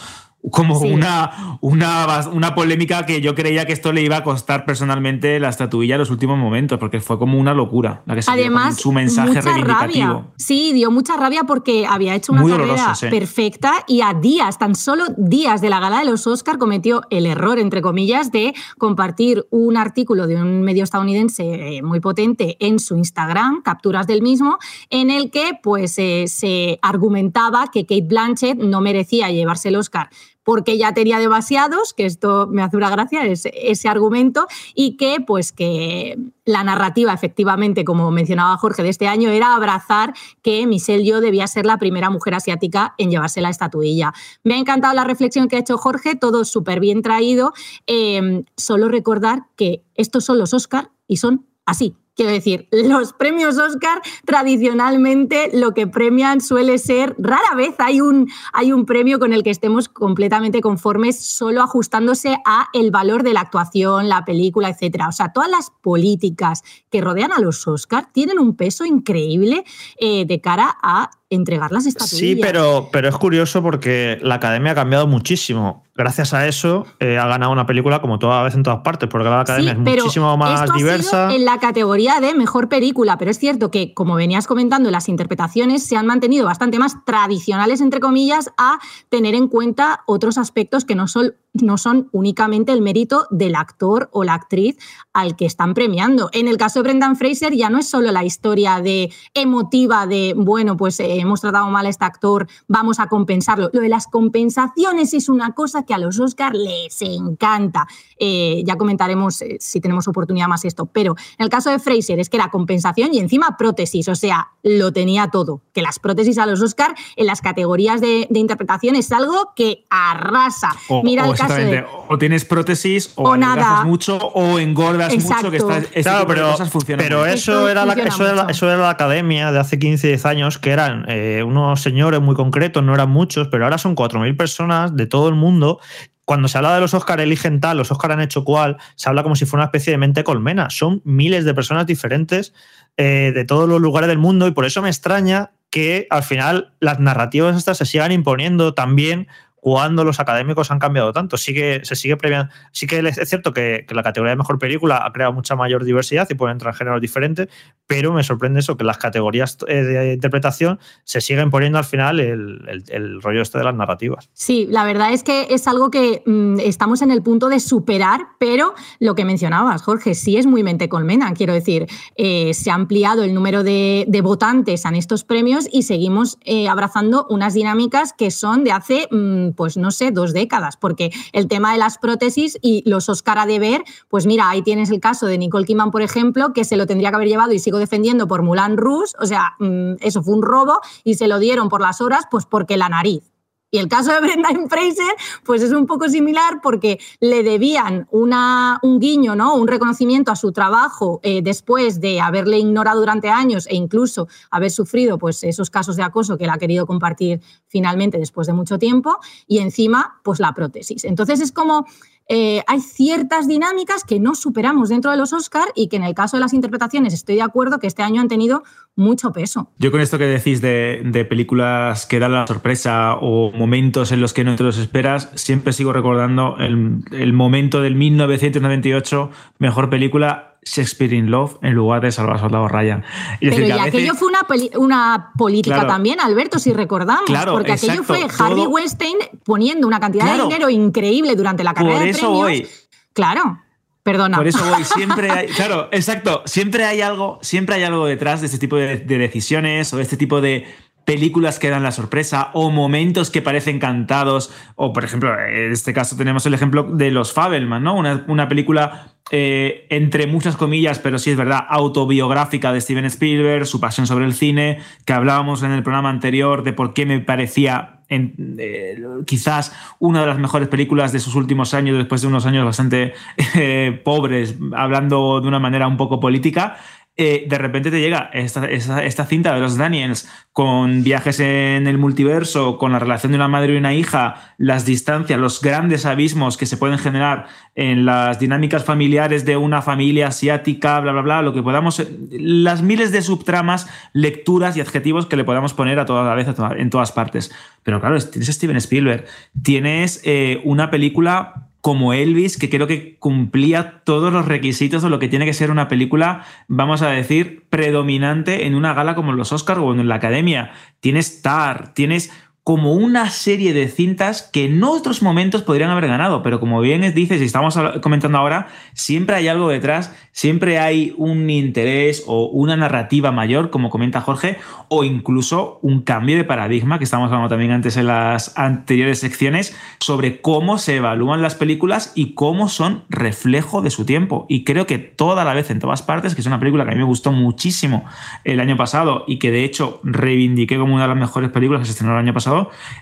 como Sí. una, una, una polémica que yo creía que esto le iba a costar personalmente la estatuilla en los últimos momentos, porque fue como una locura la que se lió con Además, su mensaje reivindicativo. rabia. Sí, dio mucha rabia porque había hecho una Muy carrera sí. perfecta y a días, tan solo días de la gala de los Oscar cometió el error, entre comillas, de compartir un artículo de un medio estadounidense eh, muy potente en su Instagram, capturas del mismo, en el que pues eh, se argumentaba que Kate Blanchett no merecía llevarse el Oscar porque ya tenía demasiados, que esto me hace una gracia, ese, ese argumento, y que pues que la narrativa, efectivamente, como mencionaba Jorge, de este año era abrazar que Michelle Yeoh debía ser la primera mujer asiática en llevarse la estatuilla. Me ha encantado la reflexión que ha hecho Jorge, todo súper bien traído. Eh, solo recordar que estos son los Oscar y son así. Quiero decir, los premios Oscar tradicionalmente lo que premian suele ser, rara vez hay un, hay un premio con el que estemos completamente conformes, solo ajustándose a el valor de la actuación, la película, etc. O sea, todas las políticas que rodean a los Oscar tienen un peso increíble eh, de cara a entregar las estatuillas. Sí, pero, pero es curioso porque la academia ha cambiado muchísimo. Gracias a eso eh, ha ganado una película como toda vez en todas partes, porque la academia Sí, es pero muchísimo más esto ha sido diversa. en la categoría de mejor película, pero es cierto que, como venías comentando, las interpretaciones se han mantenido bastante más tradicionales, entre comillas, a tener en cuenta otros aspectos que no son, no son únicamente el mérito del actor o la actriz al que están premiando. En el caso de Brendan Fraser ya no es solo la historia de emotiva de, bueno, pues eh, hemos tratado mal a este actor, vamos a compensarlo. Lo de las compensaciones es una cosa que a los Oscars les encanta. Eh, ya comentaremos eh, si tenemos oportunidad más esto, pero en el caso de Fraser es que era compensación y encima prótesis, o sea, lo tenía todo. Que las prótesis a los Oscars en las categorías de, de interpretación es algo que arrasa. Mira el caso exactamente, de... o tienes prótesis o, O nada. mucho o engordas mucho que estás, este Claro, pero, cosas funcionan pero muy bien. eso, era la, eso, era la- eso era la academia de hace 15, 10 años, que eran eh, unos señores muy concretos, no eran muchos, pero ahora son 4.000 personas de todo el mundo. Cuando se habla de los Oscar eligen tal, los Oscar han hecho cual, se habla como si fuera una especie de mente colmena. Son miles de personas diferentes eh, de todos los lugares del mundo y por eso me extraña que al final las narrativas estas se sigan imponiendo también cuando los académicos han cambiado tanto. Sí que se sigue premiando. Sí que es cierto que, la categoría de mejor película ha creado mucha mayor diversidad y pueden entrar géneros diferentes, pero me sorprende eso, que las categorías eh, de interpretación se siguen poniendo al final el, rollo este de las narrativas. Sí, la verdad es que es algo que mmm, estamos en el punto de superar, pero lo que mencionabas, Jorge, sí es muy mente colmena. Quiero decir, eh, se ha ampliado el número de, votantes en estos premios y seguimos eh, abrazando unas dinámicas que son de hace mmm, pues no sé, dos décadas, porque el tema de las prótesis y los Oscar a deber, pues mira, ahí tienes el caso de Nicole Kidman, por ejemplo, que se lo tendría que haber llevado y sigo defendiendo por Mulan Rouge, o sea, mmm, eso fue un robo y se lo dieron por las horas, pues porque la nariz. Y el caso de Brendan Fraser, pues es un poco similar porque le debían un guiño, ¿no? un reconocimiento a su trabajo eh, después de haberle ignorado durante años e incluso haber sufrido pues, esos casos de acoso que él ha querido compartir finalmente después de mucho tiempo. Y encima, pues la prótesis. Entonces es como eh, hay ciertas dinámicas que no superamos dentro de los Oscar y que en el caso de las interpretaciones estoy de acuerdo que este año han tenido mucho peso. Yo con esto que decís de, películas que dan la sorpresa o momentos en los que no te los esperas, siempre sigo recordando el momento del 1998, mejor película Shakespeare in Love en lugar de Salvar Soldado Ryan. Y Pero y aquello fue una, una política claro, también, Alberto, si recordamos. Claro, porque exacto, aquello fue Harvey todo... Weinstein poniendo una cantidad claro, de dinero increíble durante la carrera por de premios. Voy. Claro. Perdona. Por eso voy, siempre hay, claro, exacto, siempre hay algo, siempre hay algo detrás de este tipo de, de decisiones o de este tipo de, películas que dan la sorpresa o momentos que parecen cantados o por ejemplo en este caso tenemos el ejemplo de los Fabelman no una, una película eh, entre muchas comillas pero sí es verdad autobiográfica de Steven Spielberg su pasión sobre el cine que hablábamos en el programa anterior de por qué me parecía eh, quizás una de las mejores películas de sus últimos años después de unos años bastante eh, pobres hablando de una manera un poco política eh, de repente te llega esta, esta, esta, cinta de los Daniels con viajes en el multiverso, con la relación de una madre y una hija, las distancias, los grandes abismos que se pueden generar en las dinámicas familiares de una familia asiática, bla, bla, bla, lo que podamos, las miles de subtramas, lecturas y adjetivos que le podamos poner a toda la vez a en todas partes. Pero claro, tienes Steven Spielberg, tienes eh, una película como Elvis, que creo que cumplía todos los requisitos de lo que tiene que ser una película, vamos a decir, predominante en una gala como los Oscars o en la Academia. Tienes Tar, tienes como una serie de cintas que en otros momentos podrían haber ganado, pero como bien dices y estamos comentando ahora, siempre hay algo detrás, siempre hay un interés o una narrativa mayor, como comenta Jorge, o incluso un cambio de paradigma, que estamos hablando también antes en las anteriores secciones, sobre cómo se evalúan las películas y cómo son reflejo de su tiempo. Y creo que toda la vez en todas partes, que es una película que a mí me gustó muchísimo el año pasado y que de hecho reivindiqué como una de las mejores películas que se estrenó el año pasado,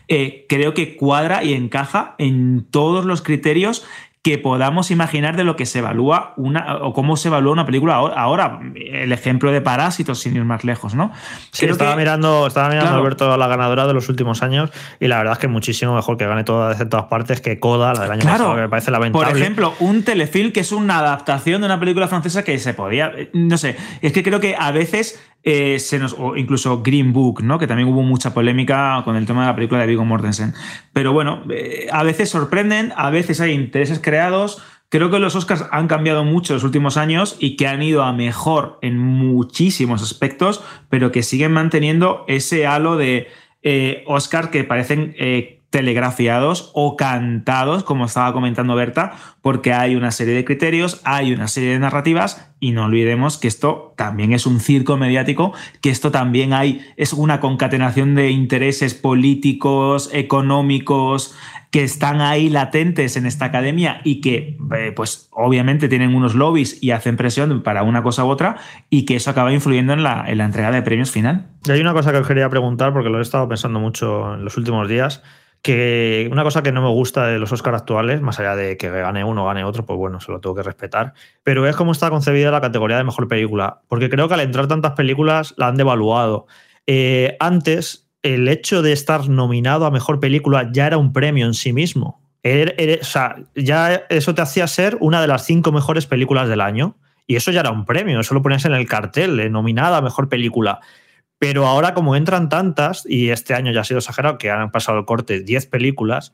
eh, creo que cuadra y encaja en todos los criterios que podamos imaginar de lo que se evalúa una o cómo se evalúa una película ahora. El ejemplo de Parásitos, sin ir más lejos, ¿no? Sí, Creo estaba que, mirando, estaba mirando claro. Alberto la ganadora de los últimos años y la verdad es que muchísimo mejor que gane todas en todas partes que Coda, la del año claro. pasado, que me parece lamentable. Por ejemplo, un telefilm que es una adaptación de una película francesa que se podía. No sé, es que creo que a veces eh, se nos, o incluso Green Book, ¿no? que también hubo mucha polémica con el tema de la película de Viggo Mortensen. Pero bueno, eh, a veces sorprenden, a veces hay intereses creados. Creo que los Oscars han cambiado mucho en los últimos años y que han ido a mejor en muchísimos aspectos, pero que siguen manteniendo ese halo de eh, Oscar que parecen telegrafiados o cantados, como estaba comentando Berta, porque hay una serie de criterios, hay una serie de narrativas y no olvidemos que esto también es un circo mediático, que esto también hay es una concatenación de intereses políticos, económicos que están ahí latentes en esta academia y que eh, pues obviamente tienen unos lobbies y hacen presión para una cosa u otra y que eso acaba influyendo en la, en la entrega de premios final. Y hay una cosa que os quería preguntar porque lo he estado pensando mucho en los últimos días que una cosa que no me gusta de los Oscars actuales, más allá de que gane uno o gane otro, pues bueno, se lo tengo que respetar, pero es cómo está concebida la categoría de mejor película, porque creo que al entrar tantas películas la han devaluado. Eh, antes, el hecho de estar nominado a mejor película ya era un premio en sí mismo. Era, era, o sea, ya eso te hacía ser una de las cinco mejores películas del año. Y eso ya era un premio, eso lo ponías en el cartel, eh, nominada a mejor película Pero ahora, como entran tantas, y este año ya ha sido exagerado, que han pasado el corte 10 películas,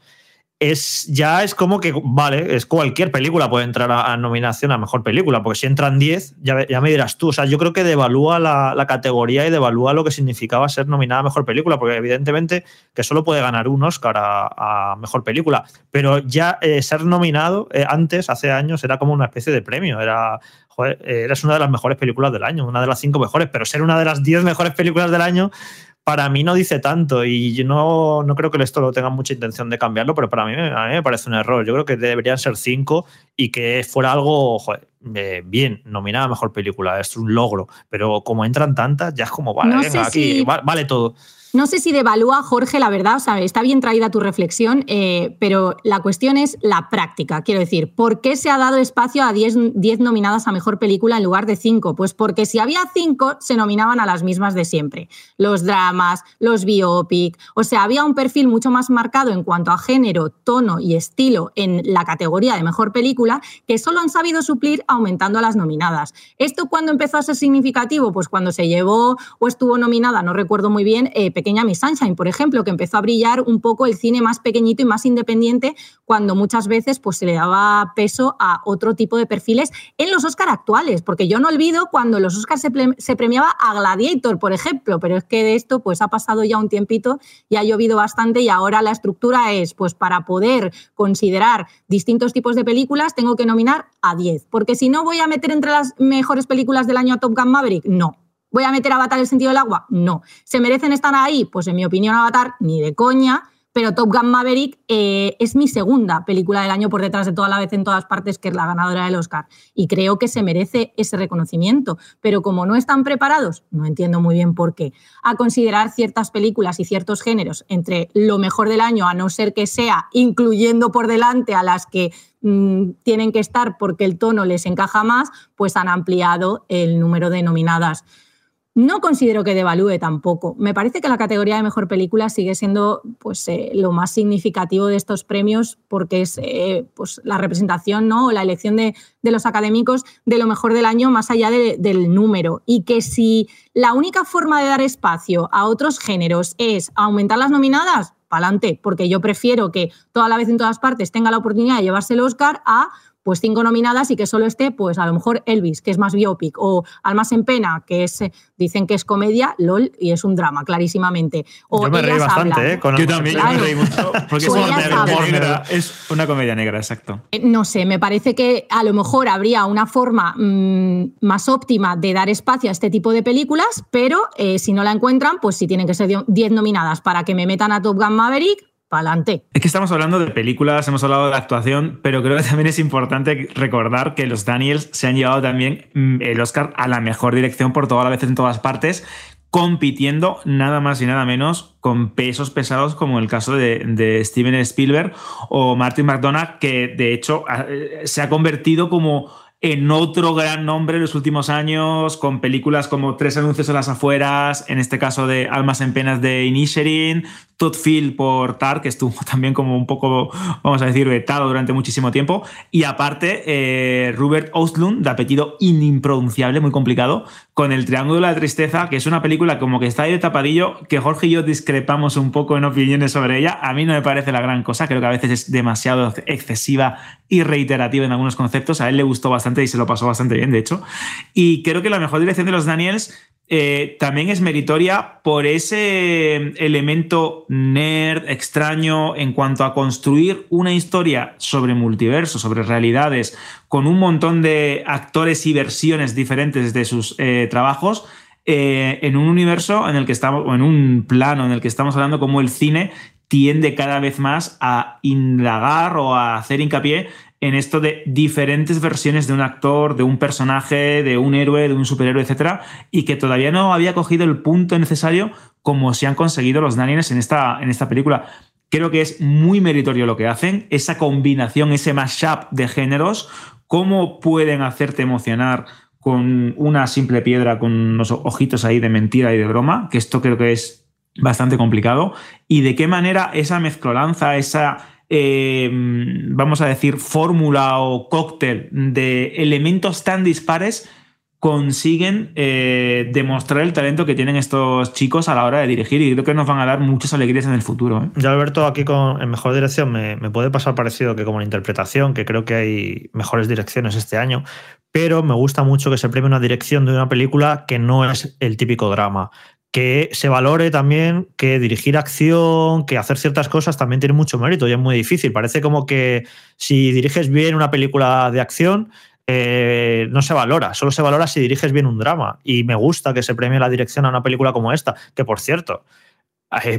es ya es como que, vale, es cualquier película puede entrar a, nominación a mejor película, porque si entran 10, ya, ya, me dirás tú. O sea, yo creo que devalúa la, la, categoría y devalúa lo que significaba ser nominada a mejor película, porque evidentemente que solo puede ganar un Oscar a, mejor película, pero ya eh, ser nominado eh, antes, hace años, era como una especie de premio. Era, joder, eh, una de las mejores películas del año, una de las cinco mejores, pero ser una de las 10 mejores películas del año para mí no dice tanto y yo no, no creo que esto lo tenga mucha intención de cambiarlo, pero para mí, a mí me parece un error. Yo creo que deberían ser cinco y que fuera algo joder, eh, bien, nominada a mejor película, es un logro, pero como entran tantas, ya es como, vale, No venga, aquí, si- va- vale todo. No sé si devalúa, Jorge, la verdad, o sea, está bien traída tu reflexión, eh, pero la cuestión es la práctica. Quiero decir, ¿por qué se ha dado espacio a 10 10 nominadas a mejor película en lugar de 5? Pues porque si había 5, se nominaban a las mismas de siempre. Los dramas, los biopic, o sea, había un perfil mucho más marcado en cuanto a género, tono y estilo en la categoría de mejor película que solo han sabido suplir aumentando las nominadas. ¿Esto cuándo empezó a ser significativo? Pues cuando se llevó o estuvo nominada, no recuerdo muy bien, eh, Pequeña Miss Sunshine, por ejemplo, que empezó a brillar un poco el cine más pequeñito y más independiente cuando muchas veces pues, se le daba peso a otro tipo de perfiles en los Oscar actuales, porque yo no olvido cuando los Oscars se premiaba a Gladiator, por ejemplo, pero es que de esto pues ha pasado ya un tiempito y ha llovido bastante y ahora la estructura es pues para poder considerar distintos tipos de películas tengo que nominar a 10, porque si no voy a meter entre las mejores películas del año a Top Gun Maverick, no. ¿Voy a meter Avatar el sentido del agua? No. ¿Se merecen estar ahí? Pues en mi opinión Avatar ni de coña, pero Top Gun Maverick eh, es mi segunda película del año por detrás de toda la vez en todas partes, que es la ganadora del Oscar. Y creo que se merece ese reconocimiento. Pero como no están preparados, no entiendo muy bien por qué, a considerar ciertas películas y ciertos géneros entre lo mejor del año, a no ser que sea incluyendo por delante a las que mm, tienen que estar porque el tono les encaja más, pues han ampliado el número de nominadas. No considero que devalúe tampoco. Me parece que la categoría de mejor película sigue siendo pues, eh, lo más significativo de estos premios porque es eh, pues, la representación ¿no? o la elección de, de los académicos de lo mejor del año más allá de- del número. Y que si la única forma de dar espacio a otros géneros es aumentar las nominadas, pa'lante, porque yo prefiero que toda la vez en todas partes tenga la oportunidad de llevarse el Oscar a pues cinco nominadas y que solo esté, pues a lo mejor Elvis, que es más biopic, o Almas en Pena, que es, eh, dicen que es comedia, LOL, y es un drama, clarísimamente. O Yo me reí Ellas bastante, hablan. ¿eh? Con Yo también, yo me reí mucho. Porque es una, comedia negra, es una comedia negra, exacto. Eh, No sé, me parece que a lo mejor habría una forma mm, más óptima de dar espacio a este tipo de películas, pero eh, si no la encuentran, pues si tienen que ser dio- 10 nominadas para que me metan a Top Gun Maverick, pa'lante. Es que estamos hablando de películas, hemos hablado de actuación, pero creo que también es importante recordar que los Daniels se han llevado también mm, el Oscar a la mejor dirección por toda la vez en todas partes, compitiendo nada más y nada menos con pesos pesados como el caso de, de Steven Spielberg o Martin McDonagh, que de hecho ha- eh, se ha convertido como en otro gran nombre en los últimos años, con películas como Tres anuncios a las afueras, en este caso de Almas en penas de Inisherin, Todd Field por Tar, que estuvo también como un poco, vamos a decir, vetado durante muchísimo tiempo, y aparte eh, Robert de apellido inimpronunciable, muy complicado, con El Triángulo de la Tristeza, que es una película como que está ahí de tapadillo, que Jorge y yo discrepamos un poco en opiniones sobre ella. A mí no me parece la gran cosa, creo que a veces es demasiado excesiva y reiterativa en algunos conceptos. A él le gustó bastante y se lo pasó bastante bien, de hecho. Y creo que la mejor dirección de los Daniels eh, también es meritoria por ese elemento nerd extraño en cuanto a construir una historia sobre multiverso, sobre realidades, con un montón de actores y versiones diferentes de sus eh, trabajos. eh, en un universo en el que estamos, o en un plano en el que estamos hablando como el cine tiende cada vez más a indagar o a hacer hincapié en esto de diferentes versiones de un actor, de un personaje, de un héroe, de un superhéroe, etcétera, y que todavía no había cogido el punto necesario como se han conseguido los Daniels en esta, en esta película. Creo que es muy meritorio lo que hacen, esa combinación, ese mashup de géneros, cómo pueden hacerte emocionar con una simple piedra, con unos ojitos ahí de mentira y de broma, que esto creo que es bastante complicado, y de qué manera esa mezclolanza, esa eh, vamos a decir, fórmula o cóctel de elementos tan dispares consiguen eh, demostrar el talento que tienen estos chicos a la hora de dirigir y creo que nos van a dar muchas alegrías en el futuro. ¿eh? Yo, Alberto, aquí con, en mejor dirección me, me puede pasar parecido que como en interpretación, que creo que hay mejores direcciones este año, pero me gusta mucho que se premie una dirección de una película que no es el típico drama. Que se valore también que dirigir acción, que hacer ciertas cosas también tiene mucho mérito y es muy difícil. Parece como que si diriges bien una película de acción, eh, no se valora, solo se valora si diriges bien un drama. Y me gusta que se premie la dirección a una película como esta, que por cierto,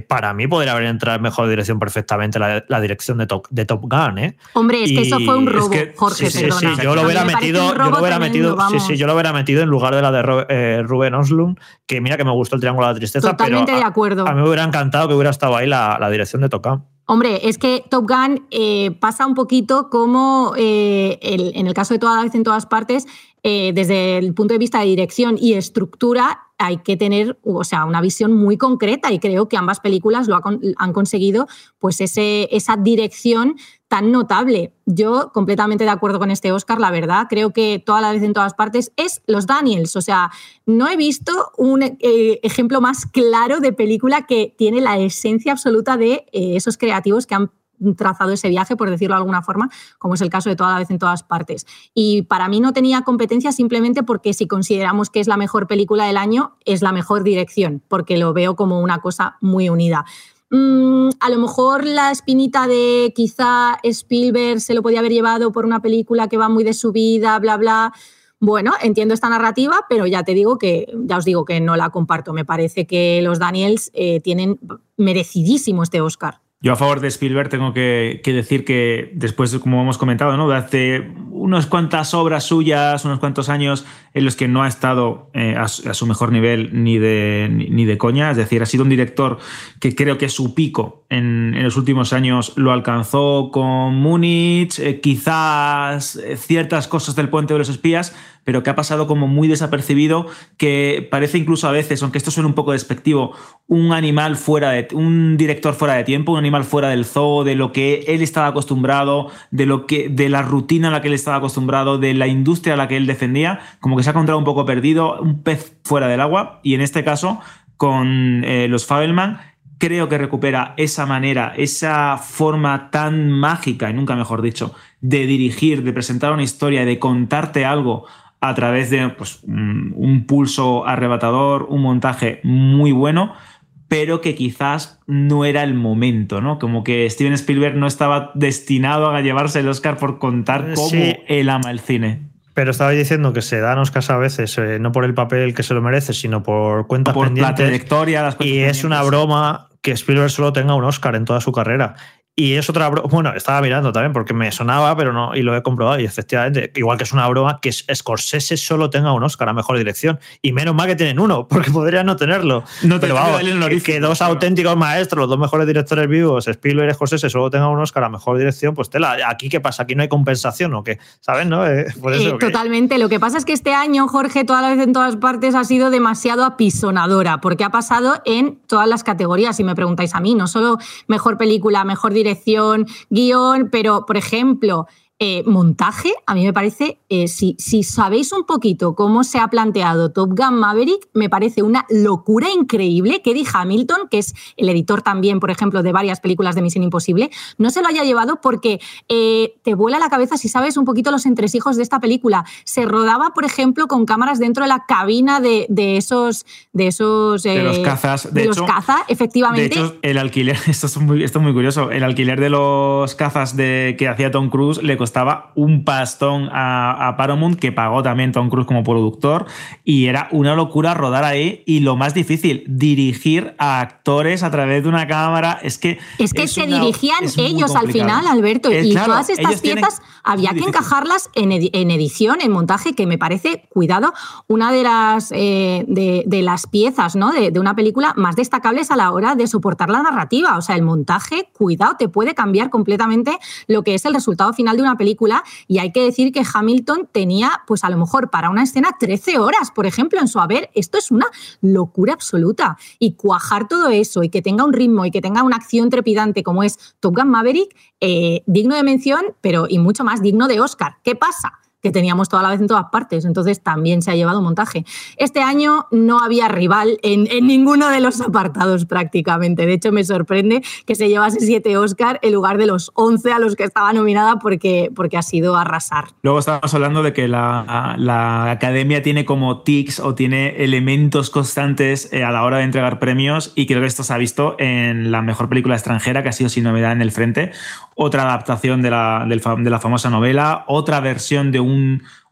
para mí podría haber entrado en mejor dirección perfectamente la, la dirección de Top, de Top Gun, ¿eh? Hombre, es que eso fue un es robo, que- Jorge, sí, sí, perdona. sí, yo lo hubiera me metido, yo lo robo hubiera tremendo, metido, sí, vamos. sí, yo lo hubiera metido en lugar de la de Ro- eh, Ruben Oslund, que mira que me gustó el Triángulo de la Tristeza, Totalmente pero de acuerdo. A, mí me hubiera encantado que hubiera estado ahí la, la dirección de Top Gun. Hombre, es que Top Gun eh, pasa un poquito como eh, en el caso de toda vez en todas partes, eh, desde el punto de vista de dirección y estructura, hay que tener o sea, una visión muy concreta y creo que ambas películas lo han conseguido, pues ese, esa dirección tan notable. Yo completamente de acuerdo con este Oscar, la verdad, creo que toda la vez en todas partes es los Daniels, o sea, no he visto un eh, ejemplo más claro de película que tiene la esencia absoluta de eh, esos creativos que han trazado ese viaje, por decirlo de alguna forma, como es el caso de toda la vez en todas partes. Y para mí no tenía competencia simplemente porque si consideramos que es la mejor película del año, es la mejor dirección, porque lo veo como una cosa muy unida. Mm, a lo mejor la espinita de quizá Spielberg se lo podía haber llevado por una película que va muy de su vida, bla, bla. Bueno, entiendo esta narrativa, pero ya te digo que, ya os digo que no la comparto. Me parece que los Daniels eh, tienen merecidísimo este Oscar. Yo a favor de Spielberg tengo que, que decir que después, como hemos comentado, ¿no? hace unas cuantas obras suyas, unos cuantos años en los que no ha estado eh, a, a, su mejor nivel ni de, ni, ni, de coña, es decir, ha sido un director que creo que su pico en, en los últimos años lo alcanzó con Múnich, eh, quizás eh, ciertas cosas del Puente de los Espías, pero que ha pasado como muy desapercibido, que parece incluso a veces, aunque esto suene un poco despectivo, un animal fuera de un director fuera de tiempo, un animal fuera del zoo, de lo que él estaba acostumbrado, de lo que de la rutina a la que él estaba acostumbrado, de la industria a la que él defendía, como que se ha encontrado un poco perdido, un pez fuera del agua y en este caso con eh, los Fabelman creo que recupera esa manera, esa forma tan mágica, y nunca mejor dicho, de dirigir, de presentar una historia, de contarte algo a través de pues, un pulso arrebatador, un montaje muy bueno, pero que quizás no era el momento, ¿no? Como que Steven Spielberg no estaba destinado a llevarse el Oscar por contar cómo sí. él ama el cine. Pero estaba diciendo que se dan Oscars a veces, eh, no por el papel que se lo merece, sino por cuentas por pendientes. la trayectoria, las Y pendientes. es una broma que Spielberg solo tenga un Oscar en toda su carrera. Y es otra broma. Bueno, estaba mirando también porque me sonaba, pero no, y lo he comprobado. Y efectivamente, igual que es una broma que Scorsese solo tenga un Oscar a mejor dirección. Y menos mal que tienen uno, porque podría no tenerlo. No pero vamos, que, que dos auténticos maestros, los dos mejores directores vivos, Spielberg y Scorsese, solo tengan un Oscar a mejor dirección, pues tela. Aquí, ¿qué pasa? Aquí no hay compensación o qué, ¿sabes? ¿No? Eh, por eso, eh, totalmente. Lo que pasa es que este año, Jorge, toda la vez en todas partes ha sido demasiado apisonadora, porque ha pasado en todas las categorías, si me preguntáis a mí, no solo mejor película, mejor dirección, guion, pero, por ejemplo, eh, montaje, a mí me parece, eh, si, si, sabéis un poquito cómo se ha planteado Top Gun Maverick, me parece una locura increíble que Eddie Hamilton, que es el editor también, por ejemplo, de varias películas de Misión Imposible, no se lo haya llevado porque eh, te vuela la cabeza si sabes un poquito los entresijos de esta película. Se rodaba, por ejemplo, con cámaras dentro de la cabina de, de esos... De, esos, de los cazas. De, de los hecho, caza, efectivamente. De hecho, el alquiler, esto es muy, esto es muy curioso, el alquiler de los cazas de, que hacía Tom Cruise le costaba costaba un pastón a, a, Paramount que pagó también Tom Cruise como productor y era una locura rodar ahí y lo más difícil, dirigir a actores a través de una cámara, es que... Es que es se una, dirigían ellos al final, Alberto, eh, y claro, todas estas piezas había que encajarlas en, en, edición, en montaje, que me parece, cuidado, una de las, eh, de, de, las piezas ¿no? de, de una película más destacables a la hora de soportar la narrativa, o sea, el montaje, cuidado, te puede cambiar completamente lo que es el resultado final de una película y hay que decir que Hamilton tenía, pues a lo mejor para una escena 13 horas, por ejemplo, en su haber. Esto es una locura absoluta. Y cuajar todo eso y que tenga un ritmo y que tenga una acción trepidante como es Top Gun Maverick, eh, digno de mención, pero y mucho más digno de Oscar. ¿Qué pasa? Que teníamos toda la vez en todas partes. Entonces también se ha llevado montaje. Este año no había rival en, en ninguno de los apartados prácticamente. De hecho, me sorprende que se llevase siete Oscar en lugar de los 11 a los que estaba nominada porque, porque ha sido arrasar. Luego estábamos hablando de que la, la academia tiene como tics o tiene elementos constantes eh, a la hora de entregar premios y creo que esto se ha visto en la mejor película extranjera que ha sido Sin Novedad en el Frente, otra adaptación de la, de la famosa novela, otra versión de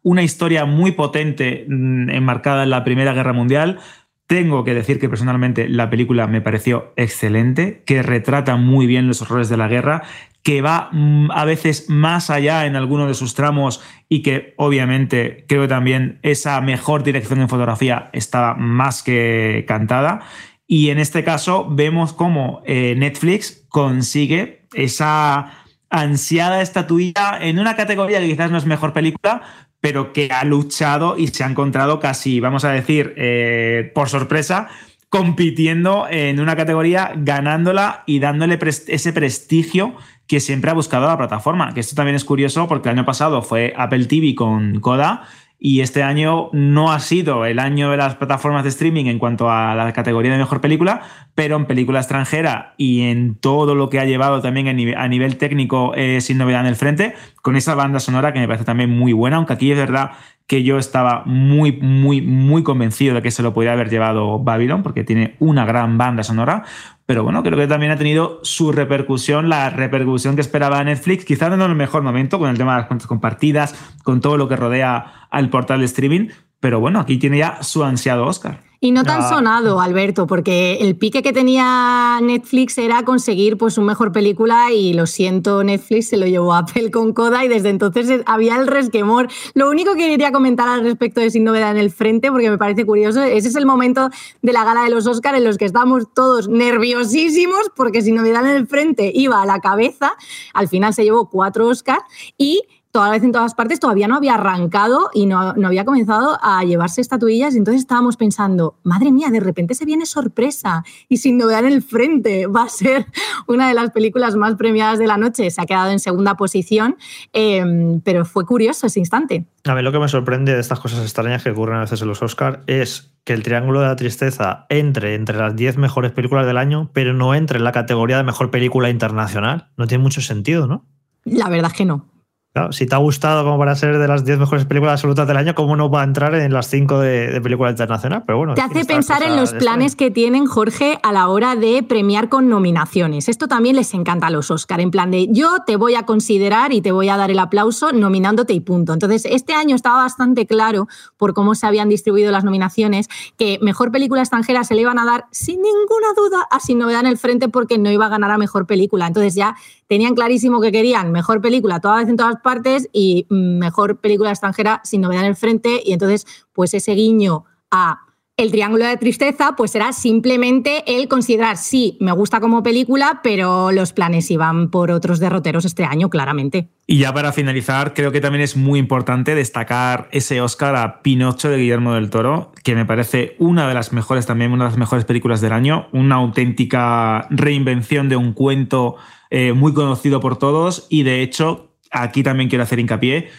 una historia muy potente mm, enmarcada en la Primera Guerra Mundial. Tengo que decir que personalmente la película me pareció excelente, que retrata muy bien los horrores de la guerra, que va mm, a veces más allá en alguno de sus tramos y que obviamente creo también esa mejor dirección en fotografía estaba más que cantada. Y en este caso vemos cómo eh, Netflix consigue esa ansiada estatuilla en una categoría que quizás no es mejor película, pero que ha luchado y se ha encontrado casi, vamos a decir, eh, por sorpresa, compitiendo en una categoría, ganándola y dándole ese prestigio que siempre ha buscado la plataforma. Que esto también es curioso porque el año pasado fue Apple TV con Coda y este año no ha sido el año de las plataformas de streaming en cuanto a la categoría de mejor película, pero en película extranjera y en todo lo que ha llevado también a nivel, técnico eh, sin novedad en el frente, con esa banda sonora que me parece también muy buena, aunque aquí es verdad que yo estaba muy, muy, muy convencido de que se lo podría haber llevado Babylon, porque tiene una gran banda sonora. Pero bueno, creo que también ha tenido su repercusión, la repercusión que esperaba Netflix, quizás no en el mejor momento, con el tema de las cuentas compartidas, con todo lo que rodea al portal de streaming. Pero bueno, aquí tiene ya su ansiado Oscar. Y no tan Ah. sonado, Alberto, porque el pique que tenía Netflix era conseguir pues un mejor película y lo siento, Netflix se lo llevó a Apple con Coda y desde entonces había el resquemor. Lo único que quería comentar al respecto de Sin Novedad en el Frente, porque me parece curioso, ese es el momento de la gala de los Oscars en los que estamos todos nerviosísimos porque Sin Novedad en el Frente iba a la cabeza, al final se llevó cuatro Oscars y toda la vez en todas partes, todavía no había arrancado y no, no había comenzado a llevarse estatuillas. Y entonces estábamos pensando, madre mía, de repente se viene sorpresa y sin novedad en el frente. Va a ser una de las películas más premiadas de la noche. Se ha quedado en segunda posición, eh, pero fue curioso ese instante. A mí lo que me sorprende de estas cosas extrañas que ocurren a veces en los Oscars es que el Triángulo de la Tristeza entre entre las 10 mejores películas del año, pero no entre en la categoría de mejor película internacional. No tiene mucho sentido, ¿no? La verdad es que no. Claro, si te ha gustado como para ser de las 10 mejores películas absolutas del año, ¿cómo no va a entrar en las 5 de, de película internacional? Pero bueno, Te hace pensar en los planes que tienen, Jorge, a la hora de premiar con nominaciones. Esto también les encanta a los Oscar, en plan de yo te voy a considerar y te voy a dar el aplauso nominándote y punto. Entonces, este año estaba bastante claro por cómo se habían distribuido las nominaciones que mejor película extranjera se le iban a dar sin ninguna duda a Sin Novedad en el Frente porque no iba a ganar a mejor película. Entonces ya tenían clarísimo que querían mejor película toda vez en todas partes y mm, mejor película extranjera sin novedad en el frente y entonces pues ese guiño a el triángulo de tristeza pues será simplemente el considerar sí, me gusta como película, pero los planes iban por otros derroteros este año, claramente. Y ya para finalizar, creo que también es muy importante destacar ese Oscar a Pinocho de Guillermo del Toro, que me parece una de las mejores también, una de las mejores películas del año, una auténtica reinvención de un cuento eh, muy conocido por todos y de hecho aquí también quiero hacer hincapié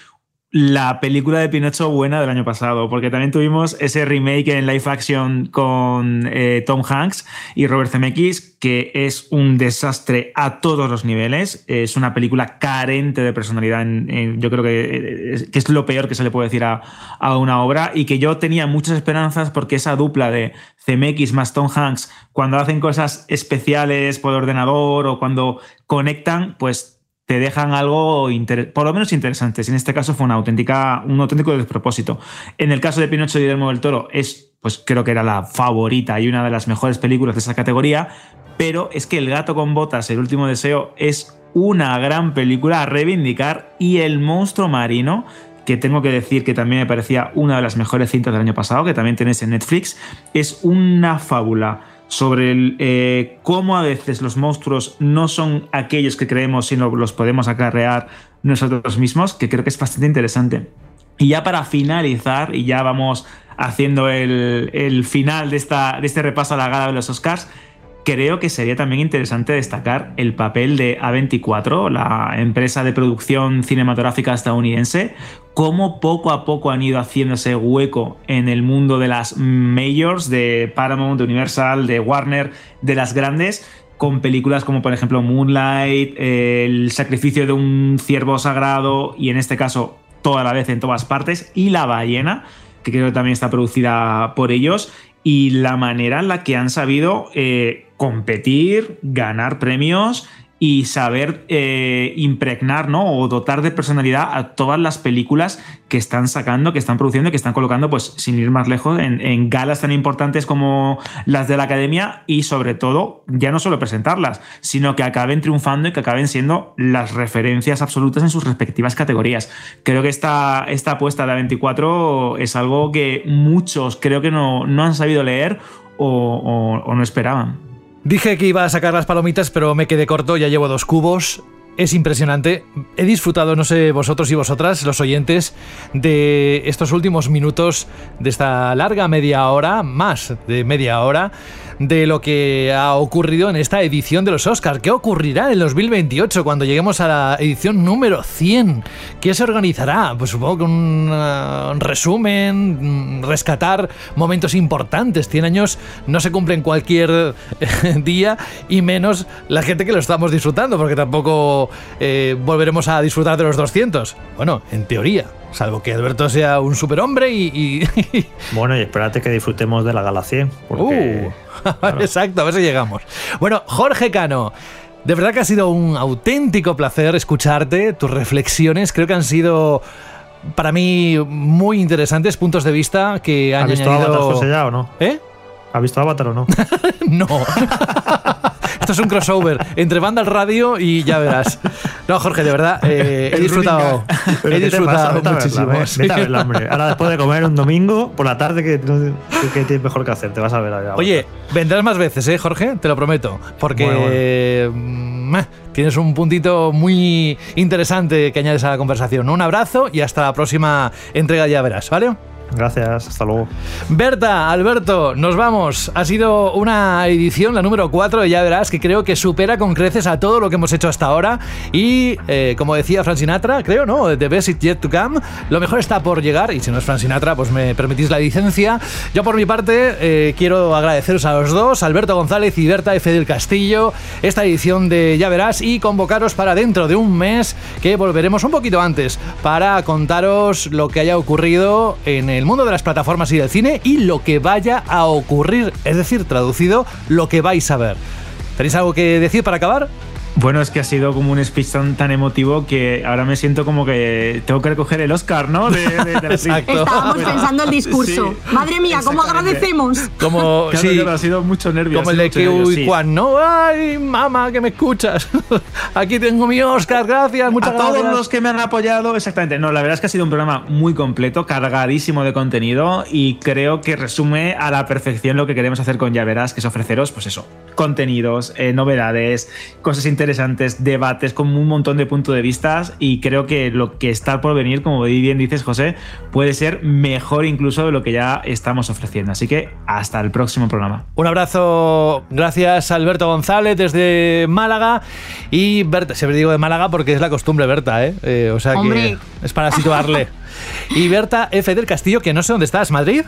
la película de Pinocho buena del año pasado, porque también tuvimos ese remake en live action con eh, Tom Hanks y Robert Zemeckis, que es un desastre a todos los niveles. Es una película carente de personalidad. Yo creo que es, que es, lo peor que se le puede decir a, a, una obra y que yo tenía muchas esperanzas porque esa dupla de Zemeckis más Tom Hanks, cuando hacen cosas especiales por ordenador o cuando conectan, pues te dejan algo por lo menos interesante. En este caso fue una auténtica, un auténtico despropósito. En el caso de Pinocho y Guillermo del Toro, es, pues creo que era la favorita y una de las mejores películas de esa categoría, pero es que El gato con botas, El último deseo, es una gran película a reivindicar y El monstruo marino que tengo que decir que también me parecía una de las mejores cintas del año pasado, que también tenéis en Netflix, es una fábula sobre eh, cómo a veces los monstruos no son aquellos que creemos, sino los podemos acarrear nosotros mismos, que creo que es bastante interesante. Y ya para finalizar, y ya vamos haciendo el, el final de, esta, de este repaso a la gala de los Oscars, creo que sería también interesante destacar el papel de A24, la empresa de producción cinematográfica estadounidense, cómo poco a poco han ido haciéndose hueco en el mundo de las majors, de Paramount, de Universal, de Warner, de las grandes, con películas como por ejemplo Moonlight, El sacrificio de un ciervo sagrado y en este caso toda la vez en todas partes, y La ballena, que creo que también está producida por ellos, y la manera en la que han sabido eh, competir, ganar premios y saber eh, impregnar ¿no? o dotar de personalidad a todas las películas que están sacando, que están produciendo, que están colocando, pues sin ir más lejos, en, galas tan importantes como las de la academia y sobre todo, ya no solo presentarlas, sino que acaben triunfando y que acaben siendo las referencias absolutas en sus respectivas categorías. Creo que esta, esta apuesta de A24 es algo que muchos creo que no, no han sabido leer o no esperaban. Dije que iba a sacar las palomitas, pero me quedé corto, ya llevo dos cubos. Es impresionante. He disfrutado, no sé vosotros y vosotras, los oyentes, de estos últimos minutos de esta larga media hora, más de media hora, de lo que ha ocurrido en esta edición de los Oscars. ¿Qué ocurrirá en 2028 cuando lleguemos a la edición número 100? ¿Qué se organizará? Pues supongo que un, uh, resumen, mm, rescatar momentos importantes. 100 años no se cumplen cualquier día y menos la gente que lo estamos disfrutando, porque tampoco eh, volveremos a disfrutar de los 200. Bueno, en teoría. Salvo que Alberto sea un superhombre y, Bueno, y espérate que disfrutemos de la gala 100. Porque, uh, Exacto, a ver si llegamos. Bueno, Jorge Cano. De verdad que ha sido un auténtico placer escucharte, tus reflexiones. Creo que han sido para mí muy interesantes puntos de vista que han ¿Ha visto añadido... Avatar, José, ya o no? ¿Eh? ¿Ha visto Avatar o no? no. Esto es un crossover entre banda al radio y ya verás. No, Jorge, de verdad, eh, he disfrutado. He disfrutado muchísimo. Verla, hombre. Ahora después de comer un domingo, por la tarde, ¿qué, qué tienes mejor que hacer? Te vas a ver allá. Oye, vendrás más veces, ¿eh, Jorge? Te lo prometo. Porque mm, tienes un puntito muy interesante que añades a la conversación. Un abrazo y hasta la próxima entrega, ya verás, ¿vale? Gracias, hasta luego. Berta, Alberto, nos vamos. Ha sido una edición, la número 4, ya verás, que creo que supera con creces a todo lo que hemos hecho hasta ahora. Y, eh, como decía Fran Sinatra, creo, ¿no? The best is yet to come. Lo mejor está por llegar. Y si no es Fran Sinatra, pues me permitís la licencia. Yo, por mi parte, eh, quiero agradeceros a los dos, Alberto González y Berta F. del Castillo, esta edición de Ya verás y convocaros para dentro de un mes, que volveremos un poquito antes, para contaros lo que haya ocurrido en el mundo de las plataformas y del cine y lo que vaya a ocurrir, es decir, traducido, lo que vais a ver. ¿Tenéis algo que decir para acabar? Bueno, es que ha sido como un speech tan, tan, emotivo que ahora me siento como que tengo que recoger el Oscar, ¿no? De, de, de Estábamos pensando el discurso. Sí, Madre mía, ¿cómo agradecemos? Como, claro, sí, claro, ha sido mucho nervio. Como el de Q y Juan, ¿no? Ay, mamá, que me escuchas. Aquí tengo mi Oscar, gracias, muchas a gracias. todos los que me han apoyado, exactamente. No, la verdad es que ha sido un programa muy completo, cargadísimo de contenido y creo que resume a la perfección lo que queremos hacer con Ya Verás, que es ofreceros, pues eso, contenidos, eh, novedades, cosas interesantes interesantes, debates con un montón de puntos de vista y creo que lo que está por venir, como bien dices José, puede ser mejor incluso de lo que ya estamos ofreciendo. Así que hasta el próximo programa. Un abrazo, gracias Alberto González desde Málaga y Berta, siempre digo de Málaga porque es la costumbre Berta, ¿eh? eh o sea Hombre. que es para situarle. y Berta F del Castillo, que no sé dónde estás, ¿Madrid?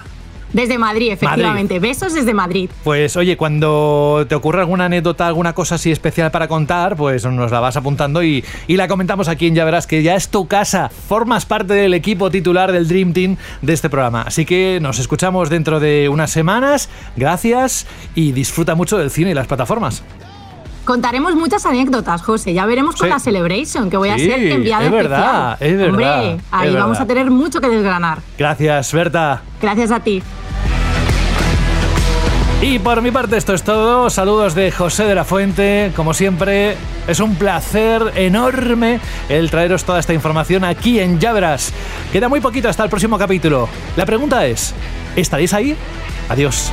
Desde Madrid, efectivamente. Madrid. Besos desde Madrid. Pues oye, cuando te ocurra alguna anécdota, alguna cosa así especial para contar, pues nos la vas apuntando y, y, la comentamos aquí en Ya Verás, que ya es tu casa. Formas parte del equipo titular del Dream Team de este programa. Así que nos escuchamos dentro de unas semanas. Gracias y disfruta mucho del cine y las plataformas. Contaremos muchas anécdotas, José. Ya veremos con Sí. la Celebration, que voy a Sí, ser enviada es verdad, especial. es verdad, Hombre, es ahí vamos verdad. a tener mucho que desgranar. Gracias, Berta. Gracias a ti. Y por mi parte esto es todo. Saludos de José de la Fuente. Como siempre, es un placer enorme el traeros toda esta información aquí en Ya Verás. Queda muy poquito hasta el próximo capítulo. La pregunta es, ¿estaréis ahí? Adiós.